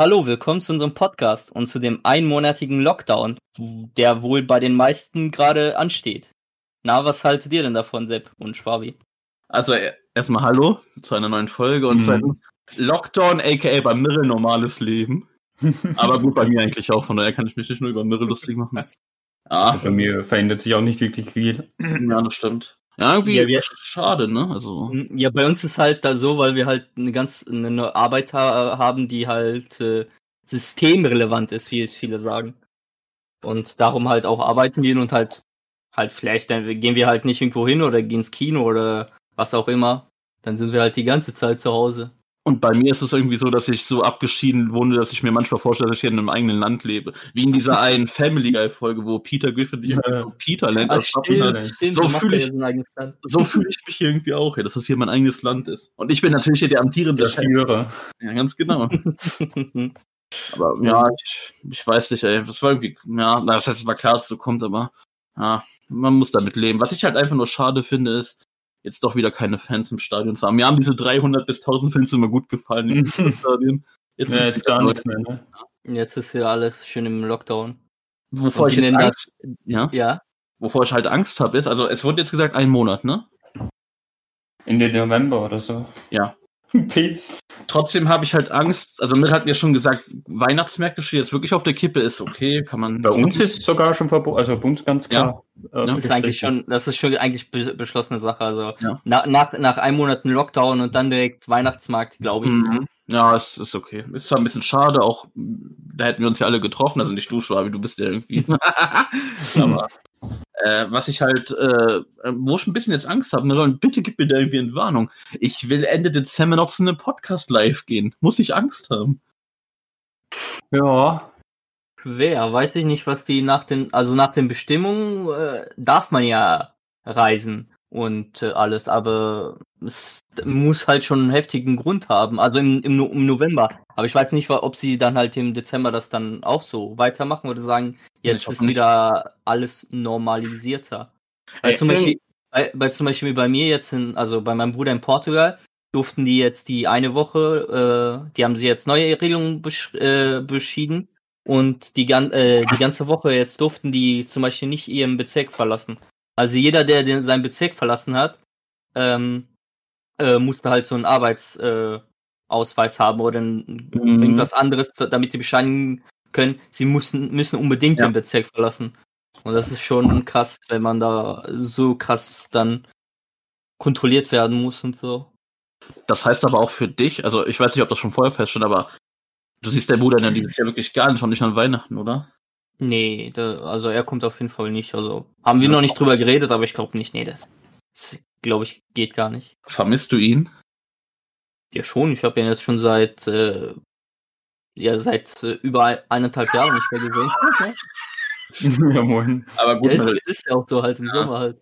Hallo, willkommen zu unserem Podcast und zu dem einmonatigen Lockdown, der wohl bei den meisten gerade ansteht. Na, was haltet ihr denn davon, Sepp und Schwabi? Also erstmal Hallo zu einer neuen Folge und Mhm. zweitens Lockdown, aka bei Mirre normales Leben. Aber gut, bei mir eigentlich auch, von daher kann ich mich nicht nur über Mirre lustig machen. Ah, Also bei mir verändert sich auch nicht wirklich viel. ja, das stimmt. Ja, irgendwie Ja, wir- schade, ne? Also, Ja, bei uns ist halt da so, weil wir halt eine ganz eine Arbeit ha haben, die halt äh, systemrelevant ist, wie es viele sagen. Und darum halt auch arbeiten gehen und halt halt vielleicht dann gehen wir halt nicht irgendwo hin oder gehen ins Kino oder was auch immer. Dann sind wir halt die ganze Zeit zu Hause. Und bei mir ist es irgendwie so, dass ich so abgeschieden wohne, dass ich mir manchmal vorstelle, dass ich hier in einem eigenen Land lebe. Wie in dieser einen Family Guy Folge, wo Peter Griffin sich irgendwie so Peter Schatten hat. stimmt, So fühl ja ich- so fühle ich mich hier irgendwie auch, ja, dass das hier mein eigenes Land ist. Und ich bin natürlich hier der amtierende Der. Führer. Ja, ganz genau. Aber ja, ich, ich weiß nicht, ey. Das war irgendwie, ja, das heißt, es war klar, dass es so kommt, aber ja, man muss damit leben. Was ich halt einfach nur schade finde, ist, jetzt doch wieder keine Fans im Stadion zu haben. Mir haben diese 300 bis 1000 Fans immer gut gefallen im Stadion. Jetzt Ja, ist jetzt gar nichts mehr, ne? Jetzt ist wieder alles schön im Lockdown. Wovor ich jetzt Angst, ja, Ja. wovor ich halt Angst habe, ist, also es wurde jetzt gesagt, ein Monat, ne? Ende November oder so. Ja. Peace. Trotzdem habe ich halt Angst, also mir hat mir schon gesagt, Weihnachtsmärkte stehen jetzt wirklich auf der Kippe, ist okay, kann man. Bei uns ist es sogar schon verboten, also bei uns ganz klar. äh, Das ist eigentlich schon, das ist schon eigentlich be beschlossene Sache. Also Ja. nach, nach, nach einem Monat ein Lockdown und dann direkt Weihnachtsmarkt, glaube ich. Mhm. Ja, es ist okay. Ist zwar ein bisschen schade, auch da hätten wir uns ja alle getroffen, also nicht du, Schwabi, du bist ja irgendwie. Aber äh, was ich halt, äh, wo ich ein bisschen jetzt Angst habe, ne, bitte gib mir da irgendwie eine Warnung. Ich will Ende Dezember noch zu einem Podcast live gehen. Muss ich Angst haben? Ja, Schwer, weiß ich nicht, was die nach den, also nach den Bestimmungen äh, darf man ja reisen und äh, alles, aber es muss halt schon einen heftigen Grund haben, also im, im, im November. Aber ich weiß nicht, ob sie dann halt im Dezember das dann auch so weitermachen oder sagen, jetzt ist nicht. wieder alles normalisierter. Weil Ey, zum Beispiel, weil, weil zum Beispiel bei mir jetzt in, also bei meinem Bruder in Portugal, durften die jetzt die eine Woche, äh, die haben sie jetzt neue Regelungen besch äh, beschieden und die, gan äh, die ganze Woche jetzt durften die zum Beispiel nicht ihren Bezirk verlassen. Also jeder, der den, seinen Bezirk verlassen hat, ähm, äh, musste halt so einen Arbeitsausweis äh, haben oder ein, Mhm. irgendwas anderes, damit sie bescheinigen können, sie mussten, müssen unbedingt Ja. den Bezirk verlassen. Und das ist schon krass, wenn man da so krass dann kontrolliert werden muss und so. Das heißt aber auch für dich, also ich weiß nicht, ob das schon vorher feststand, aber du siehst deinen Bruder ja dieses Jahr wirklich gar nicht, schon nicht an Weihnachten, oder? Nee, da, also er kommt auf jeden Fall nicht. Also haben wir Ja. noch nicht drüber geredet, aber ich glaube nicht. Nee, das, das glaube ich, geht gar nicht. Vermisst du ihn? Ja schon, ich habe ihn jetzt schon seit äh, ja seit äh, über eineinhalb Jahren nicht mehr gesehen. ja moin. Aber gut, Ja, ist, ist ja auch so halt im Ja. Sommer halt.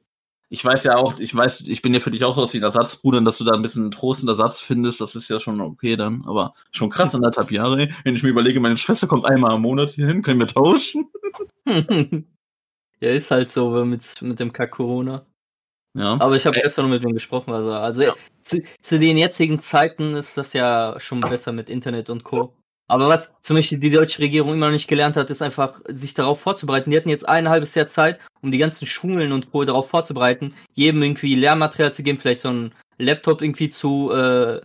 ich weiß ja auch, ich weiß, ich bin ja für dich auch so aus wie ein Ersatzbruder, dass du da ein bisschen Trost und Ersatz findest, das ist ja schon okay dann. Aber schon krass, anderthalb Jahre, ey. Wenn ich mir überlege, meine Schwester kommt einmal im Monat hier hin, können wir tauschen? ja, ist halt so mit, mit dem Kack Corona. Ja. Aber ich habe Äh. gestern noch mit ihm gesprochen. Also, also Ja. zu, zu den jetzigen Zeiten ist das ja schon besser mit Internet und Co. Aber was zum Beispiel die deutsche Regierung immer noch nicht gelernt hat, ist einfach, sich darauf vorzubereiten. Die hatten jetzt ein halbes Jahr Zeit, um die ganzen Schulen und Co. darauf vorzubereiten, jedem irgendwie Lehrmaterial zu geben, vielleicht so einen Laptop irgendwie zu, äh,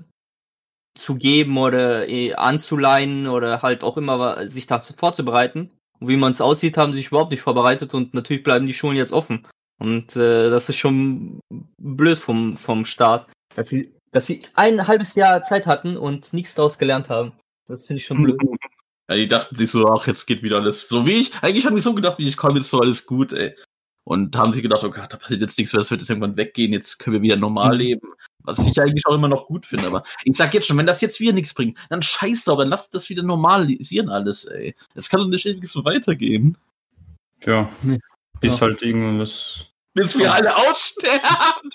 zu geben oder eh, anzuleihen oder halt auch immer sich dazu vorzubereiten. Und wie man es aussieht, haben sie sich überhaupt nicht vorbereitet und natürlich bleiben die Schulen jetzt offen. Und äh, das ist schon blöd vom, vom Staat. Dass sie, dass sie ein halbes Jahr Zeit hatten und nichts daraus gelernt haben. Das finde ich schon blöd. Ja, die dachten sich so, ach, jetzt geht wieder alles so wie ich. Eigentlich haben die so gedacht, wie ich komme, jetzt so alles gut, ey. Und haben sich gedacht, oh Gott, da passiert jetzt nichts mehr, das wird jetzt irgendwann weggehen, jetzt können wir wieder normal Mhm. leben. Was ich eigentlich auch immer noch gut finde, aber ich sag jetzt schon, wenn das jetzt wieder nichts bringt, dann scheiß doch, dann lasst das wieder normalisieren alles, ey. Es kann doch nicht ewig so weitergehen. Tja, Bis Ja. halt irgendwas. Bis wir alle aussterben.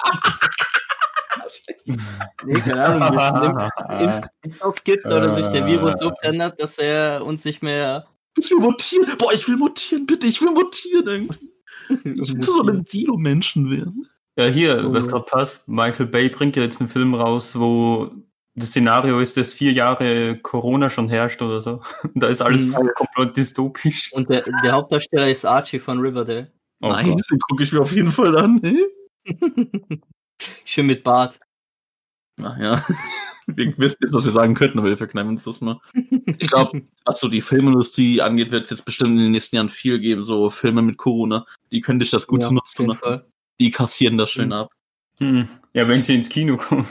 Nee, keine Ahnung, bis es einen Impf- Impfstoff gibt oder sich der Virus so verändert, dass er uns nicht mehr. Bis wir mutieren. Boah, ich will mutieren, bitte, ich will mutieren irgendwie. Ich will zu so einem Dino-Menschen werden. Ja, hier, Oh. was gerade passt, Michael Bay bringt ja jetzt einen Film raus, wo das Szenario ist, dass vier Jahre Corona schon herrscht oder so. Und da ist alles Mhm. komplett dystopisch. Und der, der Hauptdarsteller ist Archie von Riverdale. Oh Nein, Gott. den gucke ich mir auf jeden Fall an. Schön mit Bart. Ach ja. Wir wissen jetzt, was wir sagen könnten, aber wir verkneifen uns das mal. Ich glaube, was so die Filmindustrie angeht, wird es jetzt bestimmt in den nächsten Jahren viel geben, so Filme mit Corona. Die können dich das gut Ja, auf nutzen machen. Fall. Die kassieren das schön Mhm. ab. Hm. Ja, wenn sie ins Kino kommen.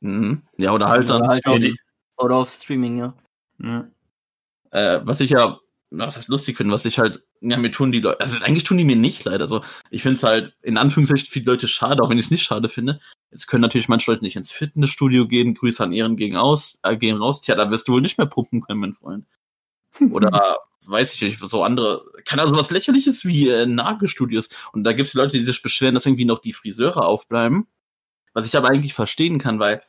Mhm. Ja, oder halt Oder dann. halt Streaming. Oder auf Streaming, ja. Ja. Äh, was ich ja, was heißt lustig finde, was ich halt, ja, mir tun die Leute, also eigentlich tun die mir nicht leid. Also ich finde es halt in Anführungszeichen viele Leute schade, auch wenn ich es nicht schade finde. Jetzt können natürlich manche Leute nicht ins Fitnessstudio gehen, Grüße an Ehren gegen aus, äh, gehen raus. Tja, da wirst du wohl nicht mehr pumpen können, mein Freund. Oder weiß ich nicht, so andere, kann also was lächerliches wie äh, Nagelstudios. Und da gibt es Leute, die sich beschweren, dass irgendwie noch die Friseure aufbleiben. Was ich aber eigentlich verstehen kann, weil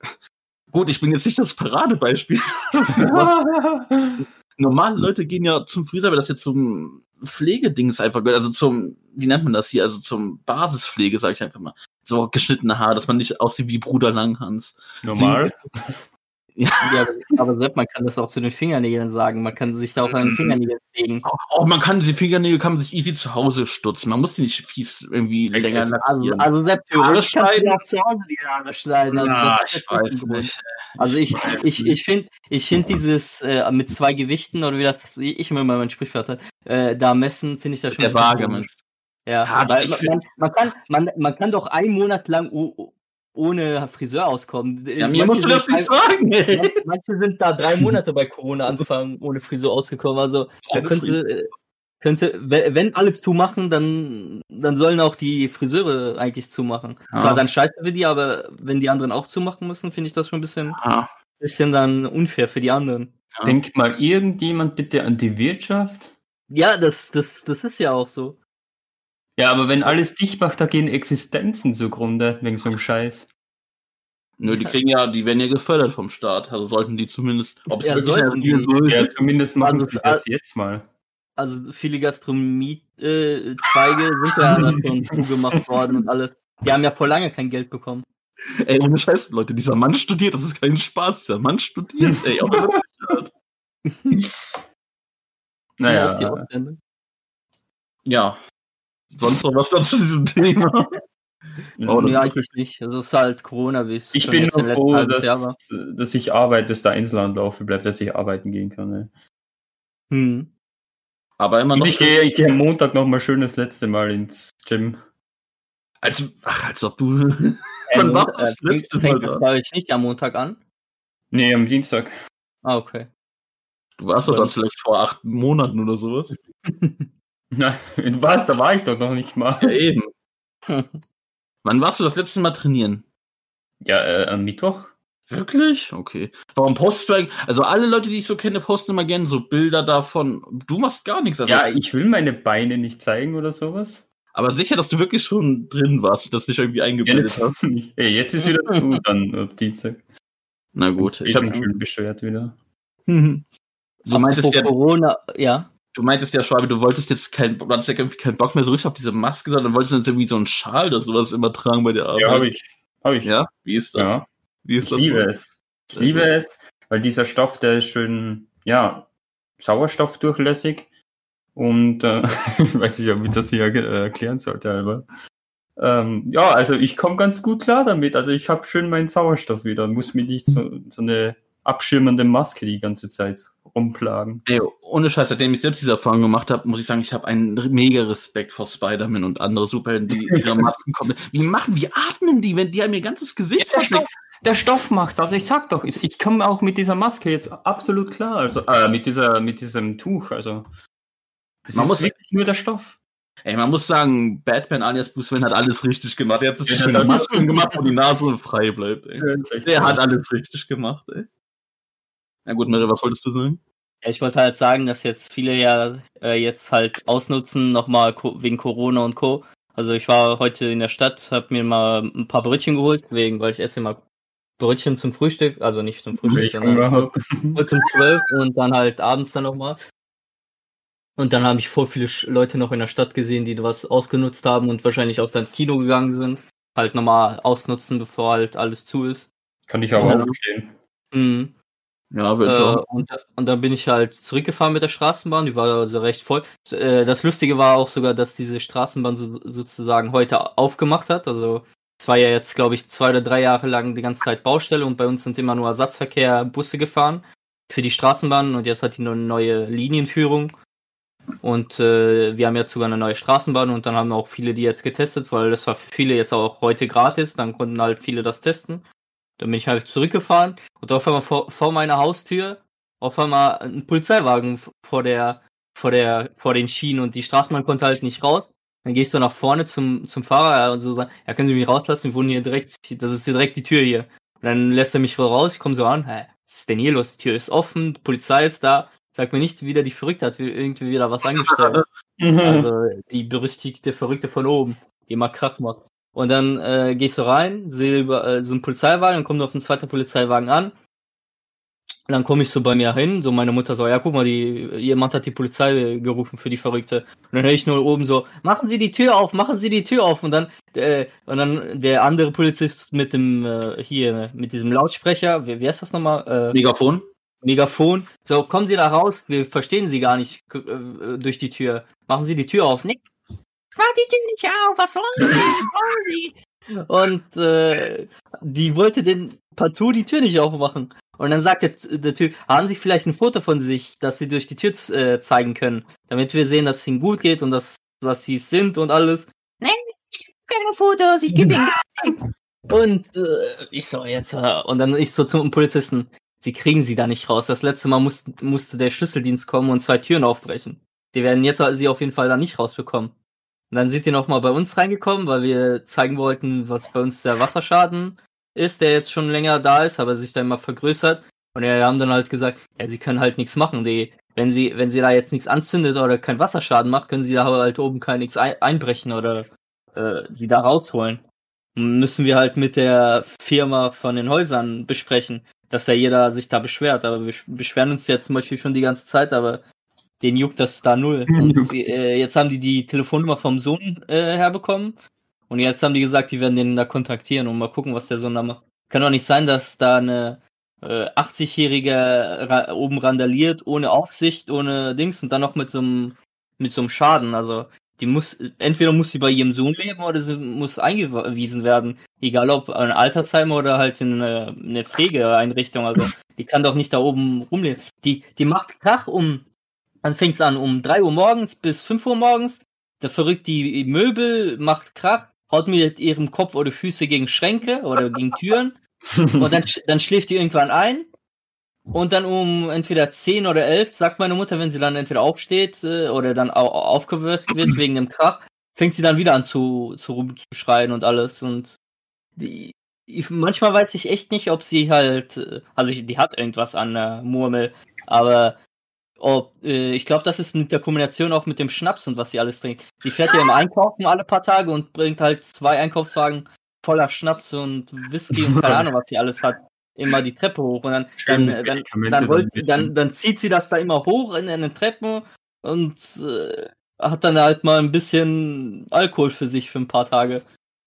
gut, ich bin jetzt nicht das Paradebeispiel. normale Leute gehen ja zum Friseur, weil das jetzt zum Pflegedings einfach gehört, also zum, wie nennt man das hier, also zum Basispflege, sage ich einfach mal. So geschnittene Haare, dass man nicht aussieht wie Bruder Langhans. Normal. Ja. Aber Sepp, man kann das auch zu den Fingernägeln sagen. Man kann sich da auch an den Fingernägeln legen. Oh, man kann die Fingernägel kann man sich easy zu Hause stutzen. Man muss die nicht fies irgendwie Echt länger jetzt? Also, lackieren. also Sepp, Haare theoretisch kannst du ja auch zu Hause die Haare schneiden. Also ist ich weiß nicht. Also ich, ich, ich finde ich find dieses äh, mit zwei Gewichten oder wie das ich immer mein Sprichwort hatte, äh, da messen, finde ich das schon Der Waage. Mensch. Ja, Ja, weil man, man, kann, man, man kann doch einen Monat lang ohne Friseur auskommen. Ja, mir Manche musst du das sind nicht sagen, ey. Manche, sind da drei Monate bei Corona angefangen, ohne Frisur ausgekommen. Also da könnte, äh, könnte, wenn wenn alle zumachen, dann, dann sollen auch die Friseure eigentlich zumachen. Ja. Zwar dann scheiße für die, aber wenn die anderen auch zumachen müssen, finde ich das schon ein bisschen, Ja, bisschen dann unfair für die anderen. ja. Denkt mal irgendjemand bitte an die Wirtschaft? Ja, das, das, das ist ja auch so. Ja, aber wenn alles dicht macht, da gehen Existenzen zugrunde, wegen so einem Scheiß. Nö, die kriegen ja, die werden ja gefördert vom Staat. Also sollten die zumindest, ob es Ja, wirklich die. soll. Ja, zumindest machen Also, sie das jetzt mal. Also viele Gastronomie-Zweige sind ja da schon zugemacht worden und alles. Die haben ja vor lange kein Geld bekommen. Ey, ohne Scheiß, Leute, dieser Mann studiert, das ist kein Spaß, dieser Mann studiert, ey, auch wenn er Naja, Aufstände. Ja. Sonst noch was dazu diesem Thema? Oh, das ja, ist eigentlich nicht. Also es ist halt Corona, wie es ich bin jetzt nur froh, war. dass, dass ich arbeite, dass da Inselland laufe bleibt, dass ich arbeiten gehen kann. Ne? Hm. Aber immer noch. ich gehe ich gehe am Montag noch mal schön das letzte Mal ins Gym. Als, ach, als ob du. Ähm, Wann warst du äh, das fängt letzte Mal fängt das euch nicht am Montag an? Nee, am Dienstag. Ah, okay. Du warst doch da vielleicht vor acht Monaten oder sowas. Na, was? Da war ich doch noch nicht mal. Ja, eben. Wann warst du das letzte Mal trainieren? Ja, äh, am Mittwoch. Wirklich? Okay. Warum postest du eigentlich? Also alle Leute, die ich so kenne, posten immer gerne so Bilder davon. Du machst gar nichts. Also, Ja, ich will meine Beine nicht zeigen oder sowas. Aber sicher, dass du wirklich schon drin warst, dass dich irgendwie Ja, eingebildet jetzt, hast. Ey, jetzt ist wieder zu, dann ab Dienstag. Na gut. Ich Ich hab, bin schön beschwert wieder. du meintest Apropos ja, Corona, ja. Du meintest ja, Schwabi, du wolltest jetzt kein, du hattest ja irgendwie keinen Bock mehr so richtig auf diese Maske, sondern wolltest jetzt irgendwie so einen Schal oder sowas immer tragen bei der Arbeit. Ja, habe ich. Habe ich. Ja? Wie ist das? Ja. Wie ist Ich das? liebe so? es. Ich liebe es, weil dieser Stoff, der ist schön, ja, sauerstoffdurchlässig. Und äh, ich weiß nicht, ob ich das hier äh, erklären sollte, aber ähm, ja, also ich komme ganz gut klar damit. Also ich habe schön meinen Sauerstoff wieder, muss mir nicht so, so eine abschirmende Maske die ganze Zeit rumplagen. Ey, ohne Scheiß, seitdem ich selbst diese Erfahrung gemacht habe, muss ich sagen, ich habe einen mega Respekt vor Spider-Man und andere Superhelden, die ihre Masken kommen. Wie machen, wie atmen die, wenn die haben ihr ganzes Gesicht der, verschluckt? Stoff, der Stoff macht's. Also ich sag doch, ich, ich komme auch mit dieser Maske jetzt absolut klar. Also äh, mit dieser, mit diesem Tuch. Also es Man ist muss- wirklich nur der Stoff. Ey, man muss sagen, Batman alias Bruce Wayne hat alles richtig gemacht. Er hat sich Ja, schöne Masken gemacht, wo die Nase frei bleibt. Ey. Der hat alles richtig gemacht, ey. Na gut, Mary, was wolltest du sagen? Ja, Ich wollte halt sagen, dass jetzt viele ja äh, jetzt halt ausnutzen, nochmal wegen Corona und Co. Also ich war heute in der Stadt, habe mir mal ein paar Brötchen geholt, wegen, weil ich esse immer Brötchen zum Frühstück, also nicht zum Frühstück, sondern hab. kurz um zwölf und dann halt abends dann nochmal. Und dann habe ich voll viele Leute noch in der Stadt gesehen, die was ausgenutzt haben und wahrscheinlich auf dann Kino gegangen sind. Halt nochmal ausnutzen, bevor halt alles zu ist. Kann ich aber Ja. auch verstehen. Mhm. Ja, wird Äh, so. und, und dann bin ich halt zurückgefahren mit der Straßenbahn, die war also recht voll. Äh, Das Lustige war auch sogar, dass diese Straßenbahn so, sozusagen heute aufgemacht hat. Also es war ja jetzt, glaube ich, zwei oder drei Jahre lang die ganze Zeit Baustelle und bei uns sind immer nur Ersatzverkehr, Busse gefahren für die Straßenbahn und jetzt hat die nur eine neue Linienführung. Und äh, wir haben jetzt sogar eine neue Straßenbahn und dann haben auch viele die jetzt getestet, weil das war für viele jetzt auch heute gratis, dann konnten halt viele das testen. Dann bin ich halt zurückgefahren und auf einmal vor, vor meiner Haustür auf einmal ein Polizeiwagen vor der, vor der, vor den Schienen und die Straßenbahn konnte halt nicht raus. Dann gehst du nach vorne zum, zum Fahrer und so sagen, ja, können Sie mich rauslassen? Wir wohnen hier direkt, das ist direkt die Tür hier. Und dann lässt er mich raus, ich komme so an, hä, was ist denn hier los? Die Tür ist offen, die Polizei ist da. Sag mir nicht, wie der die verrückt hat, wie irgendwie wieder was angestellt. Also die berüchtigte Verrückte von oben, die immer Krach macht. Und dann äh, gehst du rein, sehe über äh, so einen Polizeiwagen, dann kommt noch ein zweiter Polizeiwagen an. Und dann komme ich so bei mir hin, so meine Mutter so, ja guck mal, die, jemand hat die Polizei gerufen für die Verrückte. Und dann höre ich nur oben so, machen Sie die Tür auf, machen Sie die Tür auf. Und dann, äh, und dann der andere Polizist mit dem, äh, hier, mit diesem Lautsprecher, wie, wie heißt das nochmal? Äh, Megafon. Megafon. So, kommen Sie da raus, wir verstehen Sie gar nicht äh, durch die Tür. Machen Sie die Tür auf. Nee, mach die Tür nicht auf, was wollen Sie? Was wollen Sie? Und äh, die wollte den partout die Tür nicht aufmachen. Und dann sagt der, der Typ, haben Sie vielleicht ein Foto von sich, dass Sie durch die Tür äh, zeigen können, damit wir sehen, dass es Ihnen gut geht und dass, dass Sie es sind und alles. Nein, ich hab keine Fotos, ich gebe Ihnen. Und äh, ich so, jetzt, äh, und dann ich so zum Polizisten, Sie kriegen sie da nicht raus. Das letzte Mal musste, musste der Schlüsseldienst kommen und zwei Türen aufbrechen. Die werden jetzt sie auf jeden Fall da nicht rausbekommen. Und dann sind die noch mal bei uns reingekommen, weil wir zeigen wollten, was bei uns der Wasserschaden ist, der jetzt schon länger da ist, aber sich da immer vergrößert. Und wir haben dann halt gesagt, ja, sie können halt nichts machen. Die, wenn sie, wenn sie da jetzt nichts anzündet oder keinen Wasserschaden macht, können sie da halt oben kein nichts ein, einbrechen oder äh, sie da rausholen. Müssen wir halt mit der Firma von den Häusern besprechen dass da jeder sich da beschwert. Aber wir sch- beschweren uns jetzt zum Beispiel schon die ganze Zeit, aber den juckt das da null. Sie, äh, jetzt haben die die Telefonnummer vom Sohn äh, herbekommen. Und jetzt haben die gesagt, die werden den da kontaktieren und mal gucken, was der Sohn da macht. Kann doch nicht sein, dass da eine äh, 80-Jährige ra oben randaliert, ohne Aufsicht, ohne Dings und dann noch mit so einem mit so einem Schaden. Also die muss entweder muss sie bei ihrem Sohn leben oder sie muss eingewiesen werden. Egal ob ein Altersheim oder halt in eine, eine Pflegeeinrichtung. Also die kann doch nicht da oben rumleben. Die, die macht Krach um, dann fängt's an um 3 Uhr morgens bis 5 Uhr morgens. Da verrückt die Möbel, macht Krach, haut mit ihrem Kopf oder Füße gegen Schränke oder gegen Türen. Und dann, dann schläft die irgendwann ein. Und dann um entweder 10 oder 11 sagt meine Mutter, wenn sie dann entweder aufsteht äh, oder dann au aufgeweckt wird wegen dem Krach, fängt sie dann wieder an zu, zu rumzuschreien und alles. Und die, ich, manchmal weiß ich echt nicht, ob sie halt, äh, also die hat irgendwas an der Murmel, aber ob, äh, ich glaube, das ist mit der Kombination auch mit dem Schnaps und was sie alles trinkt. Sie fährt ja im Einkaufen alle paar Tage und bringt halt zwei Einkaufswagen voller Schnaps und Whisky und keine Ahnung, was sie alles hat. Immer die Treppe hoch und dann, dann, äh, dann, dann, wollt, dann, dann zieht sie das da immer hoch in eine Treppe und äh, hat dann halt mal ein bisschen Alkohol für sich für ein paar Tage.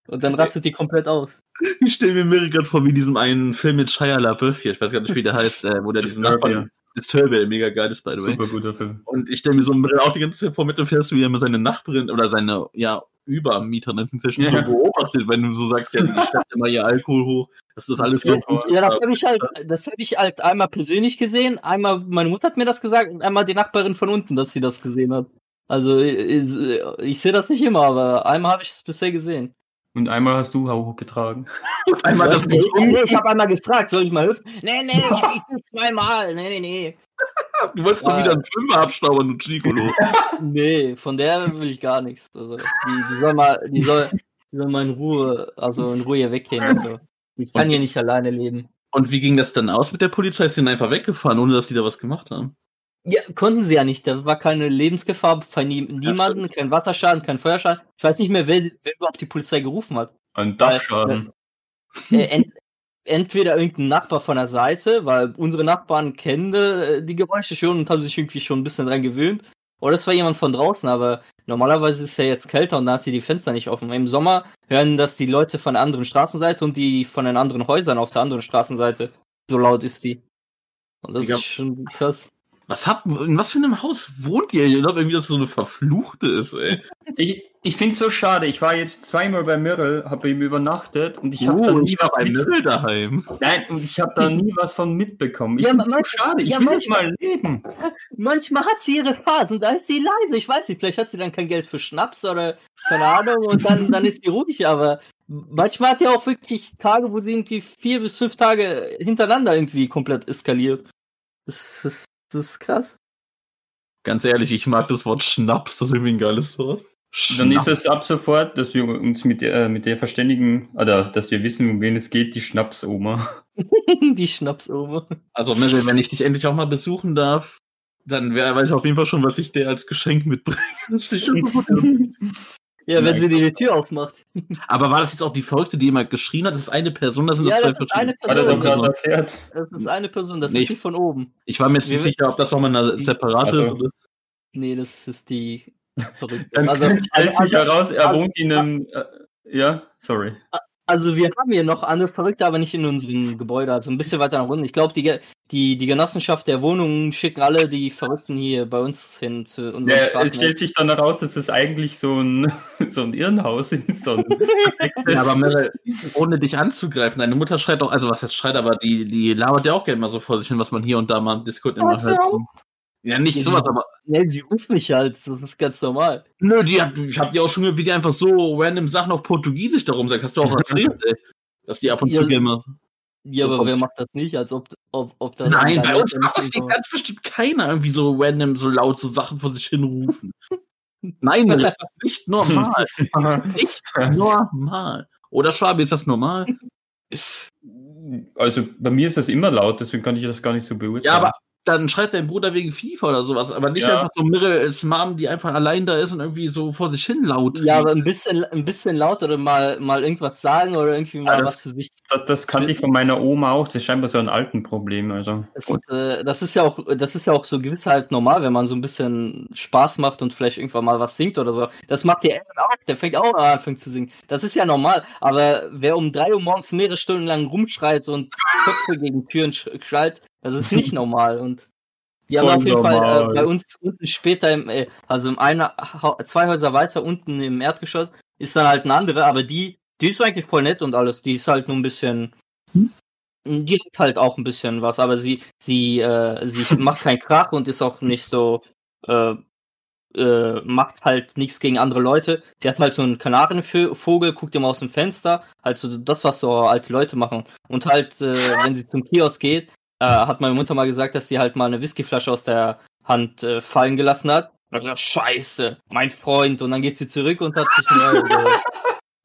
Und dann rastet die komplett aus. Ich stelle mir gerade vor, wie in diesem einen Film mit Shia LaBeouf hier, ich weiß gar nicht, wie der heißt, äh, wo der diesen. Nachbarn, Disturbia, mega geil ist, by the way. Super guter Film. Und ich stelle mir so einen Brill auch die ganze Zeit vor, mit dem fährst, wie er mit seine Nachbarin oder seine, ja, Übermieterin inzwischen Ja. so beobachtet, wenn du so sagst, ja, die schleppt immer ihr Alkohol hoch, dass das alles so Ja, gut Ja, das habe ich halt, das habe ich halt einmal persönlich gesehen, einmal meine Mutter hat mir das gesagt und einmal die Nachbarin von unten, dass sie das gesehen hat. Also ich, ich sehe das nicht immer, aber einmal habe ich es bisher gesehen. Und einmal hast du hochgetragen. Und einmal das ich ich habe einmal gefragt, soll ich mal helfen? Nee, nee, ich, ich zweimal. Nee, nee, nee. Du wolltest doch Ah. wieder einen Fünfer abstaubern, du Chicolo. Nee, von der will ich gar nichts. Also, die, die soll mal, die soll, die soll mal in Ruhe, also in Ruhe hier weggehen. Also, ich kann hier nicht alleine leben. Und wie ging das dann aus mit der Polizei? Ist die einfach weggefahren, ohne dass die da was gemacht haben? Ja, konnten sie ja nicht. Da war keine Lebensgefahr für nie, niemanden, kein Wasserschaden, kein Feuerschaden. Ich weiß nicht mehr, wer, wer überhaupt die Polizei gerufen hat. Ein Dachschaden. Äh, ent, entweder irgendein Nachbar von der Seite, weil unsere Nachbarn kennen äh, die Geräusche schon und haben sich irgendwie schon ein bisschen dran gewöhnt. oder es war jemand von draußen, aber normalerweise ist ja jetzt kälter und da hat sie die Fenster nicht offen. Im Sommer hören das die Leute von der anderen Straßenseite und die von den anderen Häusern auf der anderen Straßenseite. So laut ist die. Und das ist schon krass. Was habt, in was für einem Haus wohnt ihr? Ich glaube irgendwie, dass es so eine verfluchte ist, ey. Ich, ich finde es so schade. Ich war jetzt zweimal bei Mirrell, habe bei ihm übernachtet und ich habe da Oh, nie ich war was bei mit, Mirrell daheim. Nein, und ich habe da nie was von mitbekommen. Ich Ja, finde es manch- so schade. Ich ja, will manchmal- mal leben. Manchmal hat sie ihre Phasen, da ist sie leise. Ich weiß nicht, vielleicht hat sie dann kein Geld für Schnaps oder keine Ahnung und dann, dann ist sie ruhig, aber manchmal hat sie auch wirklich Tage, wo sie irgendwie vier bis fünf Tage hintereinander irgendwie komplett eskaliert. Das ist, das ist krass. Ganz ehrlich, ich mag das Wort Schnaps, das ist irgendwie ein geiles Wort. Dann ist Schnaps. es ab sofort, dass wir uns mit der, äh, mit der verständigen, oder dass wir wissen, um wen es geht, die Schnapsoma. Die Schnapsoma. Also, wenn ich dich endlich auch mal besuchen darf, dann weiß ich auf jeden Fall schon, was ich dir als Geschenk mitbringe. Ja, wenn sie die Tür aufmacht. Aber war das jetzt auch die Verrückte, die immer geschrien hat? Das ist eine Person, das sind Ja, zwei das ist eine verschiedene. Hat er doch Person. gerade erklärt. Das ist eine Person, das Nee, ist die von oben. Ich war mir jetzt nicht Wir- sicher, ob das nochmal eine separate ist. Also- Oder? Nee, das ist die verrückte. Dann Also, stellt also, sich heraus, er also- wohnt in einem, äh, ja, sorry. Also wir haben hier noch andere Verrückte, aber nicht in unserem Gebäude, also ein bisschen weiter nach unten. Ich glaube, die, Ge- die, die Genossenschaft der Wohnungen schicken alle die Verrückten hier bei uns hin zu unseren Ja, es stellt sich dann heraus, dass es eigentlich so ein, so ein Irrenhaus ist. So ein Ja, aber Mirrell, ohne dich anzugreifen, deine Mutter schreit doch, also was jetzt schreit, aber die, die labert ja auch gerne mal so vor sich hin, was man hier und da mal im Discord immer so. Ja, nicht Ja, sowas, die- aber Nee, sie ruft mich halt, das ist ganz normal. nö, die hat, ich hab dir auch schon gehört, wie die einfach so random Sachen auf Portugiesisch darum sagt. Hast du auch erzählt, ey. Dass die ab und zu Ja, gerne mal. Ja, So aber wer macht das nicht, als ob, ob, ob das Nein, bei uns macht das nicht ganz bestimmt keiner irgendwie so random, so laut so Sachen vor sich hin rufen. Nein, das ist nicht normal. Nicht normal. Oder Schwabi, ist das normal? Also bei mir ist das immer laut, deswegen kann ich das gar nicht so beurteilen. Ja, aber dann schreit dein Bruder wegen FIFA oder sowas, aber nicht Ja. einfach so Mirre als Mom, die einfach allein da ist und irgendwie so vor sich hin laut. Ja, aber ein bisschen, ein bisschen laut oder mal, mal irgendwas sagen oder irgendwie mal Ja, das- was für sich. das, das kannte ich von meiner Oma auch. Das ist scheinbar so ein alten Problem. Also. Das, äh, das ist ja auch, das ist ja auch so gewiss halt normal, wenn man so ein bisschen Spaß macht und vielleicht irgendwann mal was singt oder so. Das macht der Aaron auch, der fängt auch an, anfängt zu singen. Das ist ja normal. Aber wer um drei Uhr morgens mehrere Stunden lang rumschreit und Köpfe gegen Türen sch- schreit, das ist nicht normal. Und die haben auf jeden Fall normal. äh, bei uns unten später, im, äh, also im einer, zwei Häuser weiter unten im Erdgeschoss, ist dann halt eine andere, aber die, die ist eigentlich voll nett und alles. Die ist halt nur ein bisschen, die hat halt auch ein bisschen was, aber sie, sie, äh, sie macht keinen Krach und ist auch nicht so, äh, äh, macht halt nichts gegen andere Leute. Sie hat halt so einen Kanarienvogel, guckt immer aus dem Fenster, halt so das, was so alte Leute machen. Und halt, äh, wenn sie zum Kiosk geht, äh, hat meine Mutter mal gesagt, dass sie halt mal eine Whiskyflasche aus der Hand äh, fallen gelassen hat. Und dann, Scheiße, mein Freund. Und dann geht sie zurück und hat sich neu geholt.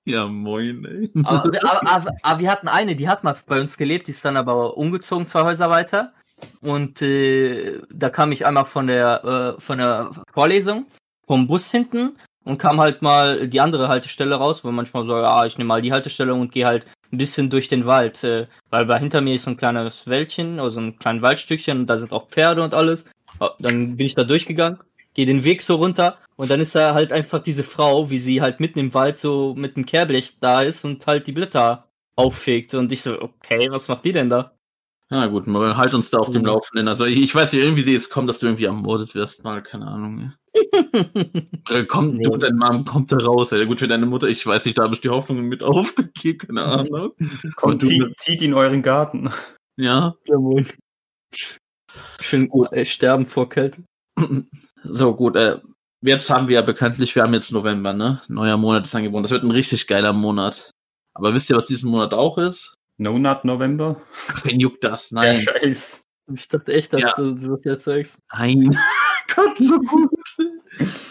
Ja, moin, ey. Aber, aber, aber, aber wir hatten eine, die hat mal bei uns gelebt, die ist dann aber umgezogen, zwei Häuser weiter. Und äh, da kam ich einmal von der, äh, von der Vorlesung vom Bus hinten und kam halt mal die andere Haltestelle raus, wo manchmal so, ja, ich nehme mal die Haltestelle und gehe halt ein bisschen durch den Wald, äh, weil bei hinter mir ist so ein kleines Wäldchen, also ein kleines Waldstückchen und da sind auch Pferde und alles. Ja, Dann bin ich da durchgegangen, gehe den Weg so runter und dann ist da halt einfach diese Frau, wie sie halt mitten im Wald so mit dem Kehrblech da ist und halt die Blätter auffegt und ich so, okay, was macht die denn da? Ja, gut, mal halt uns da auf dem. Laufenden. Also, ich, weiß nicht, irgendwie sehe es kommen, dass du irgendwie ermordet wirst. Mal, keine Ahnung. Ey. Äh, Komm, Nee. du dein Mom kommt da raus. Ey. Gut, für deine Mutter, ich weiß nicht, da habe ich die Hoffnungen mit aufgegeben, keine Ahnung. Kommt, zieht, zieht in euren Garten. Ja. Jawohl. Schön gut, ey, sterben vor Kälte. So, gut, äh, jetzt haben wir ja bekanntlich, wir haben jetzt November, ne? Neuer Monat ist angeboten. Das wird ein richtig geiler Monat. Aber wisst ihr, was diesen Monat auch ist? No Nut November. Ach, wen juckt das? Der Nein. Scheiß. Ich dachte echt, dass Ja. du, du das jetzt sagst. Nein. Gott, so gut.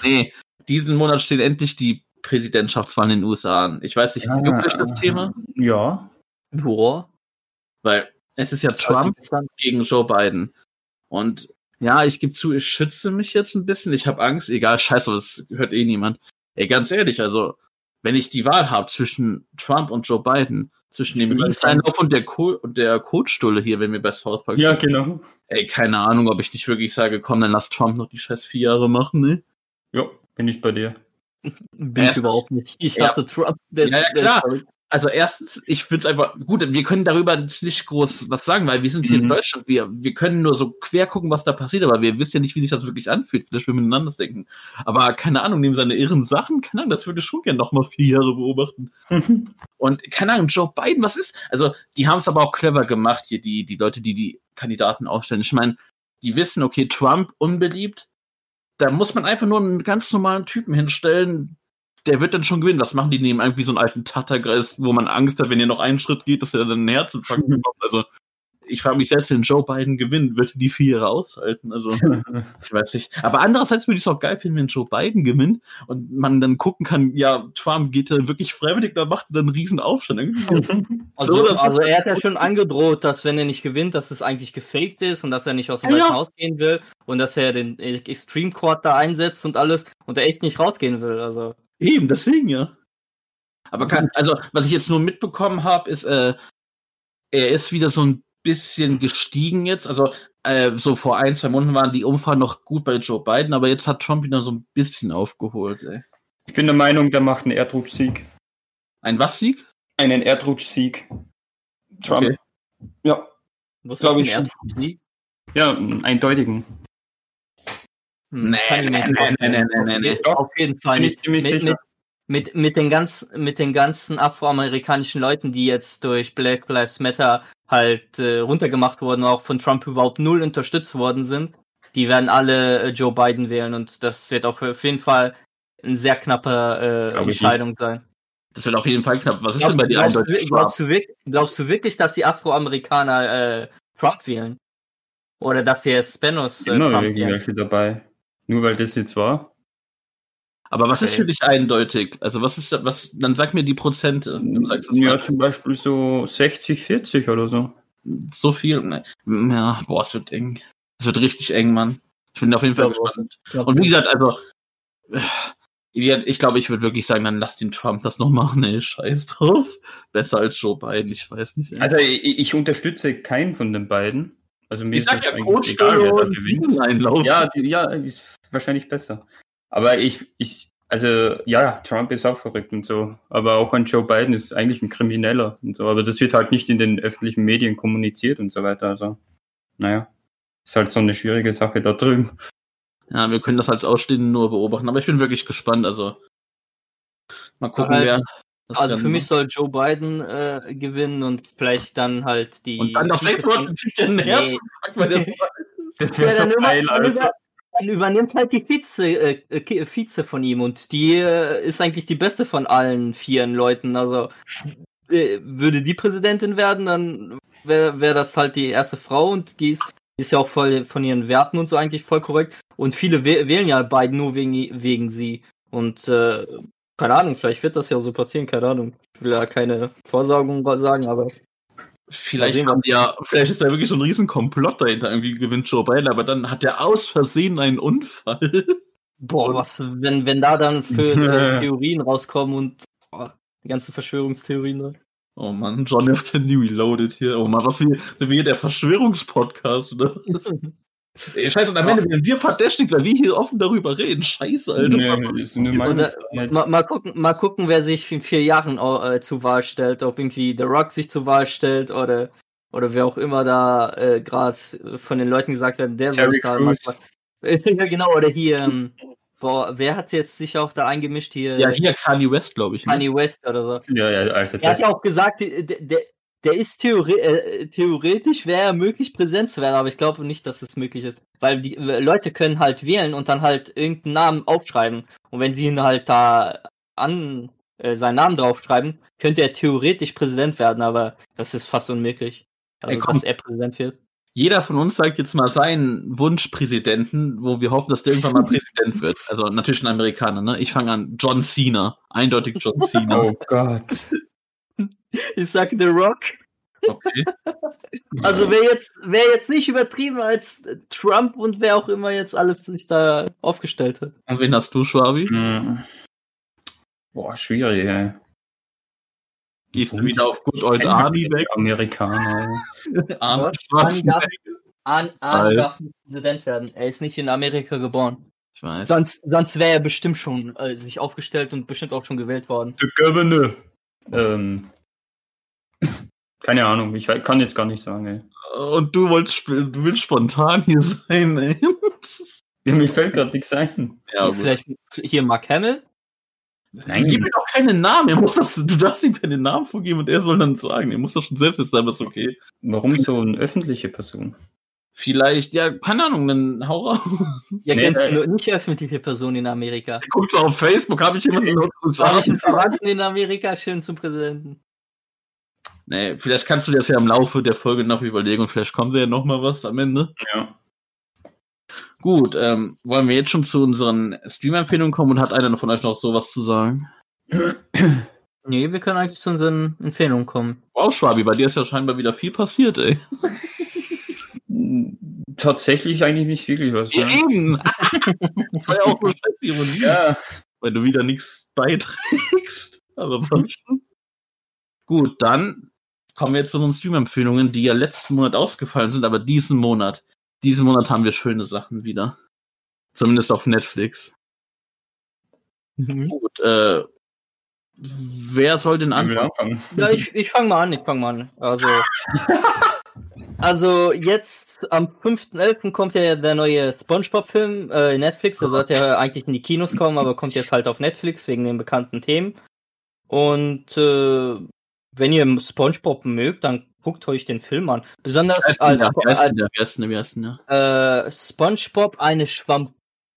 nee, diesen Monat stehen endlich die Präsidentschaftswahlen in den USA an. Ich weiß nicht, Ah. juckt euch das Thema? Ja. Boah. Weil es ist ja Trump gegen Joe Biden. Und ja, ich gebe zu, ich schütze mich jetzt ein bisschen. Ich habe Angst. Egal, scheiße, das hört eh niemand. Ey, ganz ehrlich, also, wenn ich die Wahl habe zwischen Trump und Joe Biden, Zwischen dem Linkseinlauf und der, Co und der Kotstulle hier, wenn wir bei South Park Ja, sind. genau. Ey, keine Ahnung, ob ich nicht wirklich sage, komm, dann lass Trump noch die scheiß vier Jahre machen, ne? Ja, bin ich bei dir. Bin ich überhaupt nicht. Ich Ja. hasse Trump. Der ist- Ja, ja, der ist klar. verrückt. Also erstens, ich finde es einfach, gut, wir können darüber nicht groß was sagen, weil wir sind hier in Mhm. Deutschland, wir, wir können nur so quer gucken, was da passiert, aber wir wissen ja nicht, wie sich das wirklich anfühlt, vielleicht wir miteinander denken. Aber keine Ahnung, neben seine irren Sachen, keine Ahnung, das würde ich schon gerne noch mal vier Jahre beobachten. Und keine Ahnung, Joe Biden, was ist? Also, die haben es aber auch clever gemacht, hier, die, die Leute, die die Kandidaten aufstellen. Ich meine, die wissen, okay, Trump unbeliebt, da muss man einfach nur einen ganz normalen Typen hinstellen, der wird dann schon gewinnen. Was machen die? Nehmen irgendwie so einen alten Tattergeist, wo man Angst hat, wenn ihr noch einen Schritt geht, dass er dann einen Herzinfarkt bekommt. Also, ich frage mich selbst, wenn Joe Biden gewinnt, wird er die vier Jahre aushalten. Also, ich weiß nicht. Aber andererseits würde ich es auch geil finden, wenn Joe Biden gewinnt und man dann gucken kann, ja, Trump geht dann wirklich freiwillig, da macht er dann einen riesen Aufstand. Irgendwie. Also, So, also er hat ja schon angedroht, dass wenn er nicht gewinnt, dass es eigentlich gefaked ist und dass er nicht aus dem Ja, Weißen ja. Haus gehen will und dass er den Extreme Court da einsetzt und alles und er echt nicht rausgehen will. Also Eben, deswegen ja. Aber kann, also, was ich jetzt nur mitbekommen habe, ist, äh, er ist wieder so ein bisschen gestiegen jetzt. Also, äh, so vor ein, zwei Monaten waren die Umfragen noch gut bei Joe Biden, aber jetzt hat Trump wieder so ein bisschen aufgeholt, ey. Ich bin der Meinung, der macht einen Erdrutschsieg. Ein was-Sieg? Einen Erdrutschsieg. Trump. Okay. Ja. was Glaub ist ich ein schon. Erdrutschsieg? Ja, einen eindeutigen. Hm, Nee, nee, nee, nee, nee, nee, nee. Auf jeden Fall Bin ich nicht. Mit, mit, mit, mit, den ganz, mit den ganzen afroamerikanischen Leuten, die jetzt durch Black Lives Matter halt äh, runtergemacht wurden, auch von Trump überhaupt null unterstützt worden sind, die werden alle äh, Joe Biden wählen und das wird auf, auf jeden Fall eine sehr knappe äh, Entscheidung sein. Das wird auf jeden Fall knapp. Was ist denn Glaubst, bei du- dir glaubst, du, eindeutig glaubst, du wirklich, glaubst du wirklich, dass die Afroamerikaner äh, Trump wählen? Oder dass die Hispanos äh, Immer Trump wählen? dabei. Nur weil das jetzt war. Aber was ist Okay. für dich eindeutig? Also, was ist da, was, dann sag mir die Prozente. Du sagst Ja, mal. zum Beispiel so 60, 40 oder so. so viel. Ne. Ja, boah, es wird eng. Es wird richtig eng, Mann. Ich bin auf jeden Fall gespannt. Und wie gesagt, also, äh, ich glaube, ich würde wirklich sagen, dann lass den Trump das noch machen, ey, scheiß drauf. Besser als Joe Biden, ich weiß nicht. Ey. Also ich, ich unterstütze keinen von den beiden. Also mir ich sag ist ja, Coach eigentlich egal, wer da gewinnt. Einlauf. Ja, die, ja, ist wahrscheinlich besser. Aber ich, ich, also ja, Trump ist auch verrückt und so. Aber auch an Joe Biden ist eigentlich ein Krimineller und so. Aber das wird halt nicht in den öffentlichen Medien kommuniziert und so weiter. Also, naja, ist halt so eine schwierige Sache da drüben. Ja, wir können das als Ausstehende nur beobachten, aber ich bin wirklich gespannt. Also, mal gucken, halt- wer. Das Also für mich macht. soll Joe Biden äh, gewinnen und vielleicht dann halt die. Und dann nach sechs Monaten kriegt er Nee. Das dann, über, dann, über, dann übernimmt halt die Vize, äh, Vize von ihm und die äh, ist eigentlich die beste von allen vieren Leuten. Also äh, würde die Präsidentin werden, dann wäre wär das halt die erste Frau und die ist, die ist ja auch voll von ihren Werten und so eigentlich voll korrekt. Und viele wäh- wählen ja Biden nur wegen, wegen sie. Und äh, keine Ahnung, vielleicht wird das ja so passieren, keine Ahnung. Ich will ja keine Vorsorgung sagen, aber Vielleicht, sehen, ja, vielleicht ist da wirklich so ein riesen Komplott dahinter. Irgendwie gewinnt Joe Biden, aber dann hat er aus Versehen einen Unfall. Boah, was, wenn, wenn da dann für äh, Theorien rauskommen und boah, die ganzen Verschwörungstheorien. Ne? Oh Mann, John F. Kennedy Reloaded hier. Oh Mann, was wie, sind wir hier der Verschwörungspodcast, oder? Scheiße, und am Ende werden wir verdächtigt, weil wir hier offen darüber reden. Scheiße, Alter. Nee, ist eine Oder, Meinungsfreiheit. mal, mal gucken, mal gucken, wer sich in vier Jahren äh, zur Wahl stellt, ob irgendwie The Rock sich zur Wahl stellt oder oder wer auch immer da äh, gerade von den Leuten gesagt werden, der soll da manchmal. ja, genau, oder hier, ähm, boah, wer hat jetzt sich auch da eingemischt hier? Ja, hier Kanye West, glaube ich. Ne? Kanye West oder so. Ja, ja, also Er hat ja auch gesagt, der, der, der ist theore äh, theoretisch wäre er möglich, präsent zu werden, aber ich glaube nicht, dass es möglich ist. Weil die äh, Leute können halt wählen und dann halt irgendeinen Namen aufschreiben. Und wenn sie ihn halt da an äh, seinen Namen draufschreiben, könnte er theoretisch Präsident werden, aber das ist fast unmöglich. Also, Ey, dass er Präsident wird. Jeder von uns sagt jetzt mal seinen Wunschpräsidenten, wo wir hoffen, dass der irgendwann mal Präsident wird. Also natürlich ein Amerikaner, ne? Ich fange an. John Cena. Eindeutig John Cena. oh Gott. Ich sag The Rock. Okay. Also wer jetzt, wer jetzt nicht übertrieben als Trump und wer auch immer jetzt alles sich da aufgestellt hat. Und wen hast du, Schwabi? Hm. Boah, schwierig, ey. Gehst du wieder auf Good Old Army weg? Amerikaner. Arnold Schwarzenegger. Arn, Alter. Arn darf nicht Präsident werden. Er ist nicht in Amerika geboren. Ich weiß. Sonst, sonst wäre er bestimmt schon äh, sich aufgestellt und bestimmt auch schon gewählt worden. The Governor. Ähm, keine Ahnung, ich kann jetzt gar nicht sagen, ey. Und du wolltest, du willst spontan hier sein, ey. Ja, mir fällt gerade nichts ein. Ja. Vielleicht hier Mark Hamill. Nein. Gib mir doch keinen Namen. Er muss das, du darfst ihm keinen Namen vorgeben und er soll dann sagen. Er muss das schon selbst wissen, aber ist okay. Warum so eine öffentliche Person? Vielleicht, ja, keine Ahnung, dann hau raus. Ja, Nee, kennst äh, du nur nicht öffentliche Person in Amerika. Guckst du auf Facebook, habe ich jemanden in den? Verwandten in Amerika schön zum Präsidenten? Nee, vielleicht kannst du dir das ja im Laufe der Folge noch überlegen und vielleicht kommt ja noch mal was am Ende. Ja. Gut, ähm, wollen wir jetzt schon zu unseren Stream-Empfehlungen kommen und hat einer von euch noch sowas zu sagen? Nee, wir können eigentlich zu unseren Empfehlungen kommen. Wow, Schwabi, bei dir ist ja scheinbar wieder viel passiert, ey. Tatsächlich eigentlich nicht wirklich was. Ja, eben. das war ja auch nur scheiße Ironie, Ja. weil du wieder nichts beiträgst. Aber schon. Gut, dann kommen wir jetzt zu unseren Stream-Empfehlungen, die ja letzten Monat ausgefallen sind, aber diesen Monat, diesen Monat haben wir schöne Sachen wieder. Zumindest auf Netflix. Gut, äh, wer soll denn anfangen? Ja, ich, ich fange mal an, ich fange mal an. Also, also jetzt am 5.11. kommt ja der neue Spongebob-Film äh, in Netflix. Der sollte ja eigentlich in die Kinos kommen, aber kommt jetzt halt auf Netflix wegen den bekannten Themen. Und äh, wenn ihr Spongebob mögt, dann guckt euch den Film an. Besonders als, Wer ist denn als denn der? äh, Spongebob eine Schwamm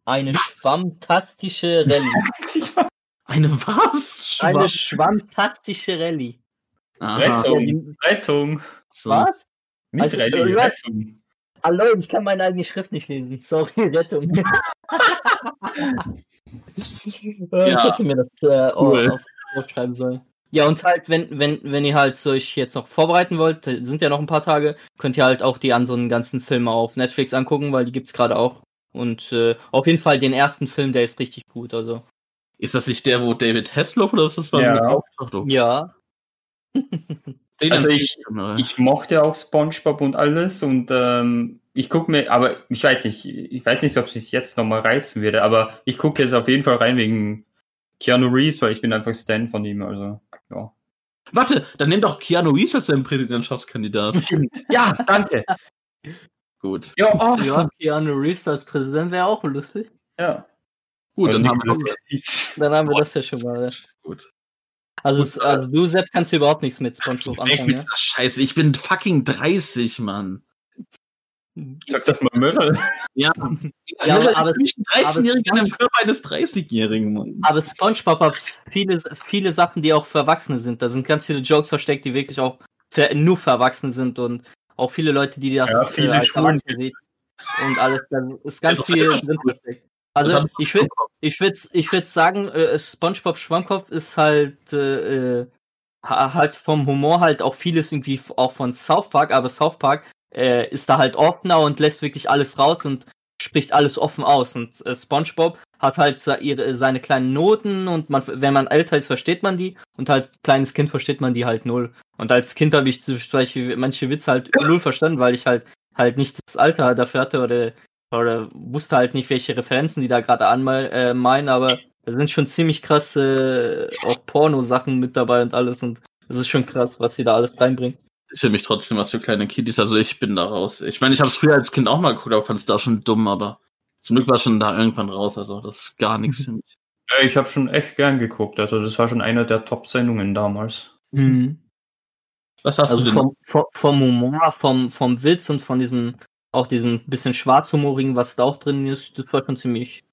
eine schwammtastische Rallye. Eine was? Eine Schwamm- schwammtastische Rallye. Aha. Rettung. Rettung. So. Was? Nicht Also, Rallye, äh, Rettung. Hallo, ich kann meine eigene Schrift nicht lesen. Sorry, Rettung. ja. Ich hätte mir das äh, Cool. auf, aufschreiben sollen. Ja, und halt, wenn, wenn, wenn ihr halt euch jetzt noch vorbereiten wollt, sind ja noch ein paar Tage, könnt ihr halt auch die anderen ganzen Filme auf Netflix angucken, weil die gibt's gerade auch. Und äh, auf jeden Fall den ersten Film, der ist richtig gut. Also Ist das nicht der, wo David Hasselhoff oder was das war? Ja. mit auftaucht? ja, Also ich-. Ich mochte auch SpongeBob und alles und ähm, ich gucke mir, aber ich weiß nicht, ich weiß nicht, ob es sich jetzt nochmal reizen würde, aber ich gucke jetzt auf jeden Fall rein wegen Keanu Reeves, weil ich bin einfach Stan von ihm, also ja. Warte, dann nimm doch Keanu Reeves als deinen Präsidentschaftskandidat. Stimmt. Ja, danke. Gut. Ja, ja, awesome. Keanu Reeves als Präsident wäre auch lustig. Ja. Gut, dann Und haben das. Dann haben wir das ja schon mal. Gut. Also, Gut, also du, Sepp, kannst du überhaupt nichts mit Spongebob Weg anfangen, mit ja? Scheiße. Ich bin fucking 30, Mann. Sag das mal Mörder. Ja. Ja, aber- aber- ich bin 13-Jähriger aber- in dem Körper eines 30-Jährigen, Mann. Aber SpongeBob hat viele, viele Sachen, die auch für Erwachsene sind. Da sind ganz viele Jokes versteckt, die wirklich auch für, nur für Erwachsene sind und auch viele Leute, die das Ja, viele äh, als Schulen Erwachsene sehen. Und alles, da ist ganz Also, viel drin versteckt. Also ich würde ich würde ich würde sagen, äh, SpongeBob Schwammkopf ist halt äh, ha- halt vom Humor halt auch vieles irgendwie auch von South Park, aber South Park äh, ist da halt offener und lässt wirklich alles raus und spricht alles offen aus und äh, SpongeBob hat halt seine kleinen Noten und man wenn man älter ist, versteht man die und halt kleines Kind versteht man die halt null. Und als Kind habe ich zum Beispiel manche Witze halt null verstanden, weil ich halt halt nicht das Alter dafür hatte oder oder wusste halt nicht, welche Referenzen die da gerade anmal äh, meinen, aber da sind schon ziemlich krasse äh, auch Porno-Sachen mit dabei und alles und es ist schon krass, was sie da alles reinbringen. Ist für mich trotzdem was für kleine Kiddies. Also ich bin da raus. Ich meine, ich habe es früher als Kind auch mal geguckt, aber fand es da schon dumm, aber zum Glück war es schon da irgendwann raus. Also das ist gar nichts für mich. Ja, ich habe schon echt gern geguckt, also das war schon einer der Top-Sendungen damals. Was hast Also du denn? vom, vom, vom Humor, vom, vom Witz und von diesem, auch diesem bisschen schwarzhumorigen, was da auch drin ist, das war schon ziemlich,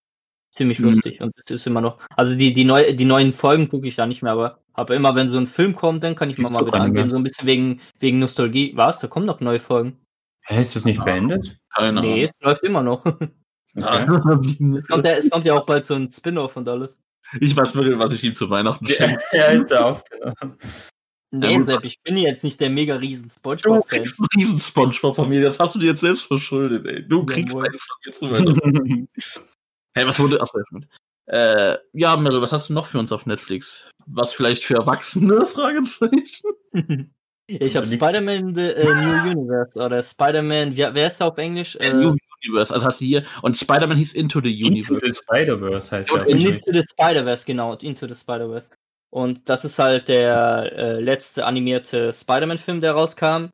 ziemlich Mhm. lustig. Und das ist immer noch, also die, die, neu, die neuen Folgen gucke ich da nicht mehr, aber, aber immer wenn so ein Film kommt, dann kann ich mal, Gibt's mal wieder angehen, so ein bisschen wegen, wegen Nostalgie. Was? Da kommen noch neue Folgen. Hä, ist das nicht Ja. beendet? Keine Nee, es läuft immer noch. Es kommt, ja, es kommt ja auch bald so ein Spin-off und alles. Ich weiß wirklich, was ich ihm zu Weihnachten Ja, schenke. ja, ist der ausgenommen. Nee, gut. Sepp, ich bin jetzt nicht der mega riesen Du Spongebob-Fan. kriegst einen riesen Spongebob von mir. Das hast du dir jetzt selbst verschuldet, ey. Du kriegst Jawohl. einen von mir zu. Hey, was wurde? Achso. Äh, ja, Meryl, was hast du noch für uns auf Netflix? Was vielleicht für Erwachsene? Fragezeichen. Ich habe. Spider-Man The äh, New Universe oder Spider-Man, wie, wer ist da auf Englisch? Äh, Äh, New Universe, also hast du hier. Und Spider-Man hieß Into the Into Universe. the Spider-Verse heißt ja. Into the Spider-Verse, genau, Into the Spider-Verse. Und das ist halt der äh, letzte animierte Spider-Man-Film, der rauskam,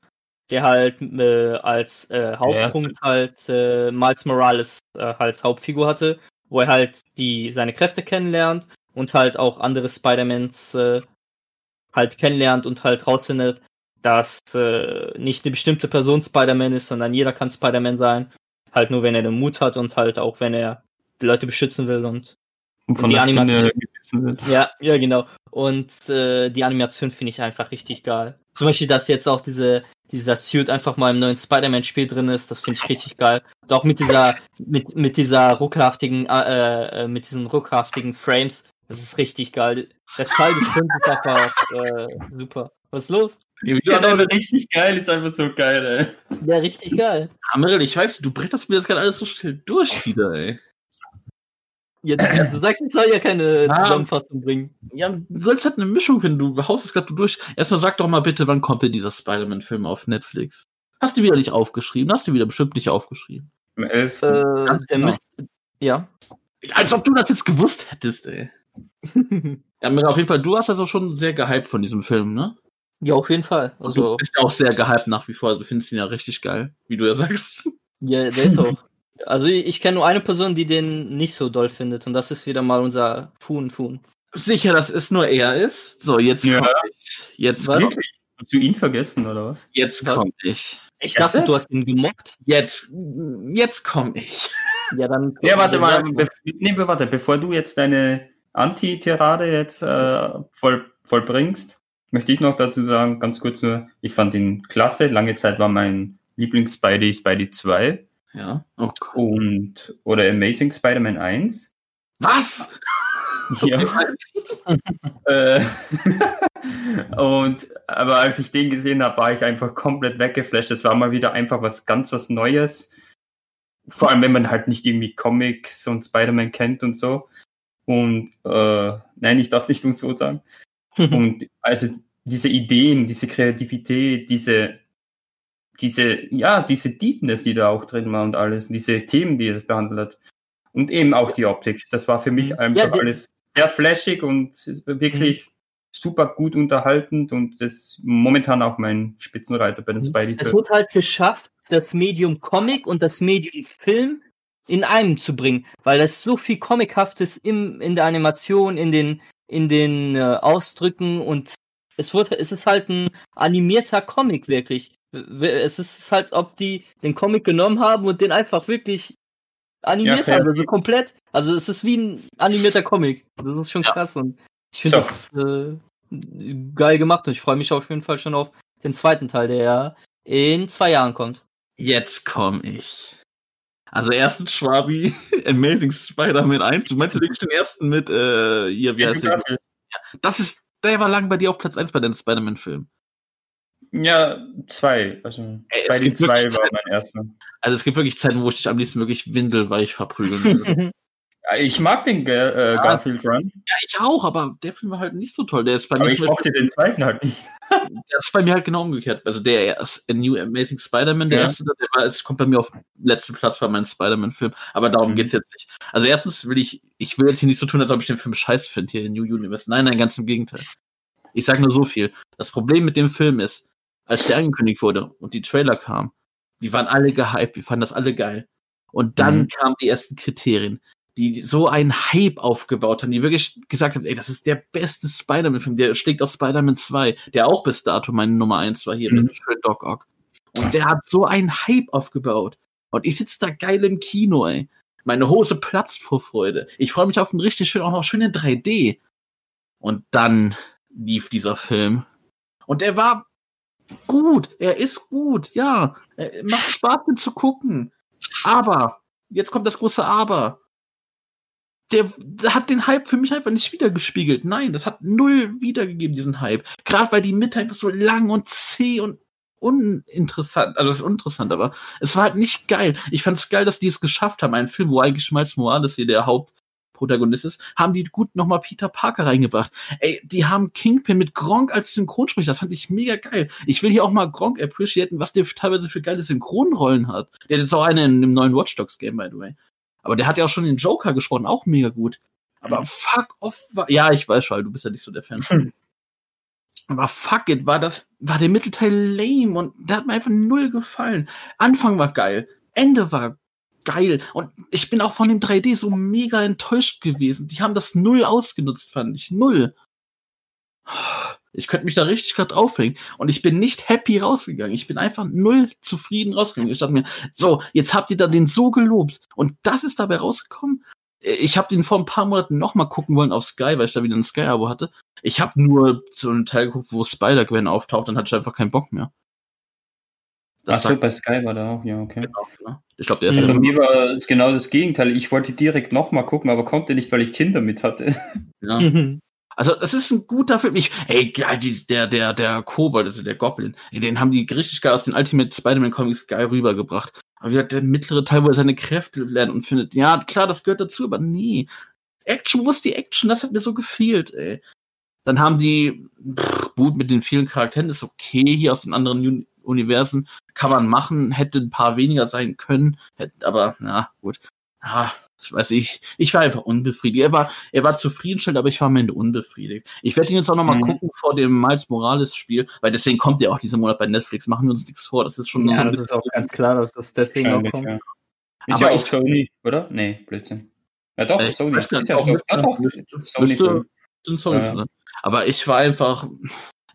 der halt äh, als äh, Hauptpunkt halt äh, Miles Morales äh, als Hauptfigur hatte, wo er halt die seine Kräfte kennenlernt und halt auch andere Spider-Mans äh, halt kennenlernt und halt rausfindet, dass äh, nicht eine bestimmte Person Spider-Man ist, sondern jeder kann Spider-Man sein. Halt nur, wenn er den Mut hat und halt auch, wenn er die Leute beschützen will und Und von die der Animation- ja, ja, genau. Und äh, die Animation finde ich einfach richtig geil. Zum Beispiel, dass jetzt auch diese, dieser Suit einfach mal im neuen Spider-Man-Spiel drin ist, das finde ich richtig geil. Und auch mit dieser, mit, mit dieser ruckhaftigen, äh, äh, mit diesen ruckhaftigen Frames, das ist richtig geil. Der Style des Films ist einfach äh, super. Was ist los? Ja, Ja, aber richtig geil, ist einfach so geil, ey. Ja, richtig geil. Meryl, ich weiß, du bretterst mir das gerade alles so schnell durch wieder, ey. Jetzt, du sagst, ich soll ja keine Ah. Zusammenfassung bringen. Ja, du sollst halt eine Mischung finden. Du haust es gerade durch. Erstmal sag doch mal bitte, wann kommt denn dieser Spider-Man-Film auf Netflix? Hast du wieder nicht aufgeschrieben? Hast du wieder bestimmt nicht aufgeschrieben. Am 11. Äh, der genau. müsste, ja. Als ob du das jetzt gewusst hättest, ey. Ja, auf jeden Fall, du hast also schon sehr gehypt von diesem Film, ne? ja, auf jeden Fall. Und du Also, bist ja auch sehr gehypt nach wie vor. Du findest ihn ja richtig geil, wie du ja sagst. Ja, der ist auch. Also ich, kenne nur eine Person, die den nicht so doll findet und das ist wieder mal unser Fun Fun. Sicher, dass es nur er ist? So, jetzt Ja. komm ich. Jetzt Was? komm? Hast du ihn vergessen, oder was? jetzt Was? komm ich. Ich Esse? dachte, du hast ihn gemobbt. Jetzt, jetzt komm ich. Ja, dann. Ja, warte mal, be nee, warte, bevor du jetzt deine Anti-Tirade jetzt äh, voll, vollbringst, möchte ich noch dazu sagen, ganz kurz nur, ich fand ihn klasse. Lange Zeit war mein Lieblings-Spidey Spidey 2 Ja. Oh Gott. und oder Amazing Spider-Man 1. Was? Ja. Äh, und aber als ich den gesehen habe, war ich einfach komplett weggeflasht. Es war mal wieder einfach was ganz was Neues. Vor allem, wenn man halt nicht irgendwie Comics und Spider-Man kennt und so. Und äh, nein, ich darf nicht und so sagen. Und also diese Ideen, diese Kreativität, diese, diese, ja, diese Deepness, die da auch drin war und alles, diese Themen, die es behandelt hat. Und eben auch die Optik. Das war für mich einfach die- alles sehr flashig und wirklich super gut unterhaltend und das ist momentan auch mein Spitzenreiter bei den Es Spidey-Filmen. wurde halt geschafft, das Medium Comic und das Medium Film in einem zu bringen, weil das so viel Comichaftes im, in der Animation, in den, in den äh, Ausdrücken und es wurde, es ist halt ein animierter Comic wirklich. Es ist halt, ob die den Comic genommen haben und den einfach wirklich animiert Ja, haben, also komplett. Also es ist wie ein animierter Comic. Das ist schon Ja. krass und ich finde das äh, geil gemacht und ich freue mich auf jeden Fall schon auf den zweiten Teil, der ja in zwei Jahren kommt. Jetzt komm ich. Also erstens Schwabi, Amazing Spider-Man 1. Du meinst ja wirklich den ersten mit, äh, hier, wie heißt der? Das ist, der war lang bei dir auf Platz 1 bei den Spider-Man-Filmen. Ja, zwei. Also Ey, es gibt 2 wirklich war Zeiten- mein erster. Also es gibt wirklich Zeiten, wo ich dich am liebsten wirklich windelweich verprügeln würde. Ja, Ich mag den Ga- äh, Ja. Garfield Run, ja, ich auch, aber der Film war halt nicht so toll. Der ist bei aber mir ich mochte den zweiten halt nicht. Das ist bei mir halt genau umgekehrt. Also der erst A New Amazing Spider-Man, der Ja. erste, der war, es kommt bei mir auf letzten Platz bei meinem Spider-Man-Film. Aber darum Mhm. geht's jetzt nicht. Also erstens will ich, ich will jetzt hier nicht so tun, als ob ich den Film scheiße finde hier in New Universe. Nein, nein, ganz im Gegenteil. Ich sage nur so viel. Das Problem mit dem Film ist, als der angekündigt wurde und die Trailer kamen, die waren alle gehypt, wir fanden das alle geil. Und dann Mhm. kamen die ersten Kriterien, die so einen Hype aufgebaut haben, die wirklich gesagt haben, ey, das ist der beste Spider-Man-Film, der schlägt aus Spider-Man 2, der auch bis dato meine Nummer 1 war hier Mhm. mit schön Doc Ock. Und der hat so einen Hype aufgebaut. Und ich sitze da geil im Kino, ey. Meine Hose platzt vor Freude. Ich freue mich auf einen richtig schönen, auch noch schön in 3D. Und dann lief dieser Film. Und der war gut. Er ist gut, ja. Er macht Spaß, den zu gucken. Aber, jetzt kommt das große Aber. Der, der hat den Hype für mich einfach nicht wiedergespiegelt. Nein, das hat null wiedergegeben, diesen Hype. Gerade weil die Mitte einfach so lang und zäh und uninteressant, also das ist uninteressant, aber es war halt nicht geil. Ich fand es geil, dass die es geschafft haben, einen Film, wo eigentlich Miles Morales hier der Protagonist ist, haben die gut nochmal Peter Parker reingebracht. Ey, die haben Kingpin mit Gronk als Synchronsprecher. Das fand ich mega geil. Ich will hier auch mal Gronk appreciaten, was der teilweise für geile Synchronrollen hat. Der hat jetzt auch eine in dem neuen Watch Dogs Game, by the way. Aber der hat ja auch schon den Joker gesprochen, auch mega gut. Aber fuck off war, ja, ich weiß schon, du bist ja nicht so der Fan. Hm. Aber fuck it, war das, war der Mittelteil lame und der hat mir einfach null gefallen. Anfang war geil, Ende war geil und ich bin auch von dem 3D so mega enttäuscht gewesen. Die haben das null ausgenutzt, fand ich. Null. Ich könnte mich da richtig gerade aufhängen. Und ich bin nicht happy rausgegangen. Ich bin einfach null zufrieden rausgegangen. Ich dachte mir, so, jetzt habt ihr da den so gelobt. Und das ist dabei rausgekommen. Ich habe den vor ein paar Monaten noch mal gucken wollen auf Sky, weil ich da wieder ein Sky-Abo hatte. Ich habe nur zu einem Teil geguckt, wo Spider-Gwen auftaucht, dann hatte ich einfach keinen Bock mehr. Ach so, bei Sky war da auch, ja, okay. genau, genau. Ich glaube, der Ja, ist bei ja, mir war es genau das Gegenteil. Ich wollte direkt nochmal gucken, aber konnte nicht, weil ich Kinder mit hatte. ja. Also, das ist ein guter Film. Ich, ey, geil, der, der, der Kobold, also der Goblin, ey, den haben die richtig geil aus den Ultimate Spider-Man Comics geil rübergebracht. Aber wie gesagt, der mittlere Teil, wo er seine Kräfte lernt und findet, ja, klar, das gehört dazu, aber nee. Action, wo ist die Action? Das hat mir so gefehlt, ey. Dann haben die, pff, gut, mit den vielen Charakteren ist okay, hier aus den anderen Universen kann man machen, hätte ein paar weniger sein können, hätte, aber, na, gut. Ah, ich weiß nicht, ich war einfach unbefriedigt. Er war, er war zufriedenstellend, aber ich war am Ende unbefriedigt. Ich werde ihn jetzt auch noch mal Mhm. gucken vor dem Miles Morales Spiel, weil deswegen kommt er auch diesen Monat bei Netflix. Machen wir uns nichts vor. Das ist schon so ja, ein das ist auch ganz klar, dass das deswegen auch kommt. ja. Ist Aber ja auch ich- Sony, oder? Nee, Blödsinn. Ja doch, Äh, ich Sony. Ist ja auch Sony. müsste- doch, müsste- Sony müsste- Sony drin. Aber ich war einfach,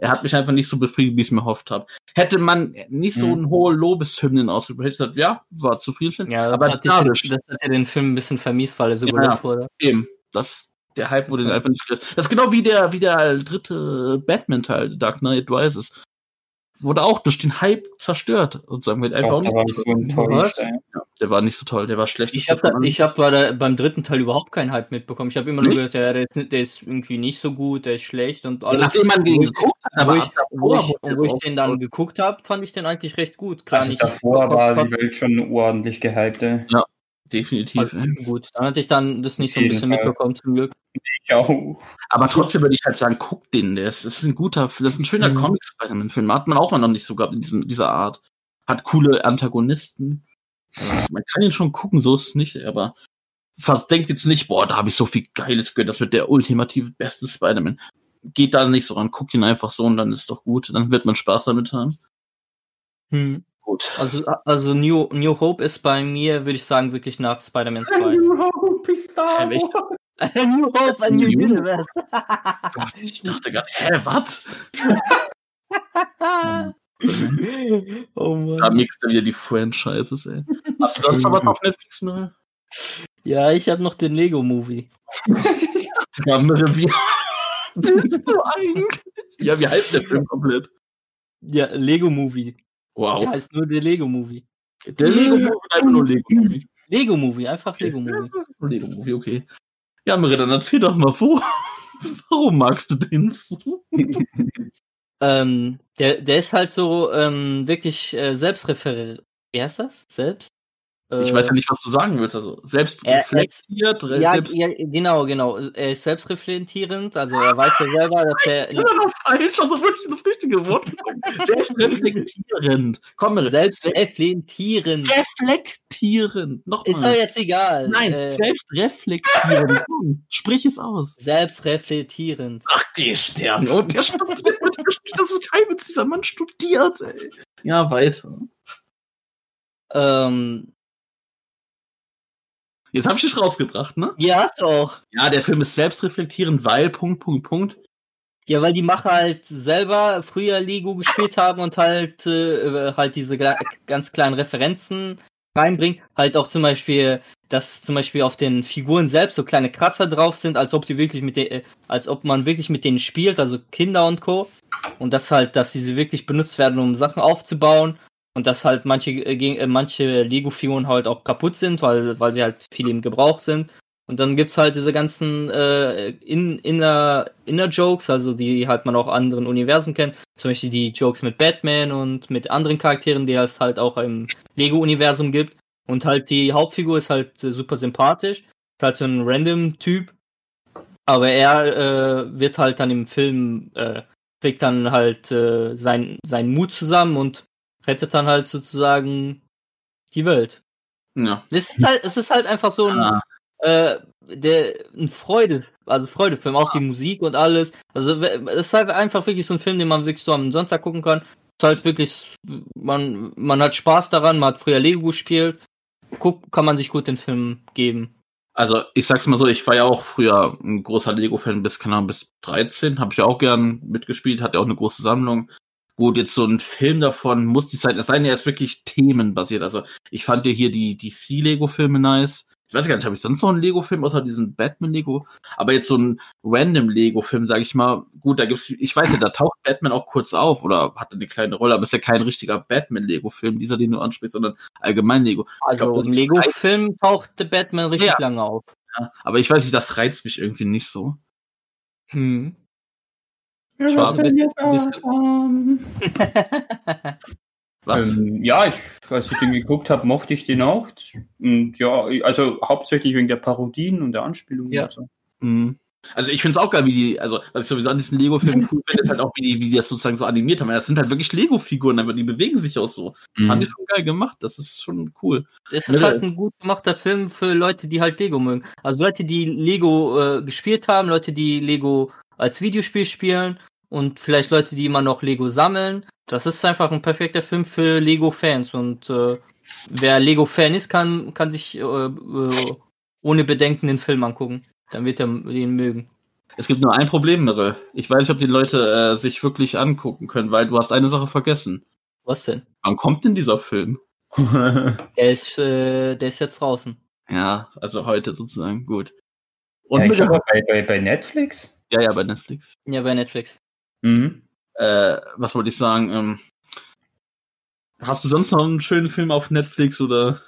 er hat mich einfach nicht so befriedigt, wie ich es mir erhofft habe. Hätte man nicht so Mhm. einen hohen Lobeshymnen ausgesprochen, hätte ich gesagt, ja, war zufriedenstellend. Ja, das, aber hat dadurch, das hat ja den Film ein bisschen vermiest, weil er so Ja, gelobt wurde. eben, das, der Hype wurde einfach nicht gelöst. Das ist genau wie der, wie der dritte Batman-Teil, Dark Knight Rises. Wurde auch durch den Hype zerstört und sagen wir einfach auch da nicht so enttäuscht. Ja, der war nicht so toll, der war schlecht. Ich habe ich hab bei der, beim dritten Teil überhaupt keinen Hype mitbekommen. Ich habe immer nur gehört, ja, der ist, der ist irgendwie nicht so gut, der ist schlecht und alles. Nachdem man den ich- geguckt hat, wo ich, wo ich, wo ich den dann geguckt habe, fand ich den eigentlich recht gut. Klar, Also nicht davor war die Welt schon ordentlich gehypt. ey. definitiv. ey. kom- gut. Dann hatte ich dann das nicht so ein bisschen Fall. mitbekommen, zum Glück. Ich auch. Aber trotzdem würde ich halt sagen, guck den, der ist, das ist ein guter, das ist ein schöner Mhm. Comic-Spider-Man-Film. Hat man auch mal noch nicht so gehabt in diesem, dieser Art. Hat coole Antagonisten. Man kann ihn schon gucken, so ist es nicht, aber fast denkt jetzt nicht, boah, da habe ich so viel Geiles gehört, das wird der ultimative beste Spider-Man. Geht da nicht so ran, guckt ihn einfach so und dann ist doch gut. Dann wird man Spaß damit haben. Hm. Gut. Also, also New, New Hope ist bei mir, würde ich sagen, wirklich nach Spider-Man 2. Hä, welch- New Hope, a New New- Universe. Gott, ich dachte gerade, hä, was? oh Da Mann. mixt er wieder die Franchises, ey. Hast du sonst noch was auf Netflix, Mirre? Ja, ich habe noch den Lego-Movie. Ja, wie bist du eigentlich? Ja, wie heißt der Film komplett? Ja, Lego-Movie. Wow. Der heißt nur der Lego-Movie. Der Lego Movie, einfach nur Lego Movie. Lego-Movie, einfach Lego-Movie. Lego Movie, okay. Ja, Mirre, dann erzähl doch mal, wo, warum magst du den so? Ähm, der, der ist halt so ähm, wirklich äh, selbstreferent. Wie heißt das? Selbst? Ich Äh, weiß ja nicht, was du sagen willst. Also selbst Er- reflektiert, re- Ja, selbst ja, genau, genau. Er ist selbstreflektierend, also er weiß ja selber, dass er immer noch falsch, also wirklich das richtige Wort gesagt. Selbstreflektierend. Komm, selbstreflektierend. Reflektierend. Nochmal. Ist doch jetzt egal. Nein, Äh, selbstreflektierend. Sprich es aus. selbstreflektierend. Ach, die Sterne. Und der studiert. Das ist kein Witz, dieser Mann studiert, ey. Ja, weiter. Ähm, Jetzt habe ich dich rausgebracht, ne? ja, hast du auch. Ja, der Film ist selbstreflektierend, weil, Punkt, Punkt, Punkt. Ja, weil die Macher halt selber früher Lego gespielt haben und halt äh, halt diese ga- ganz kleinen Referenzen reinbringen. Halt auch zum Beispiel, dass zum Beispiel auf den Figuren selbst so kleine Kratzer drauf sind, als ob sie wirklich mit den, äh, als ob man wirklich mit denen spielt, also Kinder und Co. Und das halt, dass diese wirklich benutzt werden, um Sachen aufzubauen. Und dass halt manche, äh, äh, manche Lego-Figuren halt auch kaputt sind, weil, weil sie halt viel im Gebrauch sind. Und dann gibt's halt diese ganzen äh, in, inner, inner Jokes, also die halt man auch anderen Universen kennt. Zum Beispiel die Jokes mit Batman und mit anderen Charakteren, die es halt auch im Lego-Universum gibt. Und halt die Hauptfigur ist halt äh, super sympathisch. Ist halt so ein random Typ. Aber er äh, wird halt dann im Film, äh, kriegt dann halt äh, sein, seinen Mut zusammen und rettet dann halt sozusagen die Welt. Ja. Es ist halt, es ist halt einfach so ein, Ah, äh, der, ein Freude, also Freudefilm, auch die Musik und alles. Also es ist halt einfach wirklich so ein Film, den man wirklich so am Sonntag gucken kann. Es ist halt wirklich, man, man hat Spaß daran, man hat früher Lego gespielt. Guck, kann man sich gut den Film geben. Also ich sag's mal so, ich war ja auch früher ein großer Lego-Fan bis, keine Ahnung, bis 13. Habe ich ja auch gern mitgespielt, hatte auch eine große Sammlung. Gut, jetzt so ein Film davon muss nicht sein, es sei denn, er ist wirklich themenbasiert. Also ich fand ja hier die DC-Lego-Filme nice. Ich weiß gar nicht, habe ich sonst noch einen Lego-Film außer diesen Batman-Lego? Aber jetzt so ein random Lego-Film, sage ich mal, gut, da gibt's, ich weiß ja, da taucht Batman auch kurz auf oder hat eine kleine Rolle, aber ist ja kein richtiger Batman-Lego-Film, dieser, den du ansprichst, sondern allgemein Lego. Also im Lego-Film taucht der Batman richtig Ja. lange auf. Ja, aber ich weiß nicht, das reizt mich irgendwie nicht so. Hm. Schwarz, bist- bist Was? Ähm, ja, ich, als ich den geguckt habe, mochte ich den auch. Und ja, also hauptsächlich wegen der Parodien und der Anspielungen. Ja. und so. Mhm. Also ich finde es auch geil, wie die, also was ich sowieso an diesen Lego-Filmen cool finde, ist halt auch, wie die, wie die das sozusagen so animiert haben. Das sind halt wirklich Lego-Figuren, aber die bewegen sich auch so. Das haben die schon geil gemacht. Das ist schon cool. Es ist Ja, halt ein gut gemachter Film für Leute, die halt Lego mögen. Also Leute, die Lego äh, gespielt haben, Leute, die Lego als Videospiel spielen und vielleicht Leute, die immer noch Lego sammeln. Das ist einfach ein perfekter Film für Lego-Fans und äh, wer Lego-Fan ist, kann, kann sich äh, äh, ohne Bedenken den Film angucken. Dann wird er den mögen. Es gibt nur ein Problem, Mirre. Ich weiß nicht, ob die Leute äh, sich wirklich angucken können, weil du hast eine Sache vergessen. Was denn? Wann kommt denn dieser Film? Der ist, äh, der ist jetzt draußen. Ja, also heute sozusagen. Gut. Und ja, bei, bei, bei Netflix? ja, ja, bei Netflix. Ja, bei Netflix. Mhm. Äh, was wollte ich sagen? Ähm, hast du sonst noch einen schönen Film auf Netflix oder?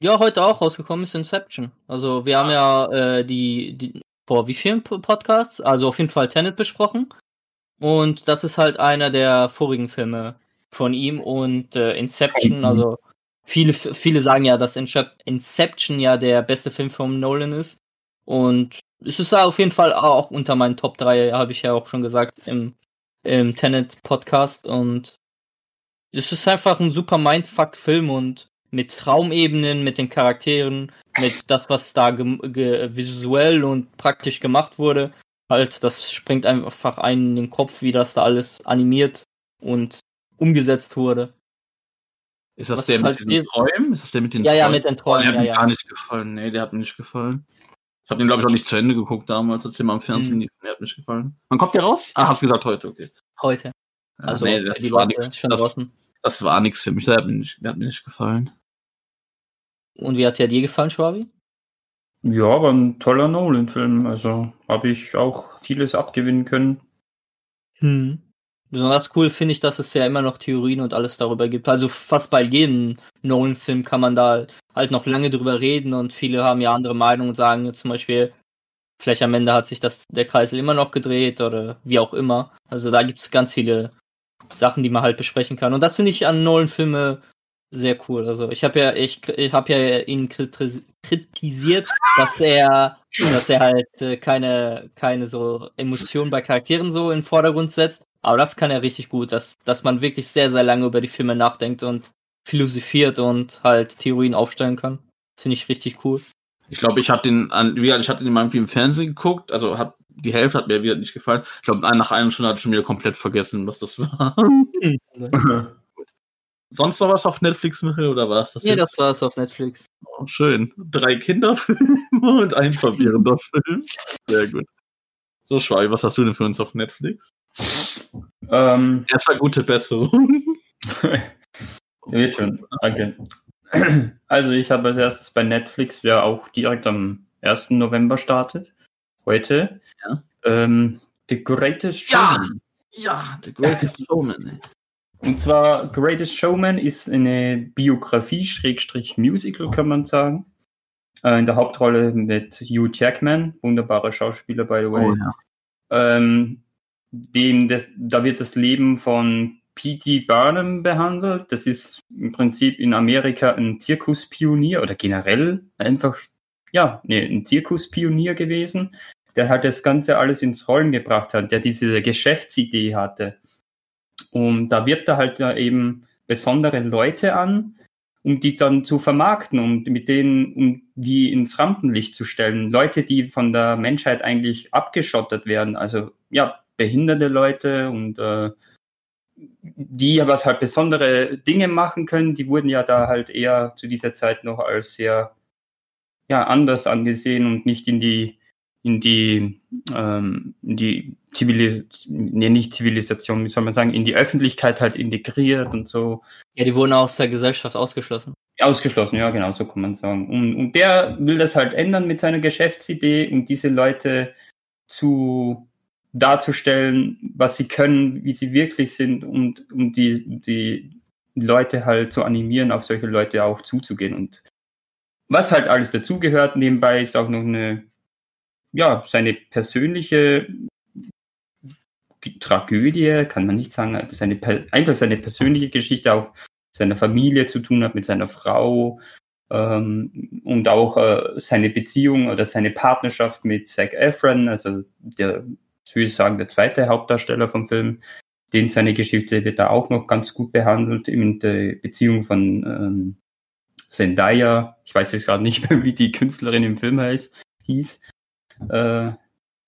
Ja, heute auch rausgekommen ist Inception. Also wir haben ja äh, die, die vor wie vielen Po- Podcasts? Also auf jeden Fall Tenet besprochen. Und das ist halt einer der vorigen Filme von ihm und äh, Inception, Mhm. also viele, viele sagen ja, dass Incep- Inception ja der beste Film von Nolan ist. Und es ist auf jeden Fall auch unter meinen Top 3, habe ich ja auch schon gesagt, im, im Tenet Podcast. Und es ist einfach ein super Mindfuck-Film und mit Traumebenen, mit den Charakteren, mit das, was da visuell und praktisch gemacht wurde. Halt, das springt einfach einen in den Kopf, wie das da alles animiert und umgesetzt wurde. Ist das Was der mit halt ihr- Träumen? Ist das der mit den Ja, ja, Träumen? mit den Oh, Träumen, der hat ja, mir ja. gar nicht gefallen. Nee, der hat mir nicht gefallen. Ich habe den, glaube ich, auch nicht zu Ende geguckt damals, als der mal am Fernsehen Mhm. lief. Der hat mir nicht gefallen. Wann kommt der raus? Ah, hast gesagt heute, okay. Heute. Ja, Also nee, für das die war Leute nix. schon Das, das war nichts für mich. Der hat mir nicht, der hat mir nicht gefallen. Und wie hat der dir gefallen, Schwabi? Ja, aber ein toller Nolan-Film. Also habe ich auch vieles abgewinnen können. Hm. Besonders cool finde ich, dass es ja immer noch Theorien und alles darüber gibt. Also fast bei jedem Nolan-Film kann man da halt noch lange drüber reden und viele haben ja andere Meinungen und sagen zum Beispiel, vielleicht am Ende hat sich das der Kreisel immer noch gedreht oder wie auch immer. Also da gibt es ganz viele Sachen, die man halt besprechen kann. Und das finde ich an Nolan-Filme sehr cool. Also ich habe ja, ich, ich habe ja ihn kritis kritisiert, dass er, dass er halt äh, keine, keine so Emotionen bei Charakteren so in den Vordergrund setzt. Aber das kann er richtig gut, dass, dass man wirklich sehr, sehr lange über die Filme nachdenkt und philosophiert und halt Theorien aufstellen kann. Das finde ich richtig cool. Ich glaube, ich hatte den, an, wie ich hatte den mal irgendwie im Fernsehen geguckt, also hat, die Hälfte hat mir wieder nicht gefallen. Ich glaube, nach einer Stunde hatte ich schon wieder komplett vergessen, was das war. Sonst noch was auf Netflix, Michael, oder war es das Ja, jetzt? das war's auf Netflix. Oh, schön. Drei Kinderfilme und ein verwirrender Film. Sehr gut. So, Schwei, was hast du denn für uns auf Netflix? ähm, Erstmal gute Besserung. wird schon. Danke. Also ich habe als erstes bei Netflix, wer auch direkt am 1. November startet. Heute. Ja. Ähm, The Greatest Ja! Showman. Ja, The Greatest Showman. Und zwar Greatest Showman ist eine Biografie, Schrägstrich Musical, kann man sagen. Äh, in der Hauptrolle mit Hugh Jackman, wunderbarer Schauspieler, by the way. Oh, ja. ähm, dem, das, da wird das Leben von P.T. Barnum behandelt. Das ist im Prinzip in Amerika ein Zirkuspionier oder generell einfach ja, ne, ein Zirkuspionier gewesen, der halt das Ganze alles ins Rollen gebracht hat, der diese Geschäftsidee hatte. Und da wirbt er halt eben besondere Leute an, um die dann zu vermarkten und mit denen, um die ins Rampenlicht zu stellen. Leute, die von der Menschheit eigentlich abgeschottet werden. Also ja, behinderte Leute und äh, die was halt besondere Dinge machen können, die wurden ja da halt eher zu dieser Zeit noch als sehr ja anders angesehen und nicht in die in die ähm, in die Zivilisation, nee, nicht Zivilisation, wie soll man sagen, in die Öffentlichkeit halt integriert und so. Ja, die wurden aus der Gesellschaft ausgeschlossen. Ausgeschlossen, ja, genau, so kann man sagen. Und, und der will das halt ändern mit seiner Geschäftsidee, um diese Leute zu darzustellen, was sie können, wie sie wirklich sind und um die, die Leute halt zu animieren, auf solche Leute auch zuzugehen. Und was halt alles dazugehört, nebenbei ist auch noch eine, ja, seine persönliche Tragödie, kann man nicht sagen, seine, einfach seine persönliche Geschichte auch seiner Familie zu tun hat, mit seiner Frau ähm, und auch äh, seine Beziehung oder seine Partnerschaft mit Zac Efron, also der ich sagen, der zweite Hauptdarsteller vom Film, den seine Geschichte wird da auch noch ganz gut behandelt in der Beziehung von ähm, Zendaya. Ich weiß jetzt gerade nicht mehr, wie die Künstlerin im Film heißt, hieß. Äh,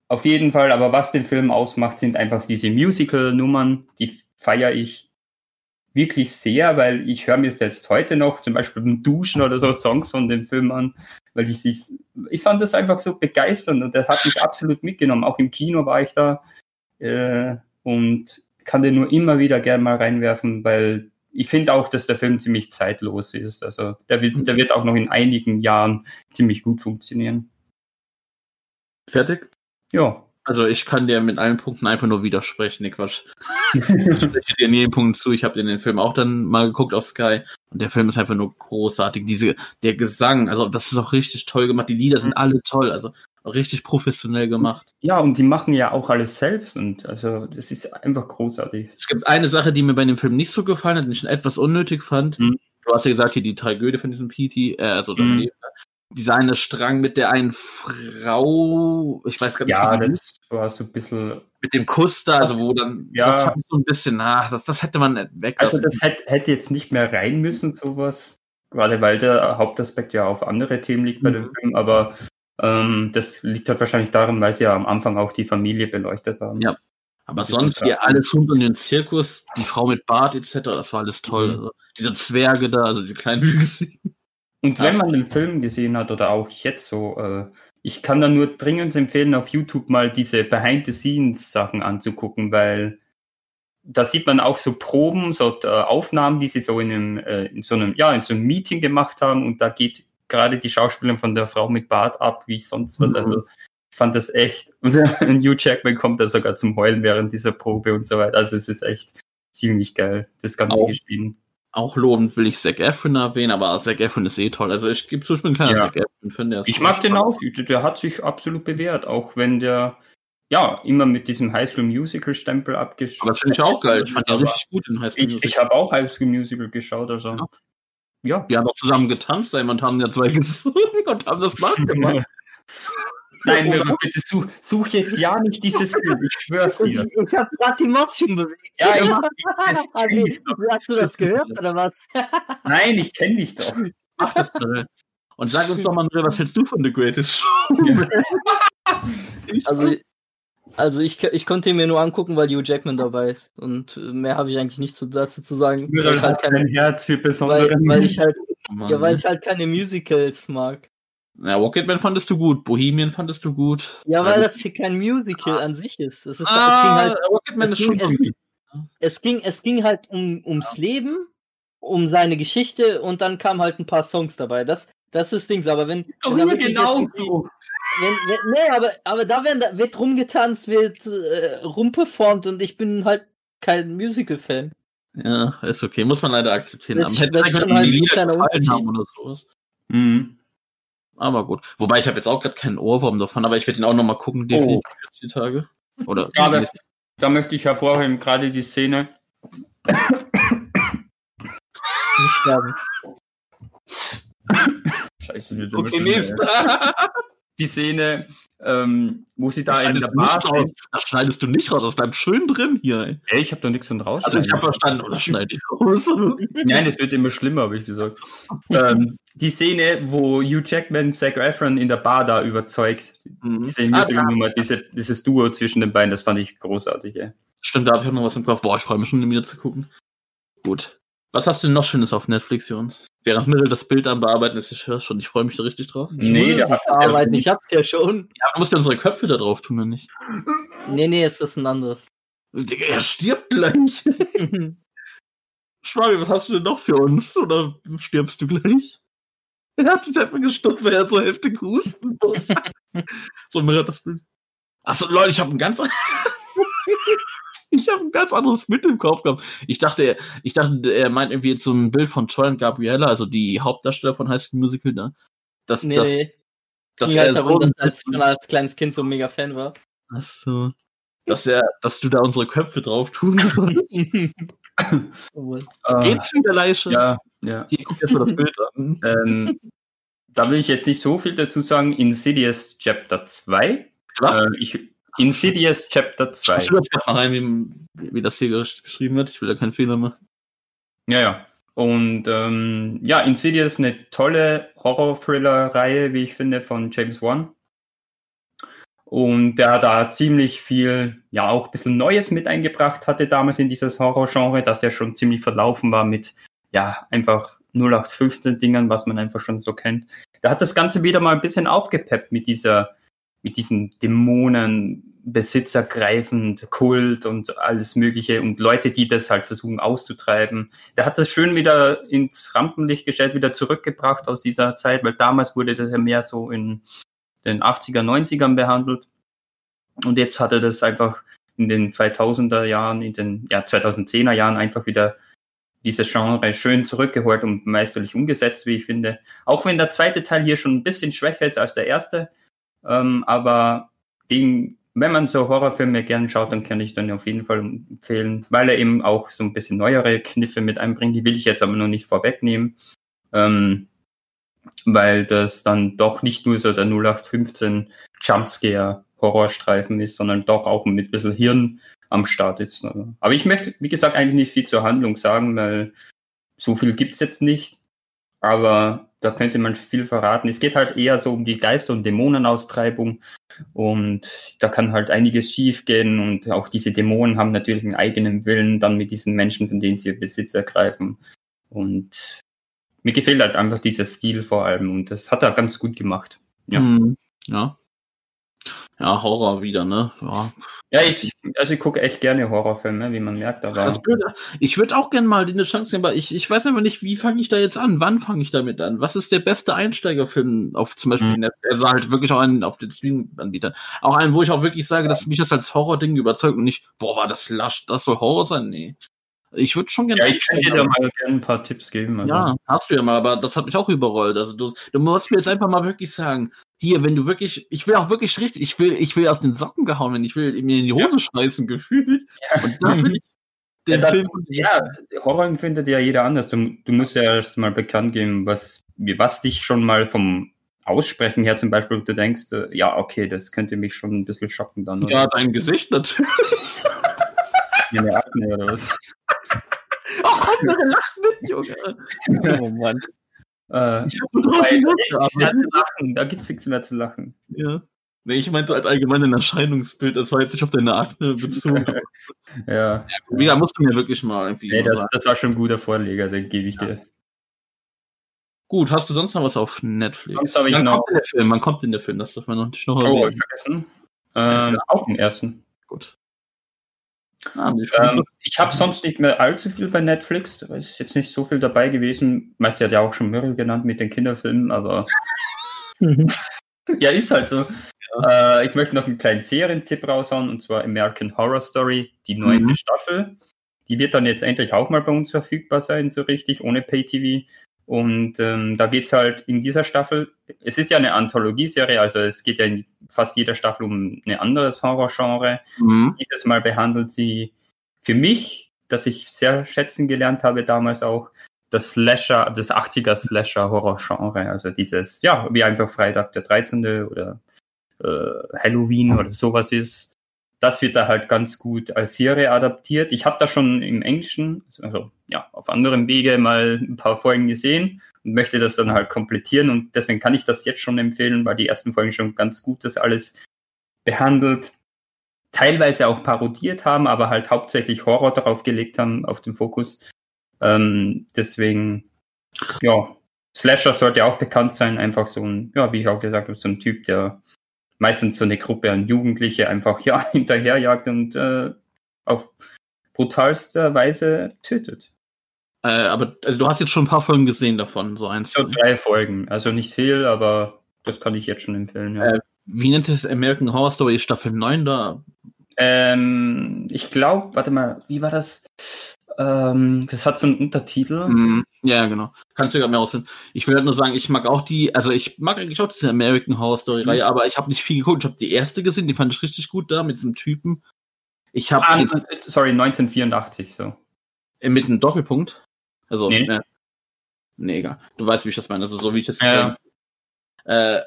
auf jeden Fall, aber was den Film ausmacht, sind einfach diese Musical-Nummern, die feiere ich wirklich sehr, weil ich höre mir selbst heute noch, zum Beispiel beim Duschen oder so, Songs von dem Film an, weil ich ich fand das einfach so begeisternd und der hat mich absolut mitgenommen. Auch im Kino war ich da äh, und kann den nur immer wieder gerne mal reinwerfen, weil ich finde auch, dass der Film ziemlich zeitlos ist. Also der wird, der wird auch noch in einigen Jahren ziemlich gut funktionieren. Fertig? Ja. Also ich kann dir mit allen Punkten einfach nur widersprechen, nee, Quatsch. ich spreche dir in jedem Punkt zu. Ich habe den Film auch dann mal geguckt auf Sky und der Film ist einfach nur großartig. Diese, der Gesang, also das ist auch richtig toll gemacht. Die Lieder sind alle toll, also richtig professionell gemacht. Ja, und die machen ja auch alles selbst und also das ist einfach großartig. Es gibt eine Sache, die mir bei dem Film nicht so gefallen hat, die ich etwas unnötig fand. Mhm. Du hast ja gesagt, hier die Tragödie von diesem PT, äh, also mhm dieser eine Strang mit der einen Frau, ich weiß gar nicht, ja, das war so ein bisschen mit dem Kuss da, also wo dann, ja, das fand ich so ein bisschen nach, das, das hätte man weg. Also das hätte, hätte jetzt nicht mehr rein müssen, sowas, gerade weil der Hauptaspekt ja auf andere Themen liegt bei mhm. dem Film, aber ähm, das liegt halt wahrscheinlich daran, weil sie ja am Anfang auch die Familie beleuchtet haben. Ja. Aber sonst hier alles rund um den Zirkus, die Frau mit Bart etc., das war alles toll. Mhm. Also, diese Zwerge da, also die kleinen Wüchse. Und wenn man den Film gesehen hat oder auch jetzt so, äh, ich kann da nur dringend empfehlen, auf YouTube mal diese Behind-the-Scenes-Sachen anzugucken, weil da sieht man auch so Proben, so äh, Aufnahmen, die sie so in, einem, äh, in so einem, ja, in so einem Meeting gemacht haben und da geht gerade die Schauspielerin von der Frau mit Bart ab, wie sonst was. Mhm. Also ich fand das echt. Und Hugh Jackman kommt da sogar zum Heulen während dieser Probe und so weiter. Also es ist echt ziemlich geil, das Ganze auch, gespielt auch lobend will ich Zac Efron erwähnen, aber Zac Efron ist eh toll. Also ich gebe zu, ich bin ein kleiner ja. Zac Efron-Fan. Ich mag den auch, der hat sich absolut bewährt, auch wenn der ja immer mit diesem High School Musical Stempel abgeschlossen. Aber das finde ich auch geil. Ich fand den richtig gut in High School Musical. Ich, ich habe auch High School Musical geschaut, also. Ja. ja. Wir haben auch zusammen getanzt, und haben ja zwei gesungen und haben das nachgemacht. Nein, Mirko, bitte such, such, jetzt ja nicht dieses Bild, ich schwör's dir. Ich, ich habe gerade die Motion bewegt. Ja, ich, ich, das Hast du das gehört oder was? Nein, ich kenne dich doch. Mach das bitte. Und sag uns doch mal, was hältst du von The Greatest Show? also, also ich, ich konnte ihn mir nur angucken, weil Hugh Jackman dabei ist. Und mehr habe ich eigentlich nichts dazu zu sagen. Weil, halt keine, Herz weil, weil ich halt, ja, weil ich halt keine Musicals mag. Ja, Rocketman fandest du gut, Bohemian fandest du gut. Ja, weil das hier kein Musical ah. an sich ist. Es, ist, ah, es ging halt, Rocketman es ist ging, schon es, es, ging, es ging halt um, ums Leben, um seine Geschichte und dann kamen halt ein paar Songs dabei. Das, das ist Dings, aber wenn. Doch wenn genau so. Wenn, wenn, nee, aber, aber da werden, wird rumgetanzt, wird äh, rumperformt und ich bin halt kein Musical-Fan. Ja, ist okay, muss man leider akzeptieren. Das, hätte das schon halt die Lieder gefallen haben oder sowas. Mhm. Aber gut. Wobei ich habe jetzt auch gerade keinen Ohrwurm davon, aber ich werde ihn auch nochmal gucken, definitiv oh. jetzt die Tage. Oder aber, da möchte ich hervorheben, gerade die Szene. Nicht sterben. Scheiße, wird immer Okay, ja. Die Szene, ähm, wo sie da Das in der Bar raus. das schneidest du nicht raus, das bleibt schön drin hier. Ey. Ich habe doch nichts von raus. Also ich habe verstanden, oder schneide ich raus. Nein, es wird immer schlimmer, habe ich gesagt. ähm, die Szene, wo Hugh Jackman Zac Efron in der Bar da überzeugt. Mhm. Diese Ah, Musical-Nummer, diese, dieses Duo zwischen den beiden, das fand ich großartig, ey. Stimmt, da habe ich noch was im Kopf. Boah, ich freue mich schon, den wieder zu gucken. Gut. Was hast du denn noch Schönes auf Netflix, Jonas? Während Mittel das Bild am Bearbeiten ist, ich höre schon, ich freue mich da richtig drauf. Ich Nee, muss hat- nicht bearbeiten, ich hab's ja schon. Ja, du musst ja unsere Köpfe da drauf tun, oder nicht? Nee, nee, es ist ein anderes. Digga, er stirbt gleich. Schwabi, was hast du denn noch für uns? Oder stirbst du gleich? Er hat sich einfach gestopft, weil er so heftig husten muss. so mirrort das Bild. Achso, Leute, ich habe ein ganz Ich habe ein ganz anderes Bild im Kopf gehabt. Ich dachte, er- ich dachte, er meint irgendwie jetzt so ein Bild von Troy und Gabriella, also die Hauptdarsteller von High School Musical, ne? Das, Nee, das, nee. das Ging halt er darum, so- dass er als, man als kleines Kind so ein mega Fan war. Ach so. Dass er, dass du da unsere Köpfe drauf tun kannst. Äh, Geht's wieder, Leiche? ja, ja. Hier, guck dir mal das Bild an. Ähm, da will ich jetzt nicht so viel dazu sagen. Insidious Chapter 2. Was? Äh, ich, Insidious Chapter 2. Ich schreibe mal rein, wie, wie das hier gesch- geschrieben wird. Ich will da keinen Fehler machen. Ja, ja. Und ähm, ja, Insidious eine tolle Horror-Thriller-Reihe, wie ich finde, von James Wan. Und der da ziemlich viel, ja, auch ein bisschen Neues mit eingebracht hatte damals in dieses Horror-Genre, das ja schon ziemlich verlaufen war mit, ja, einfach 0815-Dingern, was man einfach schon so kennt. Da hat das Ganze wieder mal ein bisschen aufgepeppt mit dieser, mit diesen Dämonen, besitzergreifend, Kult und alles Mögliche und Leute, die das halt versuchen auszutreiben. Der hat das schön wieder ins Rampenlicht gestellt, wieder zurückgebracht aus dieser Zeit, weil damals wurde das ja mehr so in den 80er, 90ern behandelt. Und jetzt hat er das einfach in den 2000er Jahren, in den ja, 2010er Jahren einfach wieder dieses Genre schön zurückgeholt und meisterlich umgesetzt, wie ich finde. Auch wenn der zweite Teil hier schon ein bisschen schwächer ist als der erste. Ähm, aber den, wenn man so Horrorfilme gerne schaut, dann kann ich dann auf jeden Fall empfehlen, weil er eben auch so ein bisschen neuere Kniffe mit einbringt. Die will ich jetzt aber noch nicht vorwegnehmen. Ähm, weil das dann doch nicht nur so der 0815 Jumpscare Horrorstreifen ist, sondern doch auch mit ein bisschen Hirn am Start ist. Aber ich möchte, wie gesagt, eigentlich nicht viel zur Handlung sagen, weil so viel gibt's jetzt nicht. Aber da könnte man viel verraten. Es geht halt eher so um die Geister- und Dämonenaustreibung. Und da kann halt einiges schief gehen. Und auch diese Dämonen haben natürlich einen eigenen Willen dann mit diesen Menschen, von denen sie Besitz ergreifen. Und mir gefällt halt einfach dieser Stil vor allem. Und das hat er ganz gut gemacht. Ja. Hm, ja. Ja, Horror wieder, ne? Ja. Ja, ich, also ich gucke echt gerne Horrorfilme, wie man merkt, aber Blöde, ich würde auch gerne mal eine Chance geben, aber ich, ich weiß einfach nicht, wie fange ich da jetzt an? Wann fange ich damit an? Was ist der beste Einsteigerfilm auf zum Beispiel, Mhm. Netflix? also halt wirklich auch einen auf den Streaming-Anbietern. Auch einen, wo ich auch wirklich sage, dass mich das als Horror-Ding überzeugt und nicht, boah, war das lasch, das soll Horror sein? Nee. Ich würde schon gerne. ja, ich könnte dir da mal gerne ein paar Tipps geben. Also. Ja, hast du ja mal, aber das hat mich auch überrollt. Also du, du musst mir jetzt einfach mal wirklich sagen, hier, wenn du wirklich, ich will auch wirklich richtig, ich will, ich will aus den Socken gehauen, wenn ich will mir in die Hose scheißen gefühlt. Und dann will ich Ja, den da- Film. ja, Horror empfindet ja jeder anders. Du, du musst ja erst mal bekannt geben, was, was dich schon mal vom Aussprechen her zum Beispiel, du denkst, äh, ja, okay, das könnte mich schon ein bisschen schocken dann. Ja, dein Gesicht natürlich. Eine Akne oder was. Ach der lacht mit, Junge. Oh Mann. Äh, Ich hab nur drauf weil, gehofft, da gibt's nichts mehr aber- zu lachen. Da gibt's nichts mehr zu lachen. Ja. Nee, ich meinte halt allgemein ein Erscheinungsbild, das war jetzt nicht auf deine Akne bezogen. Ja, Wieder musst du mir wirklich mal irgendwie nee, das, das war schon ein guter Vorleger, den gebe ich dir. Gut, hast du sonst noch was auf Netflix? Sonst habe ich Wann noch- kommt der Film? Wann kommt denn der Film? Das darf man noch nicht noch Oh, hab ich erwähnen. vergessen. Ähm, auch im ersten. Gut. Ah, Ähm, ich habe sonst nicht mehr allzu viel bei Netflix. Da ist jetzt nicht so viel dabei gewesen. Meist hat ja auch schon Mürrel genannt mit den Kinderfilmen, aber ja, ist halt so. Äh, ich möchte noch einen kleinen Serientipp raushauen und zwar American Horror Story, die neunte Mhm. Staffel. Die wird dann jetzt endlich auch mal bei uns verfügbar sein, so richtig, ohne Pay-TV. Und ähm, da geht's halt in dieser Staffel, es ist ja eine Anthologieserie, also es geht ja in fast jeder Staffel um ein anderes Horrorgenre. Mhm. Dieses Mal behandelt sie für mich, dass ich sehr schätzen gelernt habe damals auch, das Slasher, das 80er Slasher-Horror-Genre. Also dieses, ja, wie einfach Freitag der 13. oder äh, Halloween oder sowas ist. Das wird da halt ganz gut als Serie adaptiert. Ich habe da schon im Englischen, also ja, auf anderem Wege mal ein paar Folgen gesehen und möchte das dann halt komplettieren und deswegen kann ich das jetzt schon empfehlen, weil die ersten Folgen schon ganz gut das alles behandelt, teilweise auch parodiert haben, aber halt hauptsächlich Horror darauf gelegt haben, auf den Fokus. Ähm, deswegen, ja, Slasher sollte auch bekannt sein, einfach so ein, ja, wie ich auch gesagt habe, so ein Typ, der meistens so eine Gruppe an Jugendliche einfach ja hinterherjagt und äh, auf brutalste Weise tötet. Äh, aber also du hast jetzt schon ein paar Folgen gesehen davon, so eins. So drei Folgen, also nicht viel, aber das kann ich jetzt schon empfehlen. Ja. Äh, wie nennt es American Horror Story Staffel 9 da? Ähm, ich glaube, warte mal, wie war das? Ähm, das hat so einen Untertitel. Mm, ja, genau. Kannst du ja mehr aussehen. Ich will halt nur sagen, ich mag auch die, also ich mag eigentlich auch diese American Horror Story Reihe, Mhm. aber ich habe nicht viel geguckt. Ich habe die erste gesehen, die fand ich richtig gut da mit diesem Typen. Ich habe Ah, sorry, 1984, so. mit einem Doppelpunkt. Also, Nee. nee. nee, egal. Du weißt, wie ich das meine. Also so wie ich das Ja, Äh,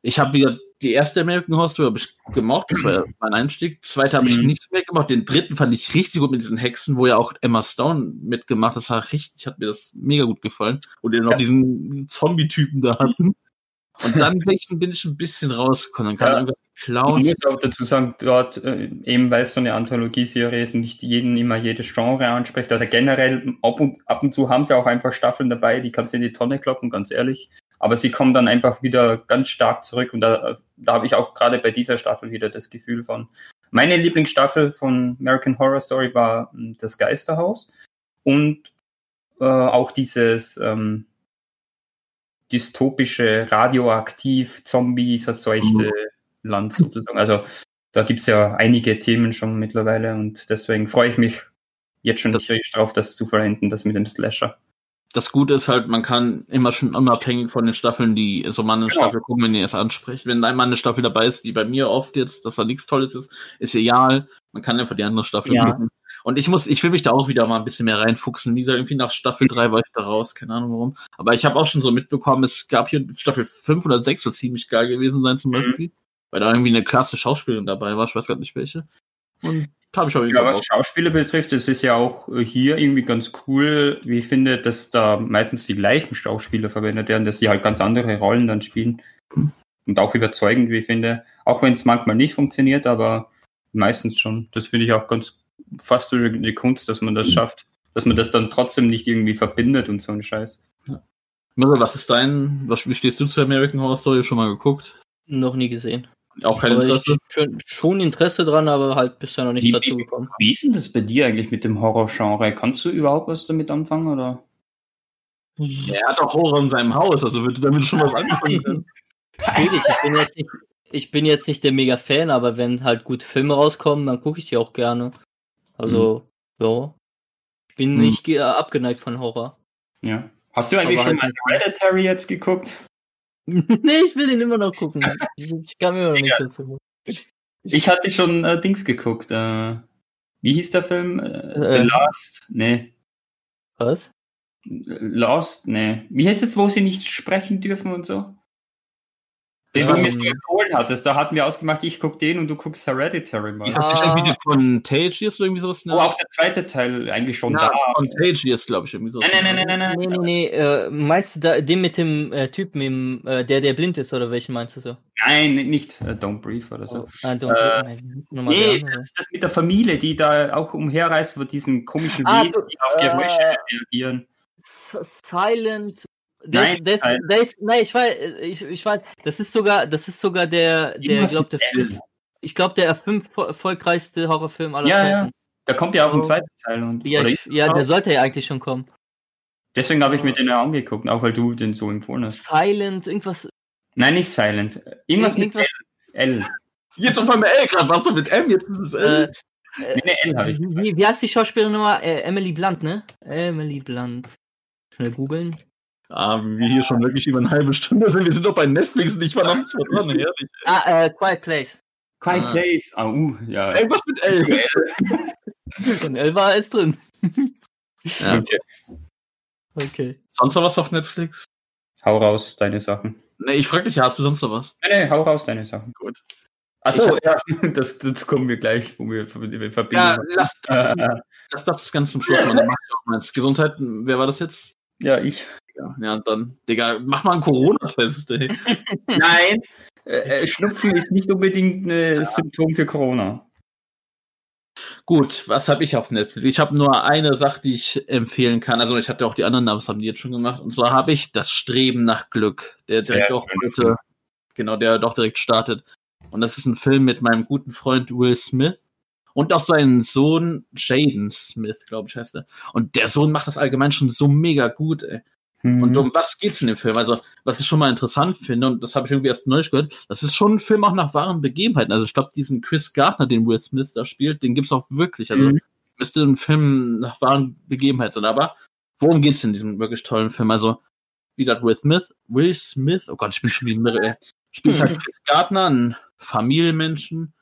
ich habe wieder die erste American Horror Story hab ich gemocht, das war mein Einstieg. Zweite habe ich Mhm. nicht mehr gemacht. Den dritten fand ich richtig gut mit diesen Hexen, wo ja auch Emma Stone mitgemacht. Das war richtig, hat mir das mega gut gefallen. Und die noch Ja. diesen Zombie-Typen da hatten. Und dann bin ich, bin ich ein bisschen rausgekommen. Dann kam Ja. irgendwas Ich Clowns. muss auch dazu sagen, dort, äh, eben weil es so eine Anthologieserie ist, nicht jeden immer jedes Genre anspricht, oder generell ab und, ab und zu haben sie auch einfach Staffeln dabei, die kannst du in die Tonne kloppen, ganz ehrlich. Aber sie kommen dann einfach wieder ganz stark zurück und da, da habe ich auch gerade bei dieser Staffel wieder das Gefühl von. Meine Lieblingsstaffel von American Horror Story war ähm, das Geisterhaus und äh, auch dieses ähm, dystopische, radioaktiv, Zombie, verseuchte Land sozusagen. Also da gibt's ja einige Themen schon mittlerweile und deswegen freue ich mich jetzt schon tierisch drauf, das zu verwenden, das mit dem Slasher. Das Gute ist halt, man kann immer schon unabhängig von den Staffeln, die so mal eine Genau. Staffel gucken, wenn ihr es anspricht. Wenn einmal eine Staffel dabei ist, wie bei mir oft jetzt, dass da nichts Tolles ist, ist egal. Man kann einfach die andere Staffel Ja. gucken. Und ich muss, ich will mich da auch wieder mal ein bisschen mehr reinfuchsen. Wie gesagt, irgendwie nach Staffel 3 war ich da raus, keine Ahnung warum. Aber ich habe auch schon so mitbekommen, es gab hier Staffel 5 oder 6 soll ziemlich geil gewesen sein zum Mhm. Beispiel. Weil da irgendwie eine klasse Schauspielerin dabei war, ich weiß gar nicht welche. Und da habe ich auch Ja, was Schauspieler betrifft, es ist ja auch äh, hier irgendwie ganz cool, wie ich finde, dass da meistens die gleichen Schauspieler verwendet werden, dass sie halt ganz andere Rollen dann spielen. Hm. Und auch überzeugend, wie ich finde. Auch wenn es manchmal nicht funktioniert, aber meistens schon. Das finde ich auch ganz fast so die Kunst, dass man das schafft. Dass man das dann trotzdem nicht irgendwie verbindet und so ein Scheiß. Mirre, was ist dein, was, wie stehst du zu American Horror Story? Schon mal geguckt? Noch nie gesehen. Auch kein Interesse? ich schon, schon Interesse dran, aber halt bisher noch nicht Wie- dazu gekommen. Wie ist denn das bei dir eigentlich mit dem Horrorgenre? Kannst du überhaupt was damit anfangen? Oder? Er hat doch Horror in seinem Haus, also wird damit schon was angefangen werden. Schwierig, ich bin jetzt nicht, ich bin jetzt nicht der Mega-Fan, aber wenn halt gute Filme rauskommen, dann gucke ich die auch gerne. Also, ja. Ich bin Hm. nicht ge- abgeneigt von Horror. Ja. Hast du eigentlich Aber schon halt mal Hereditary jetzt geguckt? nee, ich will ihn immer noch gucken. Ich, kann mir immer noch nicht dazu. Ich hatte schon äh, Dings geguckt. Äh, wie hieß der Film? Äh, Äh. The Last? Nee. Was? Lost? Nee. Wie heißt es, wo sie nicht sprechen dürfen und so? Den Ja, du mir so so empfohlen hattest. Da hatten wir ausgemacht, ich guck den und du guckst Hereditary mal. Ist das nicht Ah. irgendwie der Contagious oder irgendwie sowas? Oh, auch der zweite Teil eigentlich schon ja, da. Contagious, glaube ich, irgendwie sowas. Nein, nein, nein, nein, nein, Nee, nein. nee, nee. Äh, meinst du da, den mit dem äh, Typen, im, äh, der, der blind ist, oder welchen meinst du so? Nein, nicht äh, Don't Breathe oder so. Ah, don't, Äh, nochmal Nee, das ist das mit der Familie, die da auch umherreist über diesen komischen Ah, Wesen, die auf Geräusche äh, reagieren. S- Silent. Der Nein, ist, der ist, nein. der ist, nein, ich weiß, ich, ich weiß, das ist sogar, das ist sogar der, der, Irgendwas glaubt der mit fünf, ich glaube der fünf erfolgreichste Horrorfilm aller Ja, ja. Zeiten. Da kommt ja auch ein zweiter Teil. Und, Ja, oder ich, ja, der sollte ja eigentlich schon kommen. Deswegen habe ich mir den ja angeguckt, auch weil du den so empfohlen hast. Silent, irgendwas. Nein, nicht Silent. Irgendwas mit irgendwas L. L. Jetzt auf einmal L, gerade warst du mit M, jetzt ist es äh, L. Nee, nee, L habe ich gesagt. wie, wie heißt die Schauspielerin nochmal? Äh, Emily Blunt, ne? Emily Blunt. Schnell googeln. Ah, wie wir hier schon wirklich über eine halbe Stunde sind. Wir sind doch bei Netflix und ich war noch nicht mehr dran, herrlich. Ah, äh, Quiet Place. Quiet Ah. Place. Ah, uh, ja. Irgendwas mit Zu L. L. Und Elva ist drin. Ja. Okay. Okay. Sonst noch was auf Netflix? Hau raus, deine Sachen. Nee, ich frag dich, hast du sonst noch was? Nee, nee, hau raus, deine Sachen. Gut. Achso, ja, das, das kommen wir gleich, wo wir, wir verbinden. Ja, lass das, lass das ganz zum Schluss machen. Gesundheit, wer war das jetzt? Ja, ich. Ja, ja, dann, Digga, mach mal einen Corona-Test, ey. Nein, äh, äh, Schnupfen ist nicht unbedingt ein Symptom für Corona. Gut, was habe ich auf Netflix? Ich habe nur eine Sache, die ich empfehlen kann. Also ich hatte auch die anderen, aber das haben die jetzt schon gemacht. Und zwar habe ich das Streben nach Glück, der Sehr direkt auch heute, genau, der doch direkt startet. Und das ist ein Film mit meinem guten Freund Will Smith und auch seinen Sohn Jaden Smith, glaube ich, heißt er. Und der Sohn macht das allgemein schon so mega gut, ey. Mhm. Und um was geht's in dem Film? Also, was ich schon mal interessant finde, und das habe ich irgendwie erst neulich gehört, das ist schon ein Film auch nach wahren Begebenheiten. Also, ich glaube, diesen Chris Gardner, den Will Smith da spielt, den gibt's auch wirklich. Also, Mhm. müsste ein Film nach wahren Begebenheiten sein. Aber worum geht's in diesem wirklich tollen Film? Also, wie gesagt, Will Smith, Will Smith, oh Gott, ich bin schon wie ein äh, spielt halt Mhm. Chris Gardner, einen Familienmenschen,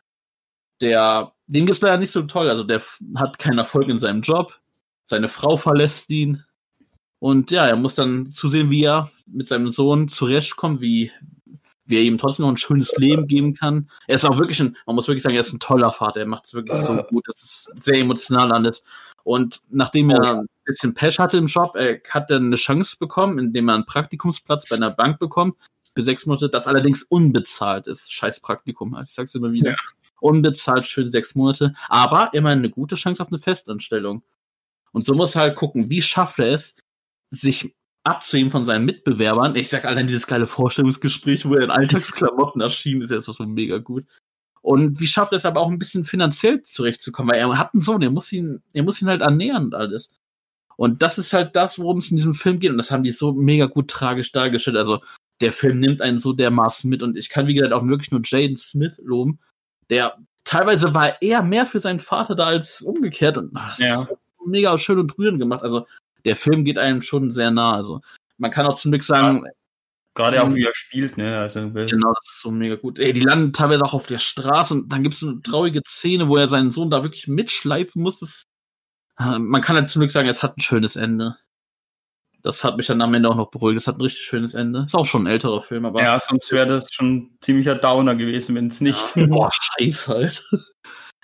der, dem geht's leider nicht so toll. Also, der hat keinen Erfolg in seinem Job. Seine Frau verlässt ihn. Und ja, er muss dann zusehen, wie er mit seinem Sohn zurechtkommt, wie, wie er ihm trotzdem noch ein schönes Leben geben kann. Er ist auch wirklich ein, man muss wirklich sagen, er ist ein toller Vater. Er macht es wirklich so gut. Das ist sehr emotional alles. Und nachdem er ein bisschen Pech hatte im Job, er hat dann eine Chance bekommen, indem er einen Praktikumsplatz bei einer Bank bekommt für sechs Monate, das allerdings unbezahlt ist. Scheiß Praktikum halt. Ich sag's immer wieder. Ja. Unbezahlt schön sechs Monate, aber immerhin eine gute Chance auf eine Festanstellung. Und so muss er halt gucken, wie schafft er es, sich abzuheben von seinen Mitbewerbern. Ich sag allein dieses geile Vorstellungsgespräch, wo er in Alltagsklamotten erschien, ist jetzt so mega gut. Und wie schafft er es aber auch ein bisschen finanziell zurechtzukommen? Weil er hat einen Sohn, er muss ihn, er muss ihn halt ernähren und alles. Und das ist halt das, worum es in diesem Film geht. Und das haben die so mega gut tragisch dargestellt. Also der Film nimmt einen so dermaßen mit. Und ich kann, wie gesagt, auch wirklich nur Jaden Smith loben. Der teilweise war er mehr für seinen Vater da als umgekehrt. Und das Ja. mega schön und rührend gemacht. Also der Film geht einem schon sehr nah. Also man kann auch zum Glück sagen, Gerade auch Mhm. wie er spielt, ne? Also. Genau, das ist so mega gut. Ey, die landen teilweise auch auf der Straße und dann gibt es eine traurige Szene, wo er seinen Sohn da wirklich mitschleifen muss. Das, Ah, man kann halt zum Glück sagen, es hat ein schönes Ende. Das hat mich dann am Ende auch noch beruhigt. Es hat ein richtig schönes Ende. Ist auch schon ein älterer Film, aber. Ja, sonst wäre das schon ziemlicher Downer gewesen, wenn es nicht. Ja, boah, scheiß halt.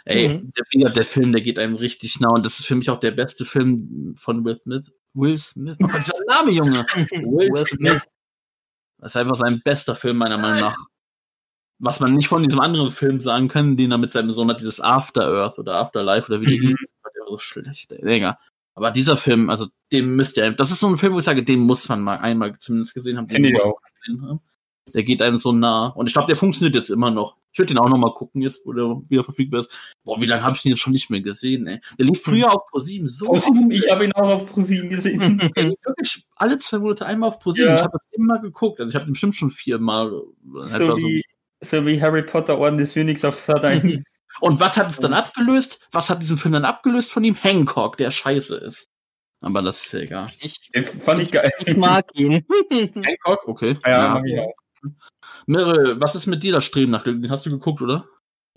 Ey, Mhm. der, der Film, der geht einem richtig nah und das ist für mich auch der beste Film von Will Smith. Will Smith? Oh Gott, dieser Name, Junge. Will, Will Smith. Das ist einfach sein bester Film, meiner Meinung nach. Was man nicht von diesem anderen Film sagen kann, den er mit seinem Sohn hat, dieses After Earth oder Afterlife oder wie der Mhm. hieß. Der war so schlecht, ey. Aber dieser Film, also den müsst ihr, das ist so ein Film, wo ich sage, den muss man mal einmal zumindest gesehen haben. Den muss auch. man gesehen haben. Der geht einem so nah. Und ich glaube, der funktioniert jetzt immer noch. Ich würde den auch noch mal gucken, jetzt, wo der wieder verfügbar ist. Boah, wie lange habe ich den jetzt schon nicht mehr gesehen, ey. Der lief früher auf ProSieben so ProSieben, ich habe ihn auch auf ProSieben gesehen. der lief wirklich alle zwei Monate einmal auf ProSieben. Ja. Ich habe das immer geguckt. Also ich habe den bestimmt schon viermal. so, etwa so. wie, so wie Harry Potter Orden des Phönix auf Sat 1. Und was hat es dann abgelöst? Was hat diesen Film dann abgelöst von ihm? Hancock, der scheiße ist. Aber das ist ja egal. Ich, Den fand ich geil. ich mag ihn. Hancock, okay. Ja, mag ich auch. Mirre, was ist mit dir das Streben nach Glück? Den hast du geguckt, oder?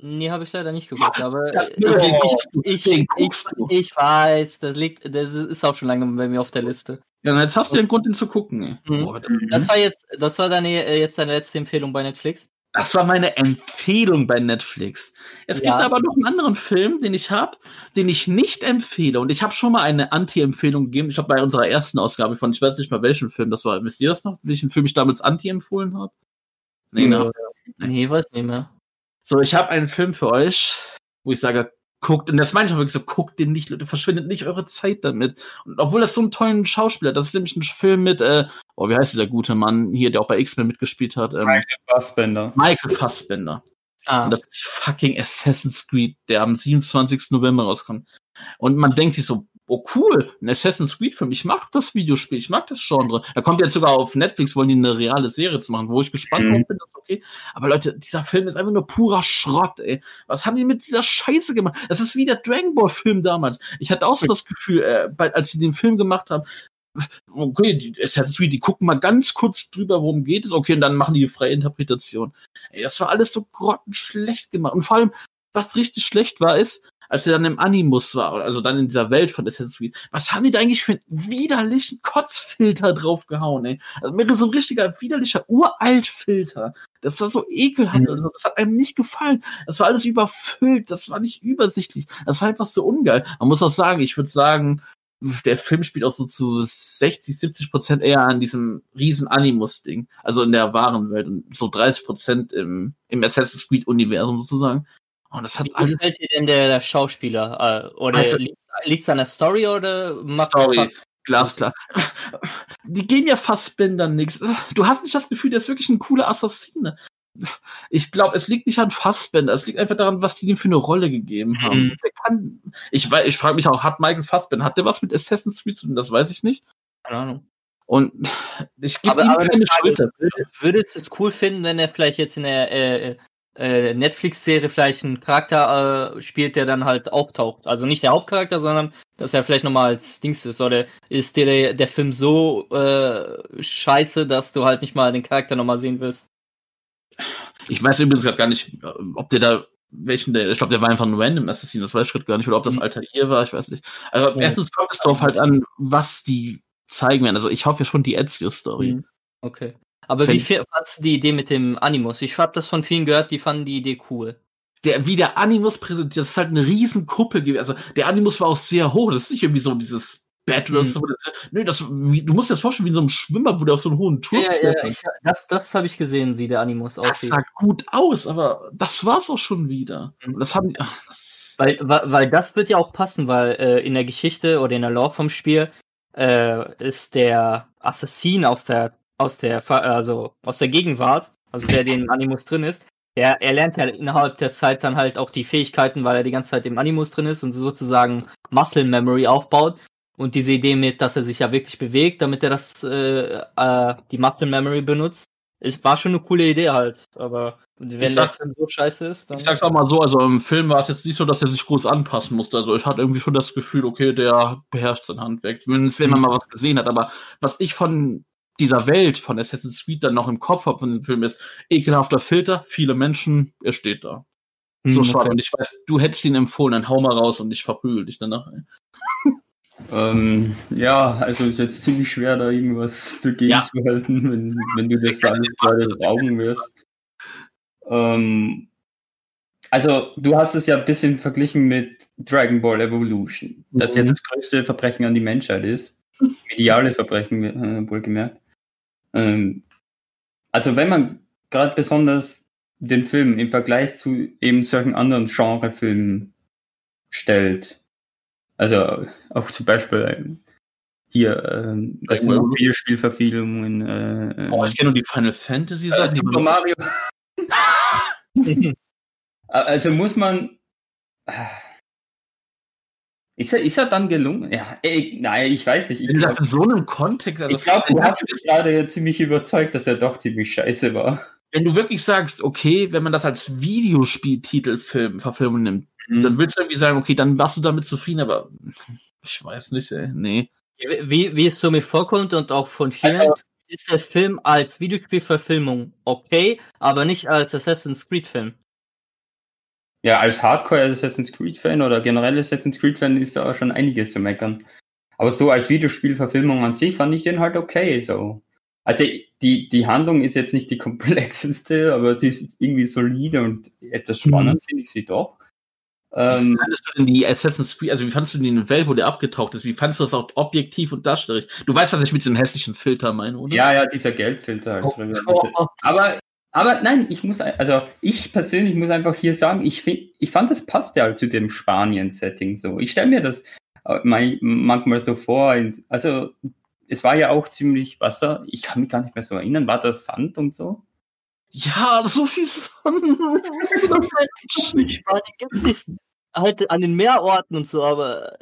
Nee, habe ich leider nicht geguckt, aber Ja, den ich, guckst du, ich, den ich, ich weiß, das liegt, das ist auch schon lange bei mir auf der Liste. Ja, jetzt hast du ja einen Grund, den zu gucken. Mhm. Boah, das- Das war jetzt, das war deine, äh, jetzt deine letzte Empfehlung bei Netflix. Das war meine Empfehlung bei Netflix. Es Ja. gibt aber noch einen anderen Film, den ich habe, den ich nicht empfehle. Und ich habe schon mal eine Anti-Empfehlung gegeben. Ich habe bei unserer ersten Ausgabe von, ich weiß nicht mal welchen Film das war. Wisst ihr das noch? Welchen Film ich damals Anti-empfohlen habe? Nee, ne? Nee, weiß nicht mehr. So, ich habe einen Film für euch, wo ich sage, guckt, und das meine ich auch wirklich so, guckt den nicht, Leute, verschwendet nicht eure Zeit damit. Und obwohl das so einen tollen Schauspieler, hat, das ist nämlich ein Film mit, äh, oh, wie heißt dieser gute Mann hier, der auch bei X-Men mitgespielt hat? Ähm, Michael Fassbender. Michael Fassbender. Ah, Und das ist fucking Assassin's Creed, der am 27. November rauskommt. Und man denkt sich so, oh cool, ein Assassin's Creed-Film. Ich mag das Videospiel, ich mag das Genre. Er kommt jetzt sogar auf Netflix, wollen die eine reale Serie zu machen, wo ich gespannt Mhm. drauf bin, das ist okay. Aber Leute, dieser Film ist einfach nur purer Schrott, ey. Was haben die mit dieser Scheiße gemacht? Das ist wie der Dragon Ball-Film damals. Ich hatte auch so das Gefühl, äh, bei, als sie den Film gemacht haben, okay, die Assassin's Creed, die gucken mal ganz kurz drüber, worum geht es, okay, und dann machen die die freie Interpretation. Ey, das war alles so grottenschlecht gemacht. Und vor allem, was richtig schlecht war, ist, als er dann im Animus war, also dann in dieser Welt von Assassin's Creed, was haben die da eigentlich für einen widerlichen Kotzfilter draufgehauen, ey? Also mir so ein richtiger widerlicher Uraltfilter. Das war so ekelhaft, also das hat einem nicht gefallen. Das war alles überfüllt, das war nicht übersichtlich, das war einfach so ungeil. Man muss auch sagen, ich würde sagen, der Film spielt auch so zu 60, 70 Prozent eher an diesem riesen Animus-Ding, also in der wahren Welt und so 30 Prozent im, im Assassin's Creed-Universum sozusagen. Und das hat Wie alles gefällt dir denn der, der Schauspieler? Äh, Oder liegt es an der Story oder Story. Glasklar. Die geben ja Fassbinder nix. Du hast nicht das Gefühl, der ist wirklich ein cooler Assassine. Ich glaube, es liegt nicht an Fassbender, es liegt einfach daran, was die dem für eine Rolle gegeben haben. Mhm. Der kann, ich ich frage mich auch, hat Michael Fassbender, hat der was mit Assassin's Creed zu tun? Das weiß ich nicht. Keine Ahnung. Und ich gebe ihm keine Schuld würdest du es cool finden, wenn er vielleicht jetzt in der äh, äh, Netflix-Serie vielleicht einen Charakter äh, spielt, der dann halt auftaucht? Also nicht der Hauptcharakter, sondern dass er vielleicht nochmal als Dings ist. Oder ist dir der, der Film so äh, scheiße, dass du halt nicht mal den Charakter nochmal sehen willst? Ich weiß übrigens gerade gar nicht, ob der da welchen der, ich glaube, der war einfach ein random Assassin, das weiß ich gerade gar nicht, oder ob das Mhm. alter ihr war, ich weiß nicht. Aber Ja. erstens kommt es drauf halt an, was die zeigen werden. Also ich hoffe ja schon die Ezio-Story. Mhm. Okay. Aber Wenn- wie viel fandst du die Idee mit dem Animus? Ich habe das von vielen gehört, die fanden die Idee cool. Der, wie der Animus präsentiert, das ist halt eine riesen Kuppel gewesen. Also der Animus war auch sehr hoch, das ist nicht irgendwie so dieses Bett oder Mhm. so. Nö, das, wie, du musst dir das vorstellen, wie in so einem Schwimmer, wo der auf so einen hohen Turm klettert. ich, das das habe ich gesehen, wie der Animus Das aussieht. sah gut aus, aber das war's auch schon wieder. Mhm. Das haben, ach, das, Weil, weil, weil das wird ja auch passen, weil äh, in der Geschichte oder in der Lore vom Spiel äh, ist der Assassin aus der aus der also aus der Gegenwart, also der den Animus drin ist, der er lernt ja innerhalb der Zeit dann halt auch die Fähigkeiten, weil er die ganze Zeit im Animus drin ist und sozusagen Muscle Memory aufbaut und diese Idee mit, dass er sich ja wirklich bewegt, damit er das äh, äh, die Muscle Memory benutzt. Es war schon eine coole Idee halt, aber wenn der sag- Film so scheiße ist, dann Ich sag's auch mal so, also im Film war es jetzt nicht so, dass er sich groß anpassen musste. Also ich hatte irgendwie schon das Gefühl, okay, der beherrscht sein Handwerk, zumindest wenn man Mhm. mal was gesehen hat. Aber was ich von dieser Welt, von Assassin's Creed dann noch im Kopf habe von diesem Film ist, ekelhafter Filter, viele Menschen, er steht da. So Hm, schade. Und ich weiß, du hättest ihn empfohlen, dann hau mal raus und ich verprügel dich danach. Ähm, ja, also ist jetzt ziemlich schwer, da irgendwas dagegen Ja. zu halten, wenn, wenn du das alles gerade vor Augen wirst. Ähm, also, du hast es ja ein bisschen verglichen mit Dragon Ball Evolution, das ja Mhm. das größte Verbrechen an die Menschheit ist. Mediale Verbrechen, äh, wohlgemerkt. Ähm, also, wenn man gerade besonders den Film im Vergleich zu eben solchen anderen Genrefilmen stellt, also auch zum Beispiel ähm, hier, ähm, das sind Ball. Videospielverfilmungen, äh, Boah, ich kenne nur die Final Fantasy äh, Sachen. Super Mario. also muss man. Ist er, ist er dann gelungen? Ja, ey, nein, ich weiß nicht. Ich Wenn du das glaube, in so einem Kontext, also glaub, du hast mich gerade ziemlich überzeugt, dass er doch ziemlich scheiße war. wenn du wirklich sagst, okay, wenn man das als Videospieltitelfilm Verfilmung nimmt, dann willst du irgendwie sagen, okay, dann warst du damit zufrieden, aber ich weiß nicht, ey. Nee. Wie, wie es so mir vorkommt und auch von vielen, Also- ist der Film als Videospielverfilmung okay, aber nicht als Assassin's Creed Film. Ja, als Hardcore Assassin's Creed Fan oder generell Assassin's Creed Fan ist da auch schon einiges zu meckern. Aber so als Videospielverfilmung an sich fand ich den halt okay, so. Also die, die Handlung ist jetzt nicht die komplexeste, aber sie ist irgendwie solide und etwas spannend, finde ich sie doch. Wie Ähm, fandest du denn die Assassin's Creed, also wie fandest du die Welt, wo der abgetaucht ist? Wie fandest du das auch objektiv und darstellerisch? Du weißt, was ich mit diesem hässlichen Filter meine, oder? ja, ja, dieser Geldfilter halt Oh, oh. Aber, aber nein, ich muss, also ich persönlich muss einfach hier sagen, ich, find, ich fand, das passt ja halt zu dem Spanien-Setting so. Ich stelle mir das äh, manchmal so vor, also es war ja auch ziemlich Wasser, ich kann mich gar nicht mehr so erinnern, war das Sand und so? Ja, so viel Sonne. Spanien gibt's nicht halt an den Meerorten und so, aber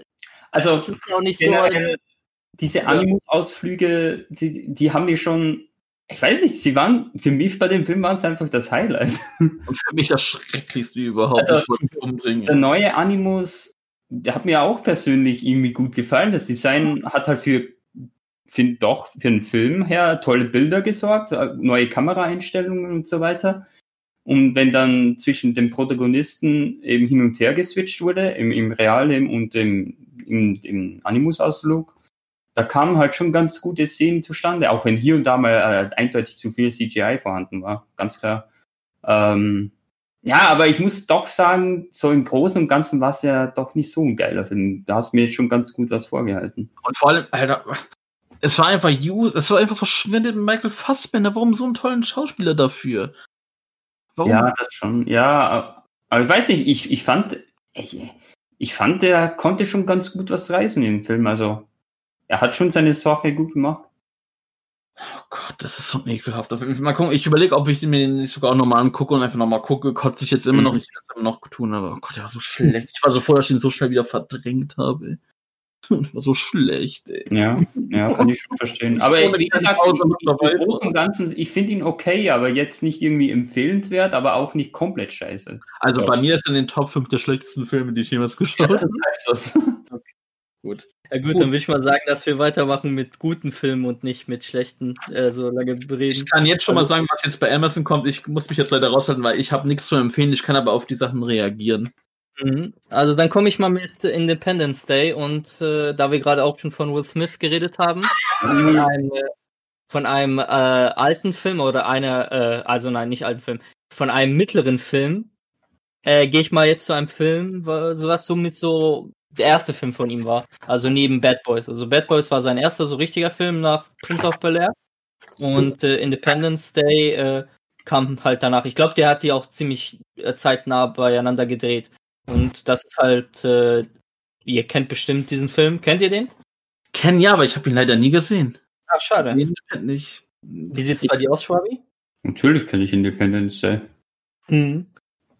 Also das ist ja auch nicht so. generell, diese Animus-Ausflüge, die, die haben mir schon, ich weiß nicht, sie waren, für mich bei dem Film waren es einfach das Highlight. Und für mich das Schrecklichste überhaupt. Also, ich wollte mich umbringen. Der neue Animus, der hat mir auch persönlich irgendwie gut gefallen. Das Design hat halt für, finde doch, für einen Film her tolle Bilder gesorgt, äh, neue Kameraeinstellungen und so weiter. Und wenn dann zwischen den Protagonisten eben hin und her geswitcht wurde, im, im Realleben und im, im, im Animus-Ausflug, da kamen halt schon ganz gute Szenen zustande, auch wenn hier und da mal äh, eindeutig zu viel CGI vorhanden war, ganz klar. Ähm, ja, aber ich muss doch sagen, so im Großen und Ganzen war es ja doch nicht so ein geiler Film. Da hast du mir schon ganz gut was vorgehalten. Und vor allem, Alter, es war einfach use, es war einfach verschwendet mit Michael Fassbender. Warum so einen tollen Schauspieler dafür? Warum? Ja, das schon. Ja, aber ich weiß nicht, ich, ich fand, ich, ich fand, der konnte schon ganz gut was reißen im Film. Also, er hat schon seine Sache gut gemacht. Oh Gott, das ist so ekelhaft. Mal gucken, ich überlege, ob ich mir den nicht sogar auch nochmal angucke und einfach nochmal gucke. Konnte ich jetzt immer noch, Mhm. ich kann es immer noch tun, aber oh Gott, der war so schlecht. Ich war so froh, dass ich ihn so schnell wieder verdrängt habe. Das war so schlecht, ey. Ja, ja, kann ich schon verstehen. Aber die gesagt, macht im weiter. Großen und Ganzen, ich finde ihn okay, aber jetzt nicht irgendwie empfehlenswert, aber auch nicht komplett scheiße. Also Ja. bei mir ist er in den Top 5 der schlechtesten Filme, die ich jemals geschaut habe. heißt was. Gut. Ja gut, dann würde ich mal sagen, dass wir weitermachen mit guten Filmen und nicht mit schlechten, äh, so lange bereden. Ich kann jetzt schon mal sagen, was jetzt bei Amazon kommt. Ich muss mich jetzt leider raushalten, weil ich habe nichts zu empfehlen. Ich kann aber auf die Sachen reagieren. Mhm. Also dann komme ich mal mit Independence Day und äh, da wir gerade auch schon von Will Smith geredet haben, von einem, äh, von einem äh, alten Film oder einer, äh, also nein, nicht alten Film, von einem mittleren Film, äh, gehe ich mal jetzt zu einem Film, wo- sowas so mit so der erste Film von ihm war. Also neben Bad Boys. Also Bad Boys war sein erster so richtiger Film nach Prince of Bel Air. Und äh, Independence Day äh, kam halt danach. Ich glaube, der hat die auch ziemlich äh, zeitnah beieinander gedreht. Und das ist halt, äh, ihr kennt bestimmt diesen Film. Kennt ihr den? Ken ja, aber ich habe ihn leider nie gesehen. Ah, schade. Nicht. Wie sieht's bei dir aus, Schwabi? Natürlich kenne ich Independence Day. Mhm.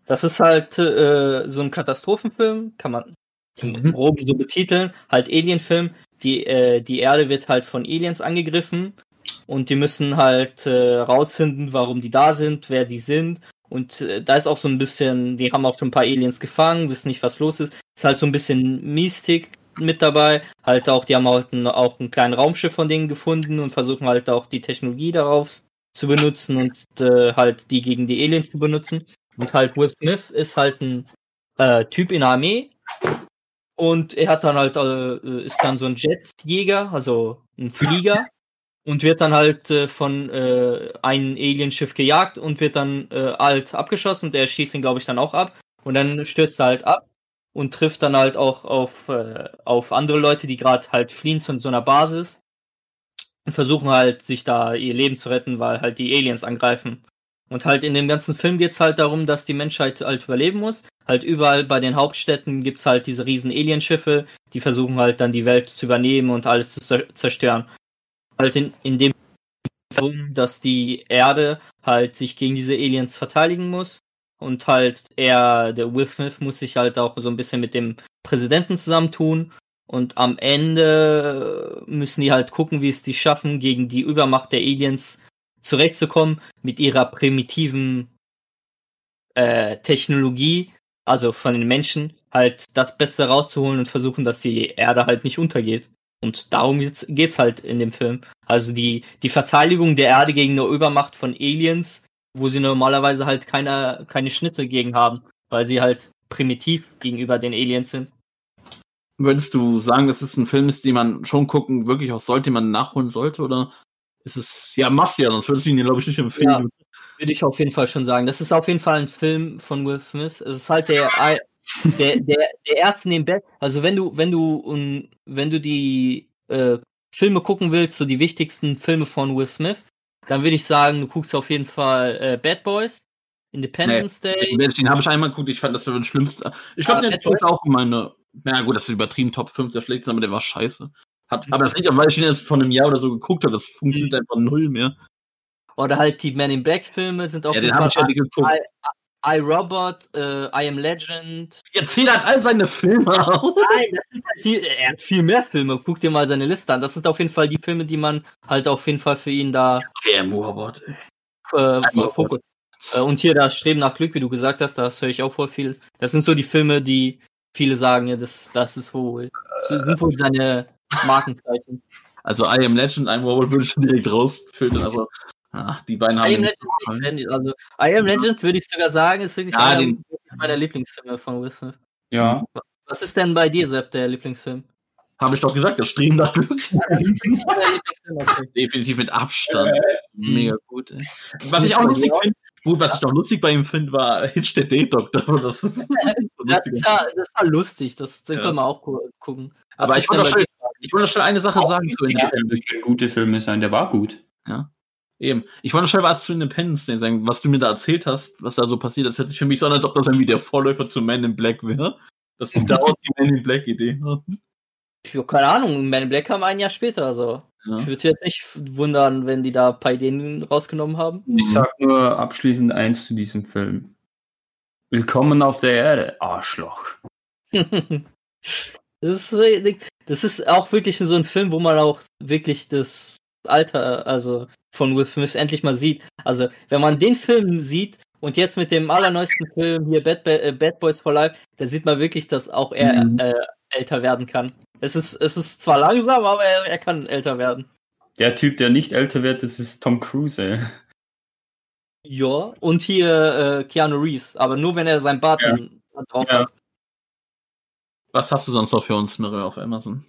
Das ist halt äh, so ein Katastrophenfilm, kann man Mhm. grob so betiteln. Halt Alienfilm. Die, äh, die Erde wird halt von Aliens angegriffen und die müssen halt äh, rausfinden, warum die da sind, wer die sind. Und äh, da ist auch so ein bisschen, die haben auch schon ein paar Aliens gefangen, wissen nicht, was los ist. Ist halt so ein bisschen Mystik mit dabei. Halt auch, die haben halt ein, auch ein kleines Raumschiff von denen gefunden und versuchen halt auch die Technologie darauf zu benutzen und äh, halt die gegen die Aliens zu benutzen. Und halt Will Smith ist halt ein äh, Typ in der Armee. Und er hat dann halt, äh, ist dann so ein Jetjäger, also ein Flieger. Und wird dann halt äh, von äh, einem Alienschiff gejagt und wird dann äh, halt abgeschossen und er schießt ihn, glaube ich, dann auch ab. Und dann stürzt er halt ab und trifft dann halt auch auf, äh, auf andere Leute, die gerade halt fliehen zu so einer Basis und versuchen halt, sich da ihr Leben zu retten, weil halt die Aliens angreifen. Und halt in dem ganzen Film geht's halt darum, dass die Menschheit halt überleben muss. Halt überall bei den Hauptstädten gibt's halt diese riesen Alienschiffe, die versuchen halt dann die Welt zu übernehmen und alles zu zer- zerstören. Halt in, in dem Film, dass die Erde halt sich gegen diese Aliens verteidigen muss. Und halt er, der Will Smith, muss sich halt auch so ein bisschen mit dem Präsidenten zusammentun. Und am Ende müssen die halt gucken, wie es die schaffen, gegen die Übermacht der Aliens zurechtzukommen mit ihrer primitiven äh, Technologie, also von den Menschen, halt das Beste rauszuholen und versuchen, dass die Erde halt nicht untergeht. Und darum geht's, geht's halt in dem Film. Also die, die Verteidigung der Erde gegen eine Übermacht von Aliens, wo sie normalerweise halt keine, keine Schnitte gegen haben, weil sie halt primitiv gegenüber den Aliens sind. Würdest du sagen, dass es ein Film ist, den man schon gucken, wirklich auch sollte, den man nachholen sollte? Oder ist es, ja, machst du ja, sonst würdest du ihn, glaube ich, nicht empfehlen. Würde ich auf jeden Fall schon sagen. Das ist auf jeden Fall ein Film von Will Smith. Es ist halt der, der, der, der erste neben Bad. Also wenn du, wenn du, wenn du die äh, Filme gucken willst, so die wichtigsten Filme von Will Smith, dann würde ich sagen, du guckst auf jeden Fall äh, Bad Boys, Independence Day. Den, habe ich einmal geguckt, ich fand das war das Schlimmste. Ich glaube, der tut auch in meine, na gut, das ist übertrieben, Top 5 der schlechteste, aber der war scheiße. Hat, Mhm. aber das liegt auch, weil ich ihn erst vor einem Jahr oder so geguckt habe, das funktioniert einfach null mehr. Oder halt die Men in Black Filme sind auf Ja, den habe ich ja geguckt. I, I Robot, äh, I Am Legend. Jetzt zählt halt all seine Filme auf. Nein, das sind halt die, er hat viel mehr Filme. Guck dir mal seine Liste an. Das sind auf jeden Fall die Filme, die man halt auf jeden Fall für ihn da Ja, Moorboard, ey. äh, Fokus. Äh, und hier das Streben nach Glück, wie du gesagt hast, das höre ich auch voll viel. Das sind so die Filme, die viele sagen, ja, das, das ist wohl, das sind wohl seine Markenzeichen. Also I Am Legend, I'm Warhol würde ich schon direkt rausfiltern. Also Ach, die beiden haben. I Am Legend, nicht also I Am Legend würde ich sogar sagen, ist wirklich Ja, einer den- meiner Lieblingsfilme von Will Smith. Ja. Was ist denn bei dir, Sepp, der Lieblingsfilm? Habe ich doch gesagt, das Stream nach Glück. Das. Definitiv mit Abstand. Mega gut. Ey. Was ich auch lustig finde, gut, was ich noch lustig bei ihm finde, war Hitch der Date-Doktor. Das ist, Das, ist ja, das war lustig, das, den Ja. können wir auch gu- gucken. Was Aber ich noch bei schnell, ich wollte noch schnell eine Sache sagen zu Ja, Independence. können gute Filme sein, der war gut. Eben. Ich wollte noch schnell was zu Independence Day sagen. Was du mir da erzählt hast, was da so passiert, das hört sich für mich so an, als ob das irgendwie der Vorläufer zu Man in Black wäre. Dass die daraus die Man in Black Idee hatten. dir? Keine Ahnung, Man in Black kam ein Jahr später, also. Ja. Ich würde jetzt nicht wundern, wenn die da ein paar Ideen rausgenommen haben. Ich sag nur abschließend eins zu diesem Film. Willkommen auf der Erde, Arschloch. das, ist, äh, das ist auch wirklich so ein Film, wo man auch wirklich das Alter, also von Will Smith endlich mal sieht. Also, wenn man den Film sieht und jetzt mit dem allerneuesten Film hier Bad, Ba- äh, Bad Boys for Life, da sieht man wirklich, dass auch er Mhm. äh, älter werden kann. Es ist, es ist zwar langsam, aber er, er kann älter werden. Der Typ, der nicht älter wird, das ist Tom Cruise. ey. Ja, und hier äh, Keanu Reeves, aber nur wenn er sein Bart Ja. drauf Ja. hat. Was hast du sonst noch für uns, Mirre, auf Amazon?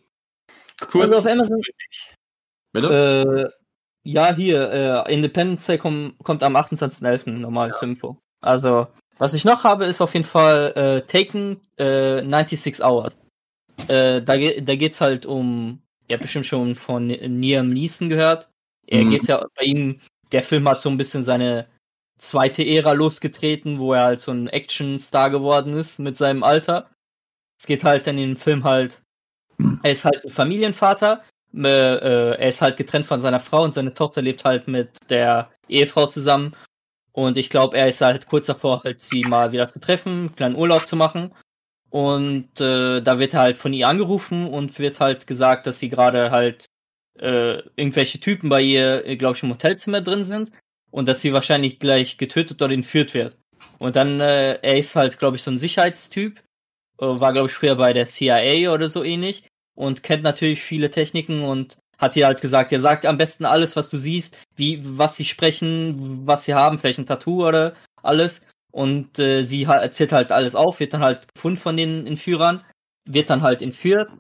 Kurz. Also auf Amazon Bitte? Äh, ja, hier, äh, Independence Day komm, kommt am 28.11. normal zur Info. Also, was ich noch habe, ist auf jeden Fall äh, Taken äh, 96 Hours. Äh, da, ge da geht's halt um, ihr habt bestimmt schon von Liam Neeson gehört. Er Mhm. geht's ja bei ihm, der Film hat so ein bisschen seine zweite Ära losgetreten, wo er halt so ein Actionstar geworden ist mit seinem Alter. Es geht halt in dem Film halt, Mhm. er ist halt ein Familienvater, äh, äh, er ist halt getrennt von seiner Frau und seine Tochter lebt halt mit der Ehefrau zusammen. Und ich glaube, er ist halt kurz davor, halt sie mal wieder zu treffen, einen kleinen Urlaub zu machen. Und äh, da wird er halt von ihr angerufen und wird halt gesagt, dass sie gerade halt äh, irgendwelche Typen bei ihr, glaube ich, im Hotelzimmer drin sind und dass sie wahrscheinlich gleich getötet oder entführt wird. Und dann, äh, er ist halt, glaube ich, so ein Sicherheitstyp, äh, war, glaube ich, früher bei der CIA oder so ähnlich und kennt natürlich viele Techniken und hat ihr halt gesagt, er sagt am besten alles, was du siehst, wie, was sie sprechen, was sie haben, vielleicht ein Tattoo oder alles. Und äh, sie halt, erzählt halt alles auf, wird dann halt gefunden von den Entführern, wird dann halt entführt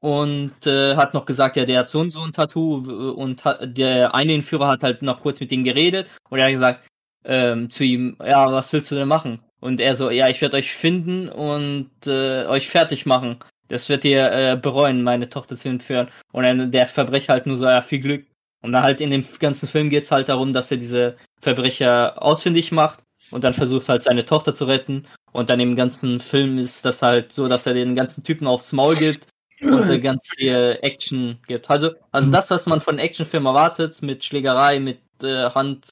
und äh, hat noch gesagt, ja, der hat so und so ein Tattoo und hat, der eine Entführer hat halt noch kurz mit ihm geredet und er hat gesagt ähm, zu ihm, ja, was willst du denn machen? Und er so, ja, ich werde euch finden und äh, euch fertig machen. Das wird ihr äh, bereuen, meine Tochter zu entführen. Und dann der Verbrecher halt nur so, ja, viel Glück. Und dann halt in dem ganzen Film geht's halt darum, dass er diese Verbrecher ausfindig macht und dann versucht halt seine Tochter zu retten. Und dann im ganzen Film ist das halt so, dass er den ganzen Typen aufs Maul gibt und äh, ganz viel Action gibt. Also, also das, was man von Actionfilmen erwartet, mit Schlägerei, mit äh, Hand,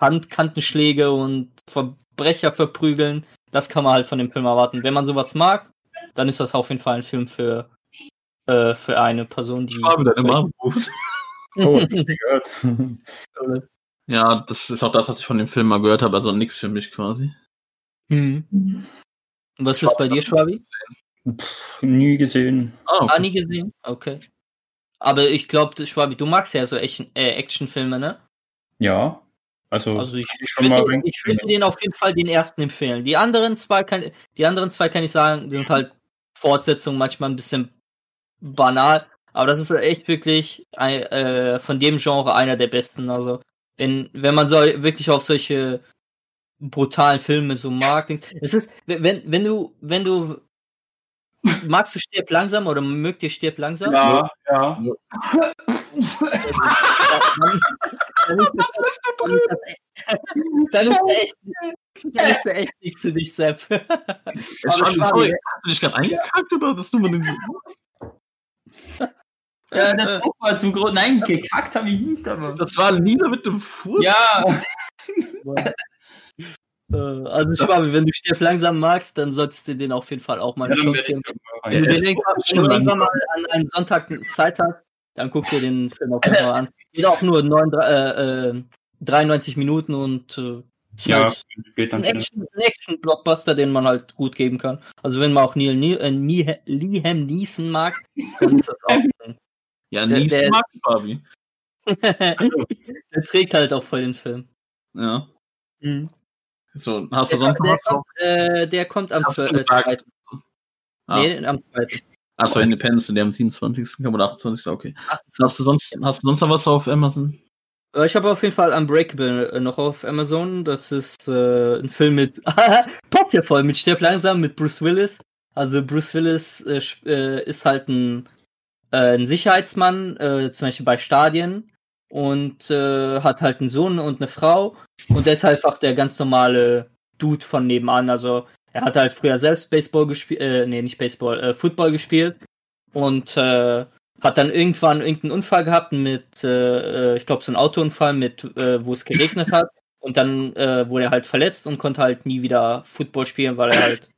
Handkantenschläge und Verbrecher verprügeln, das kann man halt von dem Film erwarten. Wenn man sowas mag, dann ist das auf jeden Fall ein Film für, äh, für eine Person, die. Habe deine Mom ruft. Oh, gehört. Ja, das ist auch das, was ich von dem Film mal gehört habe, also nichts für mich quasi. Hm. Und was ist bei dir, Schwabi? Pff, Nie gesehen. Ah, Ah, nie gesehen? Okay. Aber ich glaube, Schwabi, du magst ja so äh, Actionfilme, ne? Ja. Also, Also ich, ich, würde, ich würde den auf jeden Fall den ersten empfehlen. Die anderen zwei kann, die anderen zwei kann ich sagen, die sind halt Fortsetzungen manchmal ein bisschen banal, aber das ist echt wirklich ein, äh, von dem Genre einer der besten. Also wenn wenn man so wirklich auf solche brutalen Filme so mag, es ist wenn wenn du wenn du magst du stirb langsam oder mögt ihr stirb langsam? ja, ja. dann, dann ist das, dann ist das, echt- dann ist das echt, dann ist das echt nichts für dich, Sepp. Ich fand, Schwabi, sorry, hast du dich gerade eingekackt oder dass du mal den. Ja, das auch mal zum Grund. Nein, gekackt habe ich nicht, aber. Das war Lisa mit dem Furz. Ja, Äh, also Schwabi, wenn du stirb langsam magst, dann solltest du den auf jeden Fall auch mal eine dann Chance geben. ich Wenn du, den irgendwann, mal an einem Sonntag Zeit hast, dann guck dir den Film auf jeden Fall an. Geht auch nur 9, äh, äh, 93 Minuten und äh, Ja, halt geht dann ein schnell. Action- Action-Blockbuster, den man halt gut geben kann. Also wenn man auch Neil, Neil, äh, Neil, Liam Neeson mag, dann ist das auch. Ja, Der- Nies der- mag Fabi. der trägt halt auch voll den Film. Ja. Mhm. So, hast du Der, sonst noch was? kommt, äh, der kommt am Hast du 12. gesagt? Ah. Nee, am 2. Achso, Independence, der am 27. kam oder 28. Okay. Hast du sonst, hast du sonst noch was auf Amazon? Äh, Ich habe auf jeden Fall Unbreakable äh, noch auf Amazon. Das ist äh, ein Film mit. passt ja voll, mit Stirb langsam, mit Bruce Willis. Also, Bruce Willis äh, äh, ist halt ein, äh, ein Sicherheitsmann, äh, zum Beispiel bei Stadien. Und äh, hat halt einen Sohn und eine Frau. Und der ist halt einfach der ganz normale Dude von nebenan. Also, er hat halt früher selbst Baseball gespielt. Äh, nee, nicht Baseball, äh, Football gespielt. Und äh, hat dann irgendwann irgendeinen Unfall gehabt mit, äh, äh, ich glaube, so ein Autounfall, mit, äh, wo es geregnet hat. Und dann äh, wurde er halt verletzt und konnte halt nie wieder Football spielen, weil er halt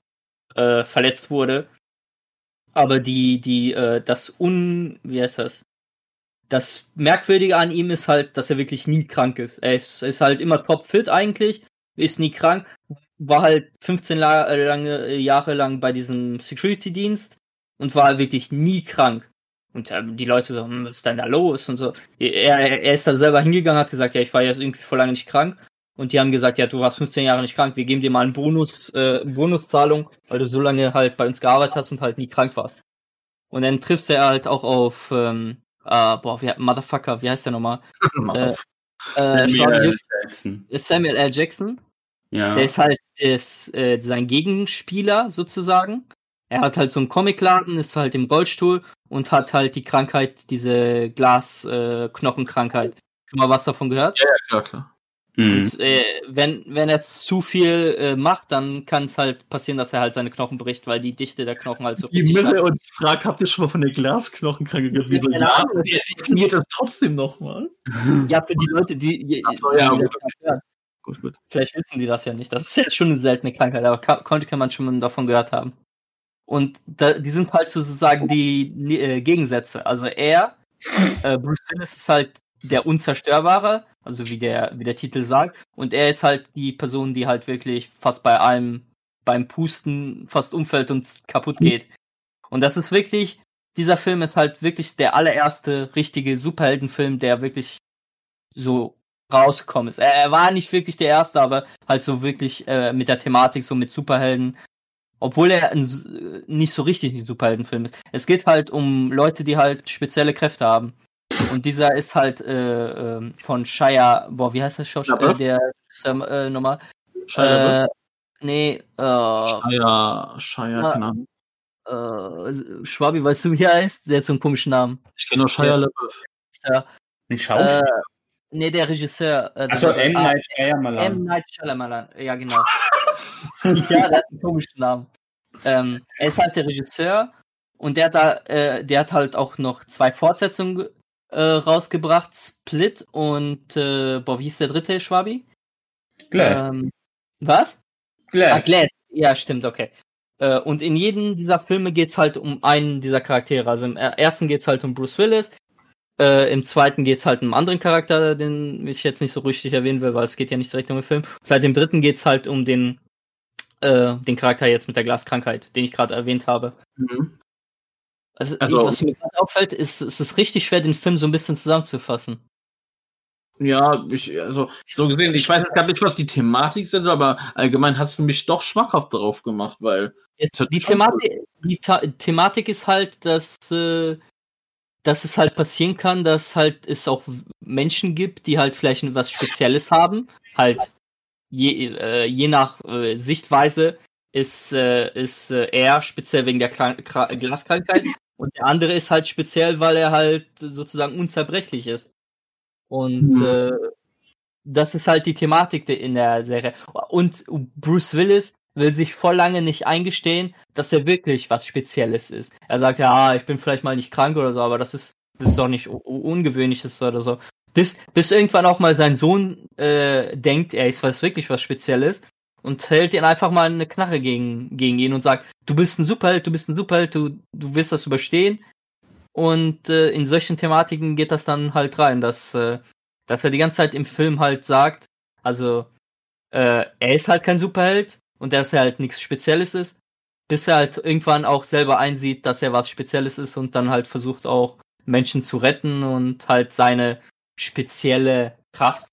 äh, verletzt wurde. Aber die, die, äh, das Un, wie heißt das? Das Merkwürdige an ihm ist halt, dass er wirklich nie krank ist. Er ist, ist halt immer topfit eigentlich, ist nie krank, war halt 15 La äh, lange, Jahre lang bei diesem Security-Dienst und war wirklich nie krank. Und äh, die Leute so, hm, was ist denn da los? Und so. Er, er ist da selber hingegangen, hat gesagt, ja, ich war jetzt irgendwie vor lange nicht krank. Und die haben gesagt, ja, du warst 15 Jahre nicht krank, wir geben dir mal einen Bonus, äh, Bonuszahlung, weil du so lange halt bei uns gearbeitet hast und halt nie krank warst. Und dann triffst er halt auch auf, ähm, äh, boah, wie, Motherfucker, wie heißt der nochmal? Äh, äh, Samuel Samuel, Jackson. Samuel L. Jackson. Ja. Der ist halt der ist, äh, sein Gegenspieler sozusagen. Er hat halt so einen Comicladen, ist halt im Rollstuhl und hat halt die Krankheit, diese Glasknochenkrankheit. Schon mal was davon gehört? Ja, klar, klar. Mhm. Und äh, wenn, wenn er zu viel äh, macht, dann kann es halt passieren, dass er halt seine Knochen bricht, weil die Dichte der Knochen halt so Die Mille uns fragt, habt ihr schon mal von der Glasknochenkranke gehört? Wie so, Keine ja, die definiert das trotzdem nochmal. Ja, für die Leute, die, so, ja, die das gut. Gut, gut. Vielleicht wissen die das ja nicht. Das ist ja schon eine seltene Krankheit, aber ka- konnte kann man schon mal davon gehört haben. Und da, die sind halt sozusagen die äh, Gegensätze. Also er, äh, Bruce Willis ist halt der Unzerstörbare, also wie der, wie der Titel sagt. Und er ist halt die Person, die halt wirklich fast bei allem, beim Pusten fast umfällt und kaputt geht. Und das ist wirklich, dieser Film ist halt wirklich der allererste richtige Superheldenfilm, der wirklich so rausgekommen ist. Er, er war nicht wirklich der erste, aber halt so wirklich äh, mit der Thematik, so mit Superhelden. Obwohl er ein, äh, nicht so richtig ein Superheldenfilm ist. Es geht halt um Leute, die halt spezielle Kräfte haben. Und dieser ist halt äh, ähm, von Shia, boah, wie heißt der Schauspieler? Äh, der ähm, äh, nochmal. Shia Äh, nee, äh, Shia, Shia, Ah. keine Ahnung. äh, Schwabi, weißt du, wie er heißt? Der hat so einen komischen Namen. Ich kenne nur Shia. LaBeouf. Ja, Ein Schauspieler. äh, nee, der Regisseur. Äh, Achso, M. Night M. Shyamalan. Night Shyamalan, ja genau. ja, der hat einen komischen Namen. Ähm, er ist halt der Regisseur und der hat da, äh, der hat halt auch noch zwei Fortsetzungen äh, rausgebracht, Split und äh, boah, wie hieß der dritte, Schwabi? Glass. Ähm, was? Ah, Glass. Glass. Ja, stimmt, okay. Äh, und in jedem dieser Filme geht's halt um einen dieser Charaktere. Also im er- ersten geht's halt um Bruce Willis, äh, im zweiten geht's halt um einen anderen Charakter, den ich jetzt nicht so richtig erwähnen will, weil es geht ja nicht direkt um den Film. Seit dem dritten geht's halt um den, äh, den Charakter jetzt mit der Glaskrankheit, den ich gerade erwähnt habe. Mhm. Also, Also- ich, was mir gerade auffällt, ist, es ist richtig schwer, den Film so ein bisschen zusammenzufassen. Ja, ich, also, so gesehen, ich weiß jetzt gar nicht, was die Thematik sind, aber allgemein hat es für mich doch schmackhaft darauf gemacht, weil. Jetzt, die, Thematik, die Thematik ist halt, dass, äh, dass es halt passieren kann, dass halt es auch Menschen gibt, die halt vielleicht was Spezielles haben. Halt je, äh, je nach äh, Sichtweise ist, äh, ist äh, er speziell wegen der Kla Kra Glaskrankheit und der andere ist halt speziell, weil er halt sozusagen unzerbrechlich ist. Und Mhm. äh, das ist halt die Thematik in der Serie. Und Bruce Willis will sich voll lange nicht eingestehen, dass er wirklich was Spezielles ist. Er sagt ja, ah, ich bin vielleicht mal nicht krank oder so, aber das ist, das ist doch nicht ungewöhnliches oder so. Bis, bis irgendwann auch mal sein Sohn äh, denkt, er ist was wirklich was Spezielles und hält ihn einfach mal eine Knarre gegen, gegen ihn und sagt, du bist ein Superheld, du bist ein Superheld, du, du wirst das überstehen. Und äh, in solchen Thematiken geht das dann halt rein, dass, äh, dass er die ganze Zeit im Film halt sagt, also äh, er ist halt kein Superheld und dass er halt nichts Spezielles ist, bis er halt irgendwann auch selber einsieht, dass er was Spezielles ist und dann halt versucht auch Menschen zu retten und halt seine spezielle Kraft.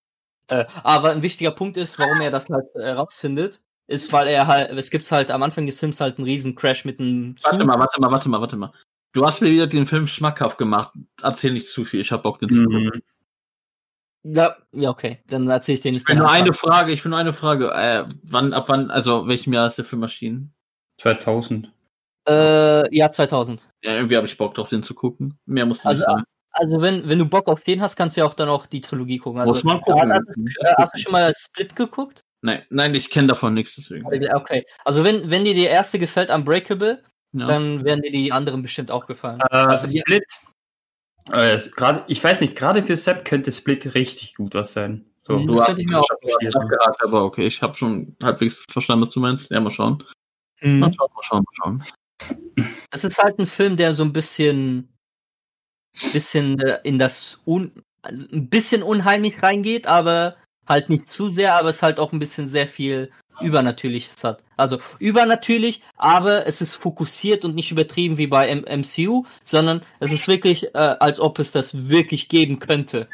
Äh, aber ein wichtiger Punkt ist, warum er das halt herausfindet, ist, weil er halt, es gibt halt am Anfang des Films halt einen riesen Crash mit einem Warte mal, warte mal, warte mal, warte mal. Du hast mir wieder den Film schmackhaft gemacht. Erzähl nicht zu viel, ich hab Bock, den zu gucken. Mhm. Ja, ja, okay. Dann erzähl ich dir nicht. Ich will nur eine Frage, ich will nur eine Frage. Äh, wann, ab wann, also welchem Jahr ist der Film erschienen? 2000. Äh, ja, 2000. Ja, irgendwie habe ich Bock drauf, den zu gucken. Mehr muss nicht Also, sein. Also wenn, wenn du Bock auf den hast, kannst du ja auch dann auch die Trilogie gucken. Also, Muss man gucken. Hast, du- äh, hast du schon mal Split geguckt? Nein, nein, ich kenne davon nichts, deswegen. Okay. Also wenn, wenn dir die erste gefällt, Unbreakable, Ja. dann werden dir die anderen bestimmt auch gefallen. Äh, Also Split. Äh, grad, ich weiß nicht, gerade für Sepp könnte Split richtig gut was sein. So, Mhm. Du Das hast könnte ich mir auch geraten, aber okay, ich habe schon halbwegs verstanden, was du meinst. Ja, mal schauen. Mhm. Mal schauen, mal schauen, mal schauen. Es ist halt ein Film, der so ein bisschen, bisschen äh, in das un, also ein bisschen unheimlich reingeht, aber halt nicht zu sehr, aber es halt auch ein bisschen sehr viel Übernatürliches hat. Also übernatürlich, aber es ist fokussiert und nicht übertrieben wie bei M MCU, sondern es ist wirklich, äh, als ob es das wirklich geben könnte.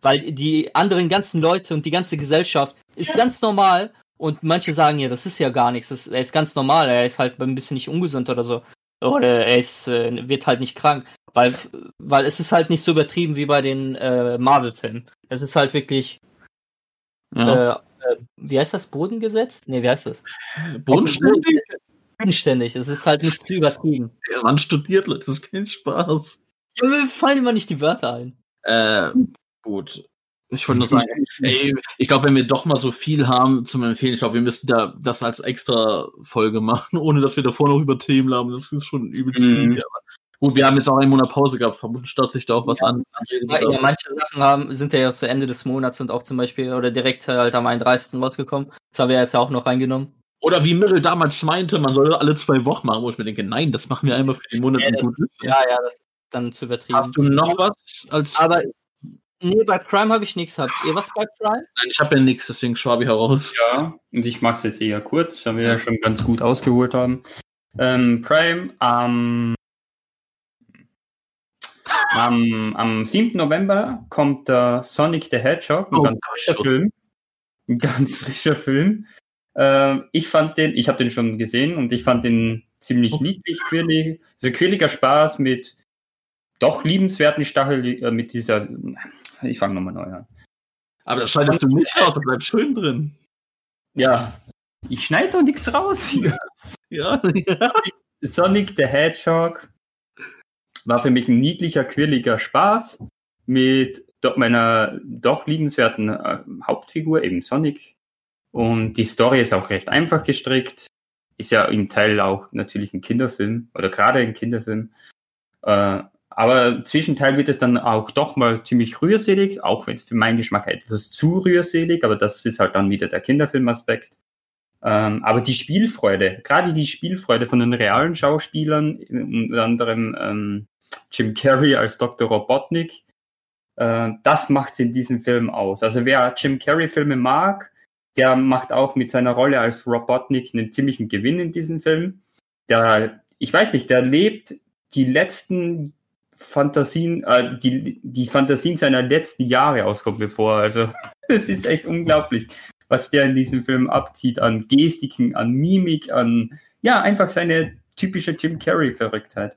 Weil die anderen ganzen Leute und die ganze Gesellschaft ist ganz normal und manche sagen ja, das ist ja gar nichts, das, er ist ganz normal, er ist halt ein bisschen nicht ungesund oder so. Oder er ist, äh, wird halt nicht krank. Weil, weil es ist halt nicht so übertrieben wie bei den äh, Marvel-Filmen. Es ist halt wirklich, Ja. äh, äh, wie heißt das, Bodengesetz? Nee, wie heißt das? Bodenständig? Bodenständig. Es ist halt nicht zu übertrieben. Der Mann studiert, Leute, das ist kein Spaß. Ja, Mir fallen immer nicht die Wörter ein. Äh, gut. Ich wollte nur sagen, ey, ich glaube, wenn wir doch mal so viel haben zum Empfehlen, ich glaube, wir müssen da das als extra Folge machen, ohne dass wir davor noch über Themen haben. Das ist schon übelst Mhm. viel. Gut, wir haben jetzt auch einen Monat Pause gehabt, vermutlich staut sich da auch was an. Ja, ja, manche Sachen haben, sind ja zu Ende des Monats und auch zum Beispiel oder direkt halt am 31. rausgekommen. Das haben wir jetzt ja auch noch reingenommen. Oder wie Mirrell damals meinte, man soll alle zwei Wochen machen, wo ich mir denke, nein, das machen wir einmal für den Monat Ja, und das gut ist. Ja, ja, das ist dann zu übertrieben. Hast du noch was als. Aber nee, bei Prime habe ich nichts. Habt ihr was bei Prime? Nein, ich habe ja nichts, deswegen Schwabi heraus. Ja, und ich mache es jetzt eher kurz, da wir ja schon ganz gut ausgeholt haben. Ähm, Prime am, am, am 7. November kommt der Sonic the Hedgehog, ein Oh ganz Gott. frischer Film. Ein ganz frischer Film. Ähm, ich fand den, ich habe den schon gesehen und ich fand den ziemlich Oh. niedlich, quirlig. So quirliger Spaß mit doch liebenswerten Stachel, äh, mit dieser, ich fange nochmal neu an. Aber das schneidest du nicht raus, das bleibt schön drin. Ja, ich schneide doch nichts raus hier. Ja, ja. Sonic the Hedgehog war für mich ein niedlicher, quirliger Spaß mit meiner doch liebenswerten äh, Hauptfigur, eben Sonic. Und die Story ist auch recht einfach gestrickt. Ist ja im Teil auch natürlich ein Kinderfilm oder gerade ein Kinderfilm. Äh, aber zwischenteil wird es dann auch doch mal ziemlich rührselig, auch wenn es für meinen Geschmack etwas zu rührselig, aber das ist halt dann wieder der Kinderfilmaspekt. Ähm, aber die Spielfreude, gerade die Spielfreude von den realen Schauspielern, unter anderem ähm, Jim Carrey als Dr. Robotnik, äh, das macht's in diesem Film aus. Also wer Jim Carrey-Filme mag, der macht auch mit seiner Rolle als Robotnik einen ziemlichen Gewinn in diesem Film. Der, ich weiß nicht, der lebt die letzten Fantasien, äh, die, die Fantasien seiner letzten Jahre aus, kommt mir vor. Also es ist echt unglaublich was der in diesem Film abzieht an Gestiken, an Mimik, an ja, einfach seine typische Jim Carrey-Verrücktheit.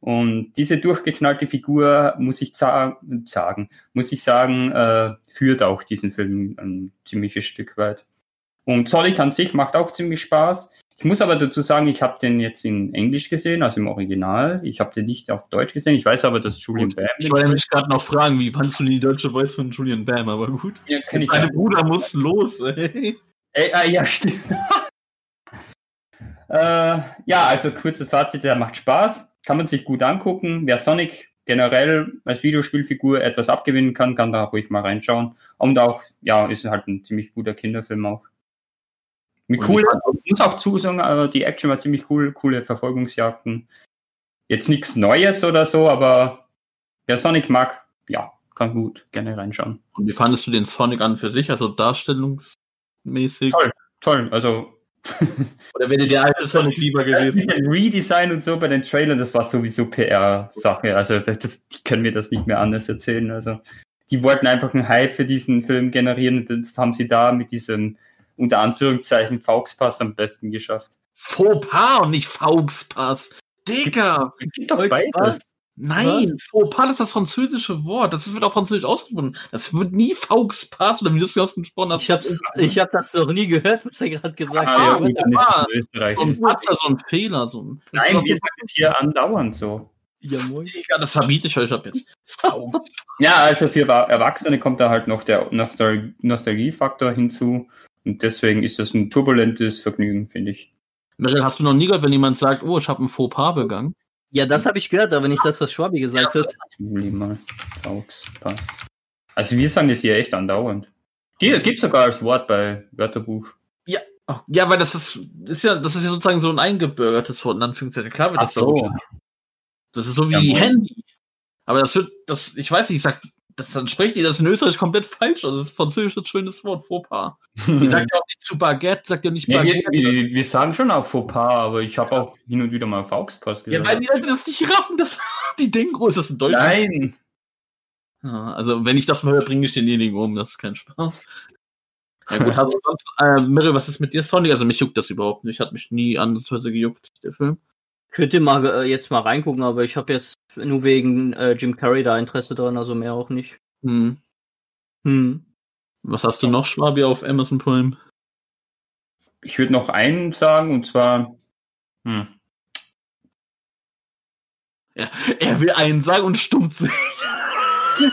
Und diese durchgeknallte Figur, muss ich sagen, muss ich sagen, äh, führt auch diesen Film ein ziemliches Stück weit. Und Sonic an sich macht auch ziemlich Spaß. Ich muss aber dazu sagen, ich habe den jetzt in Englisch gesehen, also im Original. Ich habe den nicht auf Deutsch gesehen. Ich weiß aber, dass Julian Bam Ich wollte mich gerade noch fragen, wie fandst du die deutsche Voice von Julian Bam, aber gut. ja, kenn ich Deine Bruder muss los, ey. Ey, ah, ja, stimmt. äh, ja, also kurzes Fazit, der macht Spaß, kann man sich gut angucken. Wer Sonic generell als Videospielfigur etwas abgewinnen kann, kann da ruhig mal reinschauen. Und auch, ja, ist halt ein ziemlich guter Kinderfilm auch. Mit cool, muss auch zusagen, aber die Action war ziemlich cool, coole Verfolgungsjagden. Jetzt nichts Neues oder so, aber wer Sonic mag, ja, kann gut gerne reinschauen. Und wie fandest du den Sonic an für sich, also darstellungsmäßig? Toll. Toll, also Oder wäre dir der alte Sonic lieber Das gewesen? Redesign und so bei den Trailern, das war sowieso PR-Sache. Also das, das, die können mir das nicht mehr anders erzählen. Also die wollten einfach einen Hype für diesen Film generieren und jetzt haben sie da mit diesem unter Anführungszeichen Fauxpass am besten geschafft. Fauxpas und nicht Fauxpass. Digga! Es gibt doch beides. Nein, Fauxpas ist das französische Wort. Das wird auch französisch ausgesprochen. Das wird nie Fauxpas oder wie du es ausgesprochen hast. Ich hab's, ich hab das noch nie gehört, was er gerade gesagt Ah, ja, hat. gut, dann ist Ah, es Österreich. so ein Patzer, so ein Fehler. So ein, das Nein, ist wir sagen es hier andauernd so. Ja, moin. Digga, das verbiete ich euch ab jetzt. Fauxpas. Ja, also für Wa- Erwachsene kommt da halt noch der Nostal Nostalgiefaktor hinzu. Und deswegen ist das ein turbulentes Vergnügen, finde ich. Meryl, hast du noch nie gehört, wenn jemand sagt, oh, ich habe ein Fauxpas begangen? Ja, das habe ich gehört, aber nicht das, was Schwabi gesagt hat. Juli mal. Fauxpass. Also wir sagen das hier echt andauernd. Gibt gibt's sogar als Wort bei Wörterbuch. Oh, ja, weil das ist, ist ja, das ist ja sozusagen so ein eingebürgertes Wort, in Anführungszeichen. Klar wird Ach das so. so. Das ist so wie Jawohl. Handy. Aber das wird, das, ich weiß nicht, ich sag, das, dann spricht ihr das in Österreich komplett falsch. Also das ist französisch ein schönes Wort, Fauxpas. Ihr sagt ja zu Baguette, sagt ja nicht Nee, wir, Baguette. wir, wir sagen schon auch Fauxpas, aber ich habe auch hin und wieder mal Fauxpass ja, gesagt. weil die Leute das nicht raffen, das, die denken, oh, ist das ein deutsches Nein! Ja, also wenn ich das mal höre, bringe ich denjenigen um, das ist kein Spaß. Ja gut, hast du sonst, äh, Mirre, was ist mit dir, Sonic? Also mich juckt das überhaupt nicht, hat mich nie ansatzweise gejuckt, der Film. Könnt ihr mal äh, jetzt mal reingucken, aber ich habe jetzt nur wegen äh, Jim Carrey da Interesse dran, also mehr auch nicht. Hm. Hm. Was hast du noch, Schwabi, auf Amazon Prime? Ich würde noch einen sagen, und zwar. Hm. Er will einen sagen und stummt sich. das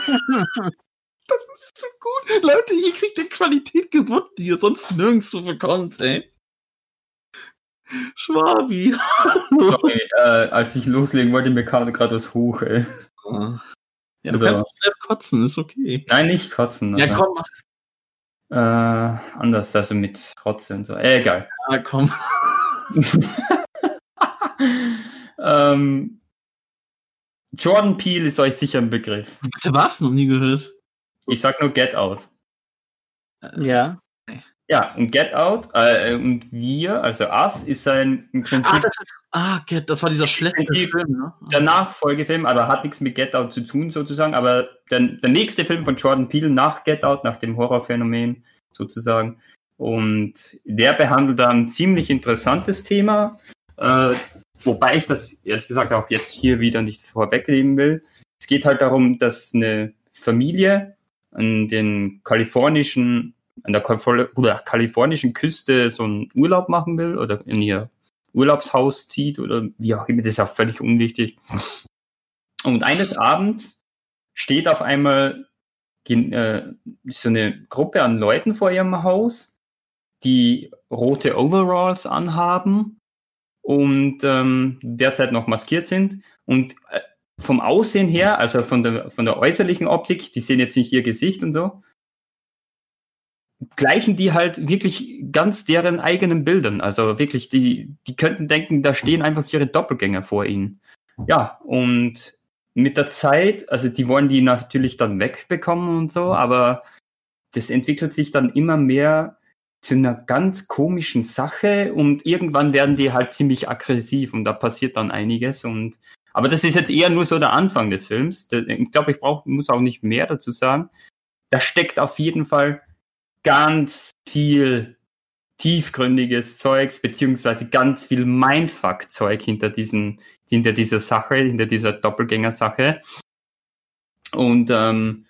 ist so gut. Leute, hier kriegt ihr Qualität geboten, die ihr sonst nirgendwo bekommt, ey. Schwabi. Sorry, äh, als ich loslegen wollte, mir kam gerade was hoch, ey. Ja, du Also- kannst nicht kotzen, ist okay. Nein, nicht kotzen. Ja, also, komm, mach. Äh, anders, also mit Rotze und so. Äh, egal. Ja, komm. ähm, Jordan Peele ist euch sicher ein Begriff. Bitte was? Noch nie gehört. Ich sag nur Get Out. Ja. Ja, und Get Out äh, und wir, also Us, ist ein im Prinzip Ah, das ist. Ah, Get, das war dieser schlechte Die- Film, ne? der Nachfolgefilm, aber hat nichts mit Get Out zu tun sozusagen. Aber der, der nächste Film von Jordan Peele nach Get Out, nach dem Horrorphänomen sozusagen. Und der behandelt da ein ziemlich interessantes Thema, äh, wobei ich das ehrlich gesagt auch jetzt hier wieder nicht vorwegnehmen will. Es geht halt darum, dass eine Familie an den kalifornischen, an der kalifornischen Küste so einen Urlaub machen will oder in ihr Urlaubshaus zieht oder wie auch immer, das ist auch völlig unwichtig. Und eines Abends steht auf einmal äh, so eine Gruppe an Leuten vor ihrem Haus, die rote Overalls anhaben und ähm, derzeit noch maskiert sind. Und äh, vom Aussehen her, also von der, von der äußerlichen Optik, die sehen jetzt nicht ihr Gesicht und so, gleichen die halt wirklich ganz deren eigenen Bildern. Also wirklich, die, die könnten denken, da stehen einfach ihre Doppelgänger vor ihnen. Ja, und mit der Zeit, also die wollen die natürlich dann wegbekommen und so, aber das entwickelt sich dann immer mehr zu einer ganz komischen Sache und irgendwann werden die halt ziemlich aggressiv und da passiert dann einiges und aber das ist jetzt eher nur so der Anfang des Films. Ich glaube, ich brauch, muss auch nicht mehr dazu sagen. Da steckt auf jeden Fall ganz viel tiefgründiges Zeugs, beziehungsweise ganz viel Mindfuck-Zeug hinter diesen, hinter dieser Sache, hinter dieser Doppelgänger-Sache. Und ähm,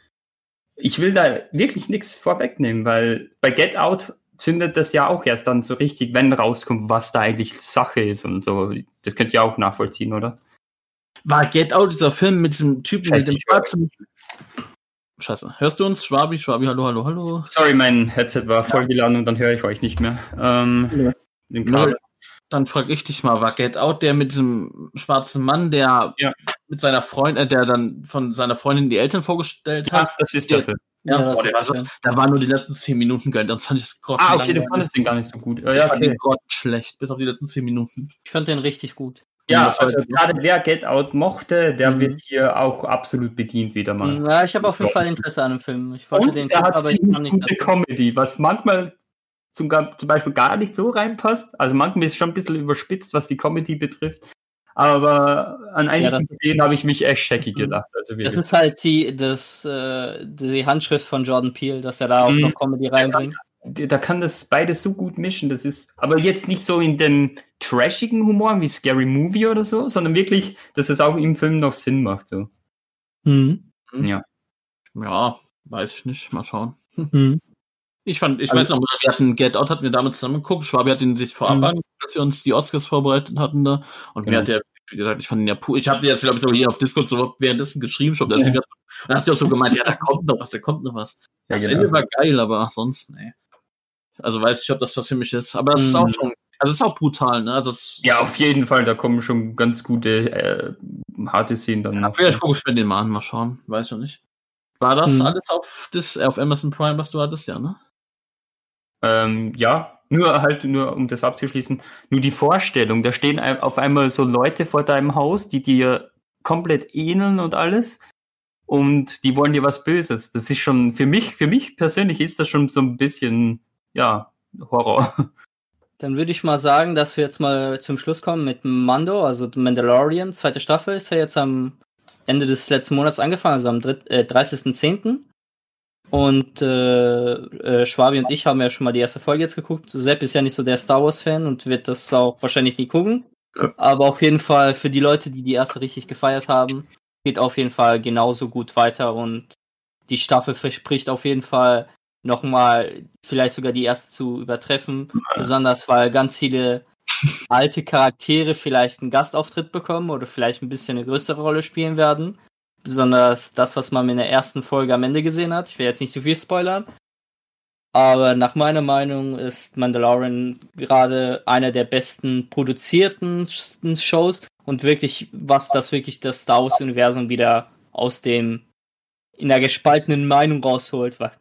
ich will da wirklich nichts vorwegnehmen, weil bei Get Out zündet das ja auch erst dann so richtig, wenn rauskommt, was da eigentlich Sache ist und so. Das könnt ihr auch nachvollziehen, oder? War Get Out dieser Film mit diesem Typen Scheiße, mit dem schwarzen. Scheiße. Hörst du uns? Schwabi, Schwabi, hallo, hallo, hallo. Sorry, mein Headset war vollgeladen und dann höre ich euch nicht mehr. Ähm, Ja. den Kabel. Dann frag ich dich mal, war Get Out der mit diesem schwarzen Mann, der Ja. mit seiner Freundin, äh, der dann von seiner Freundin die Eltern vorgestellt hat? Ah, das ist der Film. Ja, das boah, der war so, der. da waren nur die letzten 10 Minuten geil, dann fand ich das grottenlang. Ah, okay, du fandest den gar nicht so gut. Ja, Ja, ja, fand okay. den grottenschlecht, bis auf die letzten 10 Minuten. Ich fand den richtig gut. Ja also gerade wer Get Out mochte, der Mhm. wird hier auch absolut bedient wieder mal. Ja, ich habe auf jeden Fall Interesse an dem Film. Ich wollte Und den gucken, hat aber ich kann nicht. gute Comedy, was manchmal zum, zum Beispiel gar nicht so reinpasst. Also manchmal ist es schon ein bisschen überspitzt, was die Comedy betrifft. aber an einigen Szenen habe ich mich echt scheckig Mhm. gedacht. Also Das ist halt die, das, äh, die Handschrift von Jordan Peele, dass er da auch Mhm. noch Comedy reinbringt. Da kann das beides so gut mischen. Das ist aber jetzt nicht so in den trashigen Humor wie Scary Movie oder so, sondern wirklich, dass es auch im Film noch Sinn macht. So. Mhm. Ja. Ja, weiß ich nicht. Mal schauen. Mhm. Ich fand, ich Also- weiß noch, wir hatten Get Out, hatten wir damit zusammen geguckt. Schwabi hat ihn sich vorab Mhm. angeguckt, als wir uns die Oscars vorbereitet hatten da. Und mir Genau. hat der, wie gesagt, ich fand ihn ja pur. Ich habe dir jetzt, glaube ich, so hier auf Discord so währenddessen geschrieben, schon, da da hast du auch so gemeint, ja, da kommt noch was, da kommt noch was. Ja, Das genau. Ende war geil, aber sonst, nee. Also weiß ich, ob das was für mich ist. Aber es ist auch Mhm. schon, also es ist auch brutal, ne? Also Ja, auf jeden Fall, da kommen schon ganz gute, äh, harte Szenen dann noch. Vielleicht gucke ich mir den mal an, mal schauen. Weiß ich nicht. War das Mhm. alles auf, das, auf Amazon Prime, was du hattest, ja, ne? Ähm, ja, nur halt, nur um das abzuschließen, nur die Vorstellung, da stehen auf einmal so Leute vor deinem Haus, die dir komplett ähneln und alles. Und die wollen dir was Böses. Das ist schon, für mich, für mich persönlich ist das schon so ein bisschen, ja, Horror. Dann würde ich mal sagen, dass wir jetzt mal zum Schluss kommen mit Mando, also Mandalorian. Zweite Staffel ist ja jetzt am Ende des letzten Monats angefangen, also am äh, 30.10. Und äh, äh, Schwabi und ich haben ja schon mal die erste Folge jetzt geguckt. Sepp ist ja nicht so der Star Wars-Fan und wird das auch wahrscheinlich nie gucken. Aber auf jeden Fall für die Leute, die die erste richtig gefeiert haben, geht auf jeden Fall genauso gut weiter und die Staffel verspricht auf jeden Fall nochmal vielleicht sogar die erste zu übertreffen. Besonders weil ganz viele alte Charaktere vielleicht einen Gastauftritt bekommen oder vielleicht ein bisschen eine größere Rolle spielen werden. Besonders das, was man in der ersten Folge am Ende gesehen hat. Ich will jetzt nicht zu viel spoilern. Aber nach meiner Meinung ist Mandalorian gerade einer der besten produzierten Shows und wirklich, was das wirklich das Star Wars-Universum wieder aus dem in der gespaltenen Meinung rausholt, weil,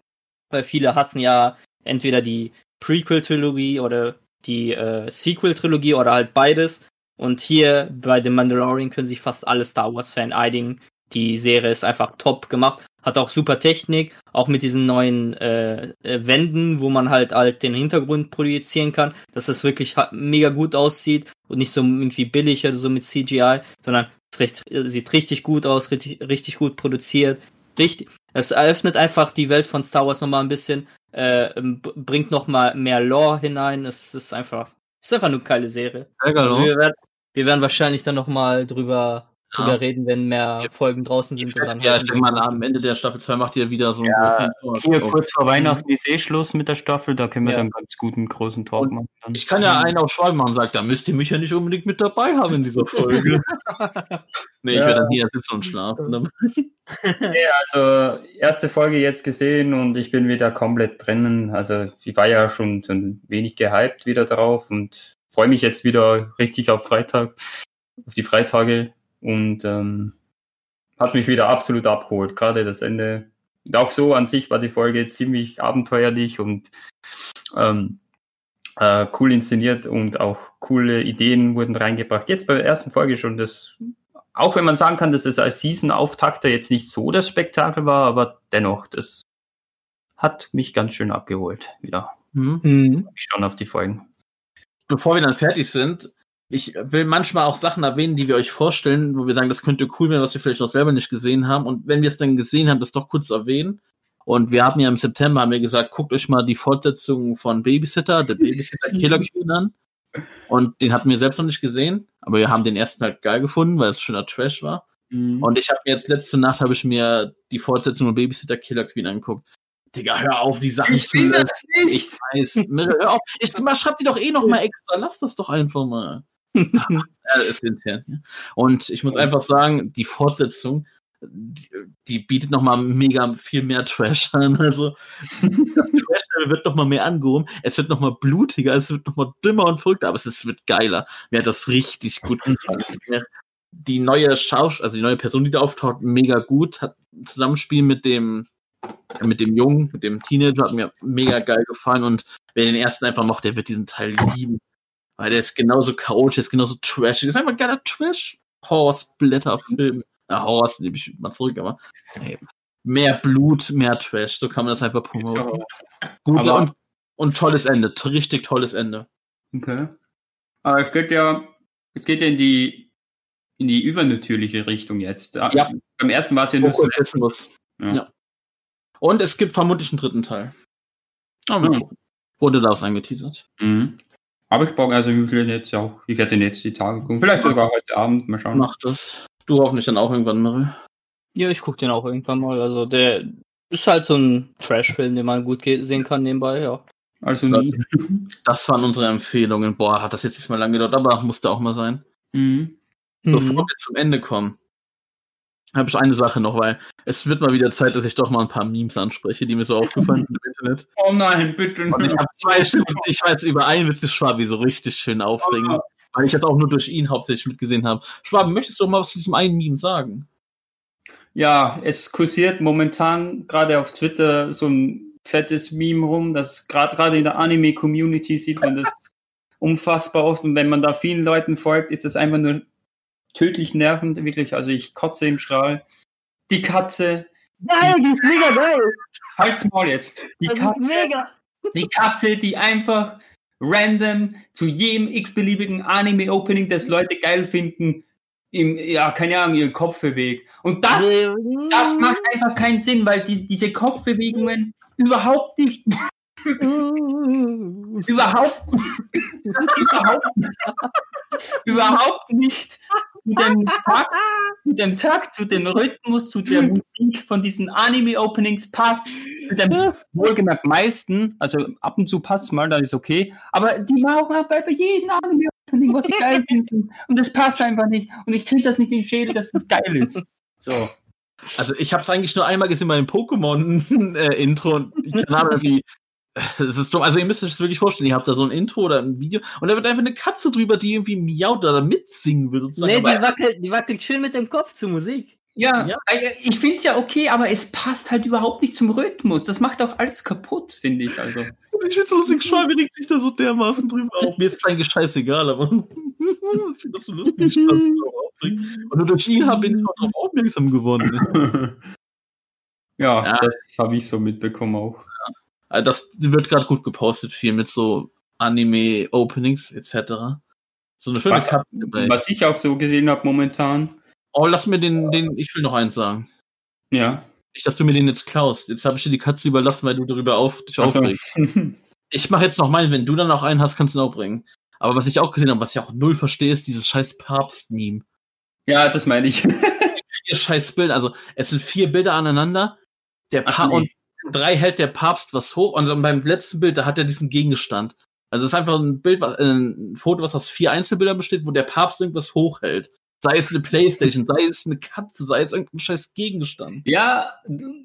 weil viele hassen ja entweder die Prequel-Trilogie oder die äh, Sequel-Trilogie oder halt beides. Und hier bei The Mandalorian können sich fast alle Star Wars-Fan einigen. Die Serie ist einfach top gemacht, hat auch super Technik, auch mit diesen neuen äh, äh, Wänden, wo man halt halt den Hintergrund projizieren kann, dass es wirklich mega gut aussieht und nicht so irgendwie billig oder so mit CGI, sondern es recht, sieht richtig gut aus, richtig, richtig gut produziert. Richtig, es eröffnet einfach die Welt von Star Wars nochmal ein bisschen, äh, b- bringt nochmal mehr Lore hinein. Es ist einfach, es ist einfach eine geile Serie. Also wir, werden, wir werden wahrscheinlich dann nochmal drüber, Ja. drüber reden, wenn mehr Folgen draußen sind. Und dann Ja, halt ich denke mal, am Ende der Staffel 2 macht ihr wieder so einen Ja, großen Hier Tor. kurz vor Weihnachten ist eh Schluss mit der Staffel, da können wir Ja. dann ganz guten großen Talk Und machen. Dann. Ich kann ja einen auf Schwalben machen und sagen, da müsst ihr mich ja nicht unbedingt mit dabei haben in dieser Folge. nee, ich werde dann hier sitzen und schlafen. Ja, also erste Folge jetzt gesehen und ich bin wieder komplett drinnen. Also ich war ja schon so ein wenig gehypt wieder drauf und freue mich jetzt wieder richtig auf Freitag, auf die Freitage und ähm, hat mich wieder absolut abgeholt. Gerade das Ende. Und auch so an sich war die Folge ziemlich abenteuerlich und ähm, äh, cool inszeniert und auch coole Ideen wurden reingebracht. Jetzt bei der ersten Folge schon das auch wenn man sagen kann, dass es als Season-Auftakter jetzt nicht so das Spektakel war, aber dennoch, das hat mich ganz schön abgeholt wieder. Hm? Mhm. Ich schon auf die Folgen. Bevor wir dann fertig sind, ich will manchmal auch Sachen erwähnen, die wir euch vorstellen, wo wir sagen, das könnte cool werden, was wir vielleicht auch selber nicht gesehen haben. Und wenn wir es dann gesehen haben, das doch kurz erwähnen. Und wir haben ja im September haben wir gesagt, guckt euch mal die Fortsetzung von Babysitter, der Babysitter Killer Queen an. Und den hatten wir selbst noch nicht gesehen, aber wir haben den ersten halt geil gefunden, weil es schöner Trash war. Und ich habe mir jetzt letzte Nacht habe ich mir die Fortsetzung von Babysitter Killer Queen angeguckt. Digga, hör auf, die Sachen zu lösen. Ich weiß. Hör auf. Ich schreib die doch eh noch mal extra. Lass das doch einfach mal. Ist intern. Ja. Und ich muss einfach sagen, die Fortsetzung, die, die bietet noch mal mega viel mehr Trash an. Also das Trash wird noch mal mehr angehoben. Es wird noch mal blutiger, es wird noch mal dümmer und verrückter, aber es ist, wird geiler. Mir hat das richtig gut gefallen. Die neue Schausch, also die neue Person, die da auftaucht, mega gut. Hat ein Zusammenspiel mit dem mit dem Jungen, mit dem Teenager, hat mir mega geil gefallen und wer den ersten einfach macht, der wird diesen Teil lieben. Weil der ist genauso chaotisch, ist genauso trashig. Ist einfach ein geiler Trash-Horror-Splatter-Film. Ja, Horror nehme ich mal zurück, aber ey, mehr Blut, mehr Trash. So kann man das einfach promoten. Gut und, und tolles Ende. Richtig tolles Ende. Okay. Aber es geht ja, es geht ja in die in die übernatürliche Richtung jetzt. Da- Ja. Beim ersten war es ja nur so. Okkultismus. Ja. Ja. Und es gibt vermutlich einen dritten Teil. Aber Mhm. gucken. Wurde da was angeteasert. Mhm. Aber ich brauche also will jetzt auch, ich werde den jetzt die Tage gucken. Vielleicht sogar heute Abend mal schauen. Mach das. Du hoffentlich dann auch irgendwann, Mirre. Ja, ich guck den auch irgendwann mal. Also der ist halt so ein Trash-Film, den man gut sehen kann nebenbei, ja. Also nie. Das waren unsere Empfehlungen. Boah, hat das jetzt nicht mal lange gedauert, aber musste auch mal sein. Mhm. Bevor Mhm. wir zum Ende kommen, habe ich eine Sache noch, weil es wird mal wieder Zeit, dass ich doch mal ein paar Memes anspreche, die mir so aufgefallen sind im Internet. Oh nein, bitte. Und ich habe zwei Stück und ich weiß, über einen wird sich Schwabi so richtig schön aufregen, weil ich das auch nur durch ihn hauptsächlich mitgesehen habe. Schwabi, möchtest du mal was zu diesem einen Meme sagen? Ja, es kursiert momentan gerade auf Twitter so ein fettes Meme rum, das gerade gerade in der Anime-Community sieht man das unfassbar oft und wenn man da vielen Leuten folgt, ist das einfach nur tödlich nervend, wirklich. Also ich kotze im Strahl. Die Katze, Geil, die ist mega geil. halt's Maul jetzt. Die Das Katze, ist mega. die Katze, die einfach random zu jedem x-beliebigen Anime-Opening, das Leute geil finden, im, ja, keine Ahnung, ihren Kopf bewegt. Und das Das macht einfach keinen Sinn, weil die, diese Kopfbewegungen überhaupt nicht, überhaupt, überhaupt, überhaupt nicht zu dem Takt, zu dem Takt, zu dem Rhythmus, zu der Musik von diesen Anime-Openings passt. Zu dem wohlgemerkt meisten, also ab und zu passt mal, dann ist okay, aber die machen auch bei jedem Anime-Opening, was sie geil finden. Und das passt einfach nicht. Und ich kriege das nicht in den Schädel, dass das geil ist. So. Also ich habe es eigentlich nur einmal gesehen beim Pokémon-Intro und ich habe irgendwie. Das ist dumm. Also ihr müsst euch das wirklich vorstellen, ihr habt da so ein Intro oder ein Video und da wird einfach eine Katze drüber, die irgendwie miaut oder mitsingen will. Sozusagen. Nee, die wackelt, die wackelt schön mit dem Kopf zur Musik. Ja, Ja. äh, ich finde es ja okay, aber es passt halt überhaupt nicht zum Rhythmus. Das macht auch alles kaputt, finde ich. Also. ich finde so lustig, Schwabi regt sich da so dermaßen drüber auf. Mir ist es eigentlich scheißegal, aber ich finde das so lustig. auch aufregen. Und durch ihn habe ich auch darauf aufmerksam geworden. ja, Ja. das habe ich so mitbekommen auch. Also das wird gerade gut gepostet, viel mit so Anime-Openings etc. So eine schöne Was, Katze dabei. was ich auch so gesehen habe momentan. Oh, lass mir den, den, ich will noch eins sagen. Ja. Nicht, dass du mir den jetzt klaust. Jetzt habe ich dir die Katze überlassen, weil du darüber auf, dich Also, aufregst. Ich mache jetzt noch meinen, wenn du dann auch einen hast, kannst du ihn auch bringen. Aber was ich auch gesehen habe, was ich auch null verstehe, ist dieses scheiß Papst-Meme. ja, das meine ich. Vier scheiß Bilder, also es sind vier Bilder aneinander. Der Ach pa nee. und drei hält der Papst was hoch und beim letzten Bild, da hat er diesen Gegenstand. Also es ist einfach ein Bild, äh, ein Foto, was aus vier Einzelbildern besteht, wo der Papst irgendwas hochhält. Sei es eine Playstation, sei es eine Katze, sei es irgendein scheiß Gegenstand. ja,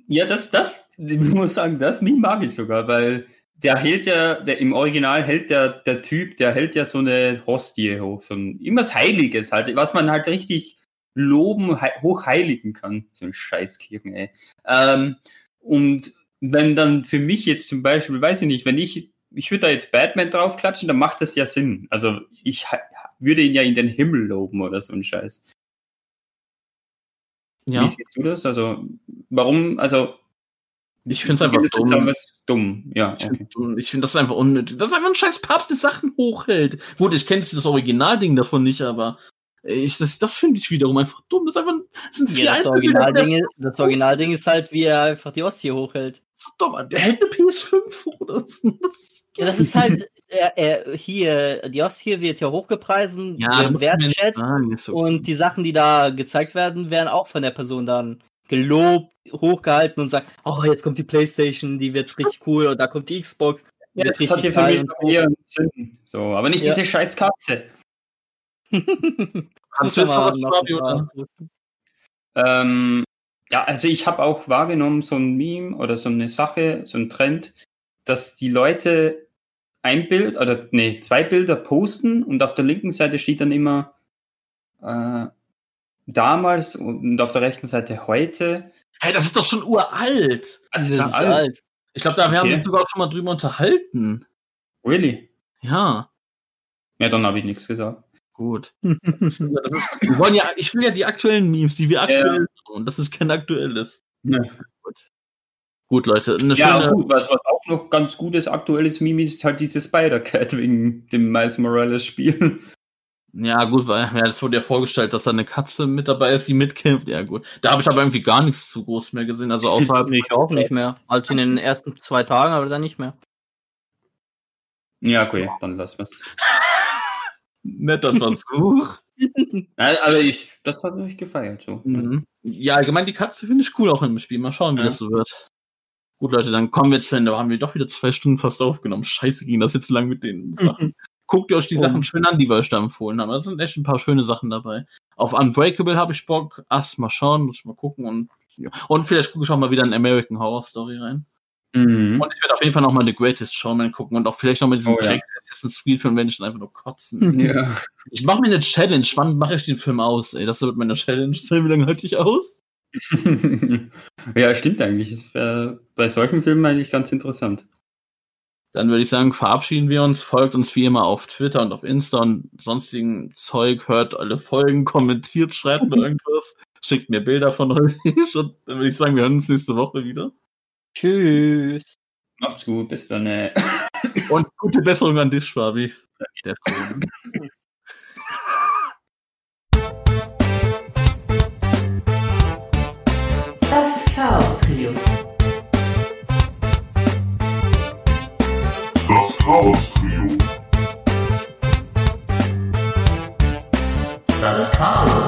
ja, das, das, ich muss sagen, das Meme mag ich sogar, weil der hält ja, der, im Original hält der, der Typ, der hält ja so eine Hostie hoch, so ein, irgendwas Heiliges halt, was man halt richtig loben, hei- hochheiligen kann. So ein Scheißkirchen, ey. Ähm, und wenn dann für mich jetzt zum Beispiel, weiß ich nicht, wenn ich, ich würde da jetzt Batman draufklatschen, dann macht das ja Sinn. Also ich würde ihn ja in den Himmel loben oder so ein Scheiß. Ja, Wie siehst du das? Also, warum, also. ich finde es einfach dumm. einfach dumm, ja. Ich Okay. finde, find, das ist einfach unnötig. Das ist einfach ein scheiß Papst, der Sachen hochhält. Gut, ich kenne das Originalding davon nicht, aber ich, das, das finde ich wiederum einfach dumm. Das, ist einfach, das sind Ja, das. Originalding, das Originalding ist halt, wie er einfach die Ostie hochhält. Dumm. Der hält eine PS5 hoch. Das, das, Ja, das ist halt, er, er, hier, die Ostie wird ja hochgepreisen, ja, wertschätzt okay. und die Sachen, die da gezeigt werden, werden auch von der Person dann gelobt, hochgehalten und sagt, oh, jetzt kommt die Playstation, die wird richtig cool, und da kommt die Xbox. die Ja, wird das hat ja für mich eher einen Sinn. So, aber nicht Ja. diese scheiß Katze. Kannst du jetzt noch was, Fabi, oder? Ähm, ja, also ich habe auch wahrgenommen, so ein Meme oder so eine Sache, so ein Trend, dass die Leute ein Bild oder nee, zwei Bilder posten und auf der linken Seite steht dann immer äh, damals und auf der rechten Seite heute. Hey, das ist doch schon uralt. Also Das das ist alt. alt. Ich glaube, da wir haben Okay. uns sogar schon mal drüber unterhalten. Really? Ja, Ja, dann habe ich nichts gesagt. Gut. Ist, wir wollen ja, ich will ja die aktuellen Memes, die wir aktuell haben. Und das ist kein aktuelles. Ja. Gut. Gut, Leute. Eine Ja, schöne, gut, was, was auch noch ganz gutes aktuelles Meme ist, halt diese Spider-Cat wegen dem Miles Morales-Spiel. Ja, gut, weil ja, das wurde ja vorgestellt, dass da eine Katze mit dabei ist, die mitkämpft. Ja, gut. Da habe ich aber irgendwie gar nichts zu groß mehr gesehen. Also außerhalb Ich auch nicht mehr. Also in den ersten zwei Tagen, aber dann nicht mehr. Ja, okay, dann lassen wir's. netter Versuch. Also ich, das hat mich gefeiert. So. Mhm. Ja, allgemein die Katze finde ich cool auch im Spiel. Mal schauen, wie Ja. das so wird. Gut, Leute, dann kommen wir zu Ende. Da haben wir doch wieder zwei Stunden fast aufgenommen. Scheiße, ging das jetzt lang mit den Sachen. Guckt ihr euch die Oh. Sachen schön an, die wir euch da empfohlen haben. Da sind echt ein paar schöne Sachen dabei. Auf Unbreakable habe ich Bock. Ass, mal schauen, muss ich mal gucken. Und, ja. und vielleicht gucke ich auch mal wieder in American Horror Story rein. Mhm. Und ich werde auf jeden Fall noch mal The Greatest Showman gucken und auch vielleicht noch mal diesen Oh, ja. Dreck Assassin's Creed Film, wenn ich dann einfach nur kotzen. Ja. Ich mache mir eine Challenge. Wann mache ich den Film aus? Ey, das wird meine Challenge sein. Wie lange halte ich aus? ja, stimmt eigentlich. Ist äh, bei solchen Filmen eigentlich ganz interessant. Dann würde ich sagen, verabschieden wir uns. Folgt uns wie immer auf Twitter und auf Insta und sonstigen Zeug. Hört alle Folgen, kommentiert, schreibt mir irgendwas. Schickt mir Bilder von euch. Und dann würde ich sagen, wir hören uns nächste Woche wieder. Tschüss. Macht's gut, bis dann. Äh. Und gute Besserung an dich, Fabi. Der das Chaos Trio. Das Chaos Trio. Das Chaos.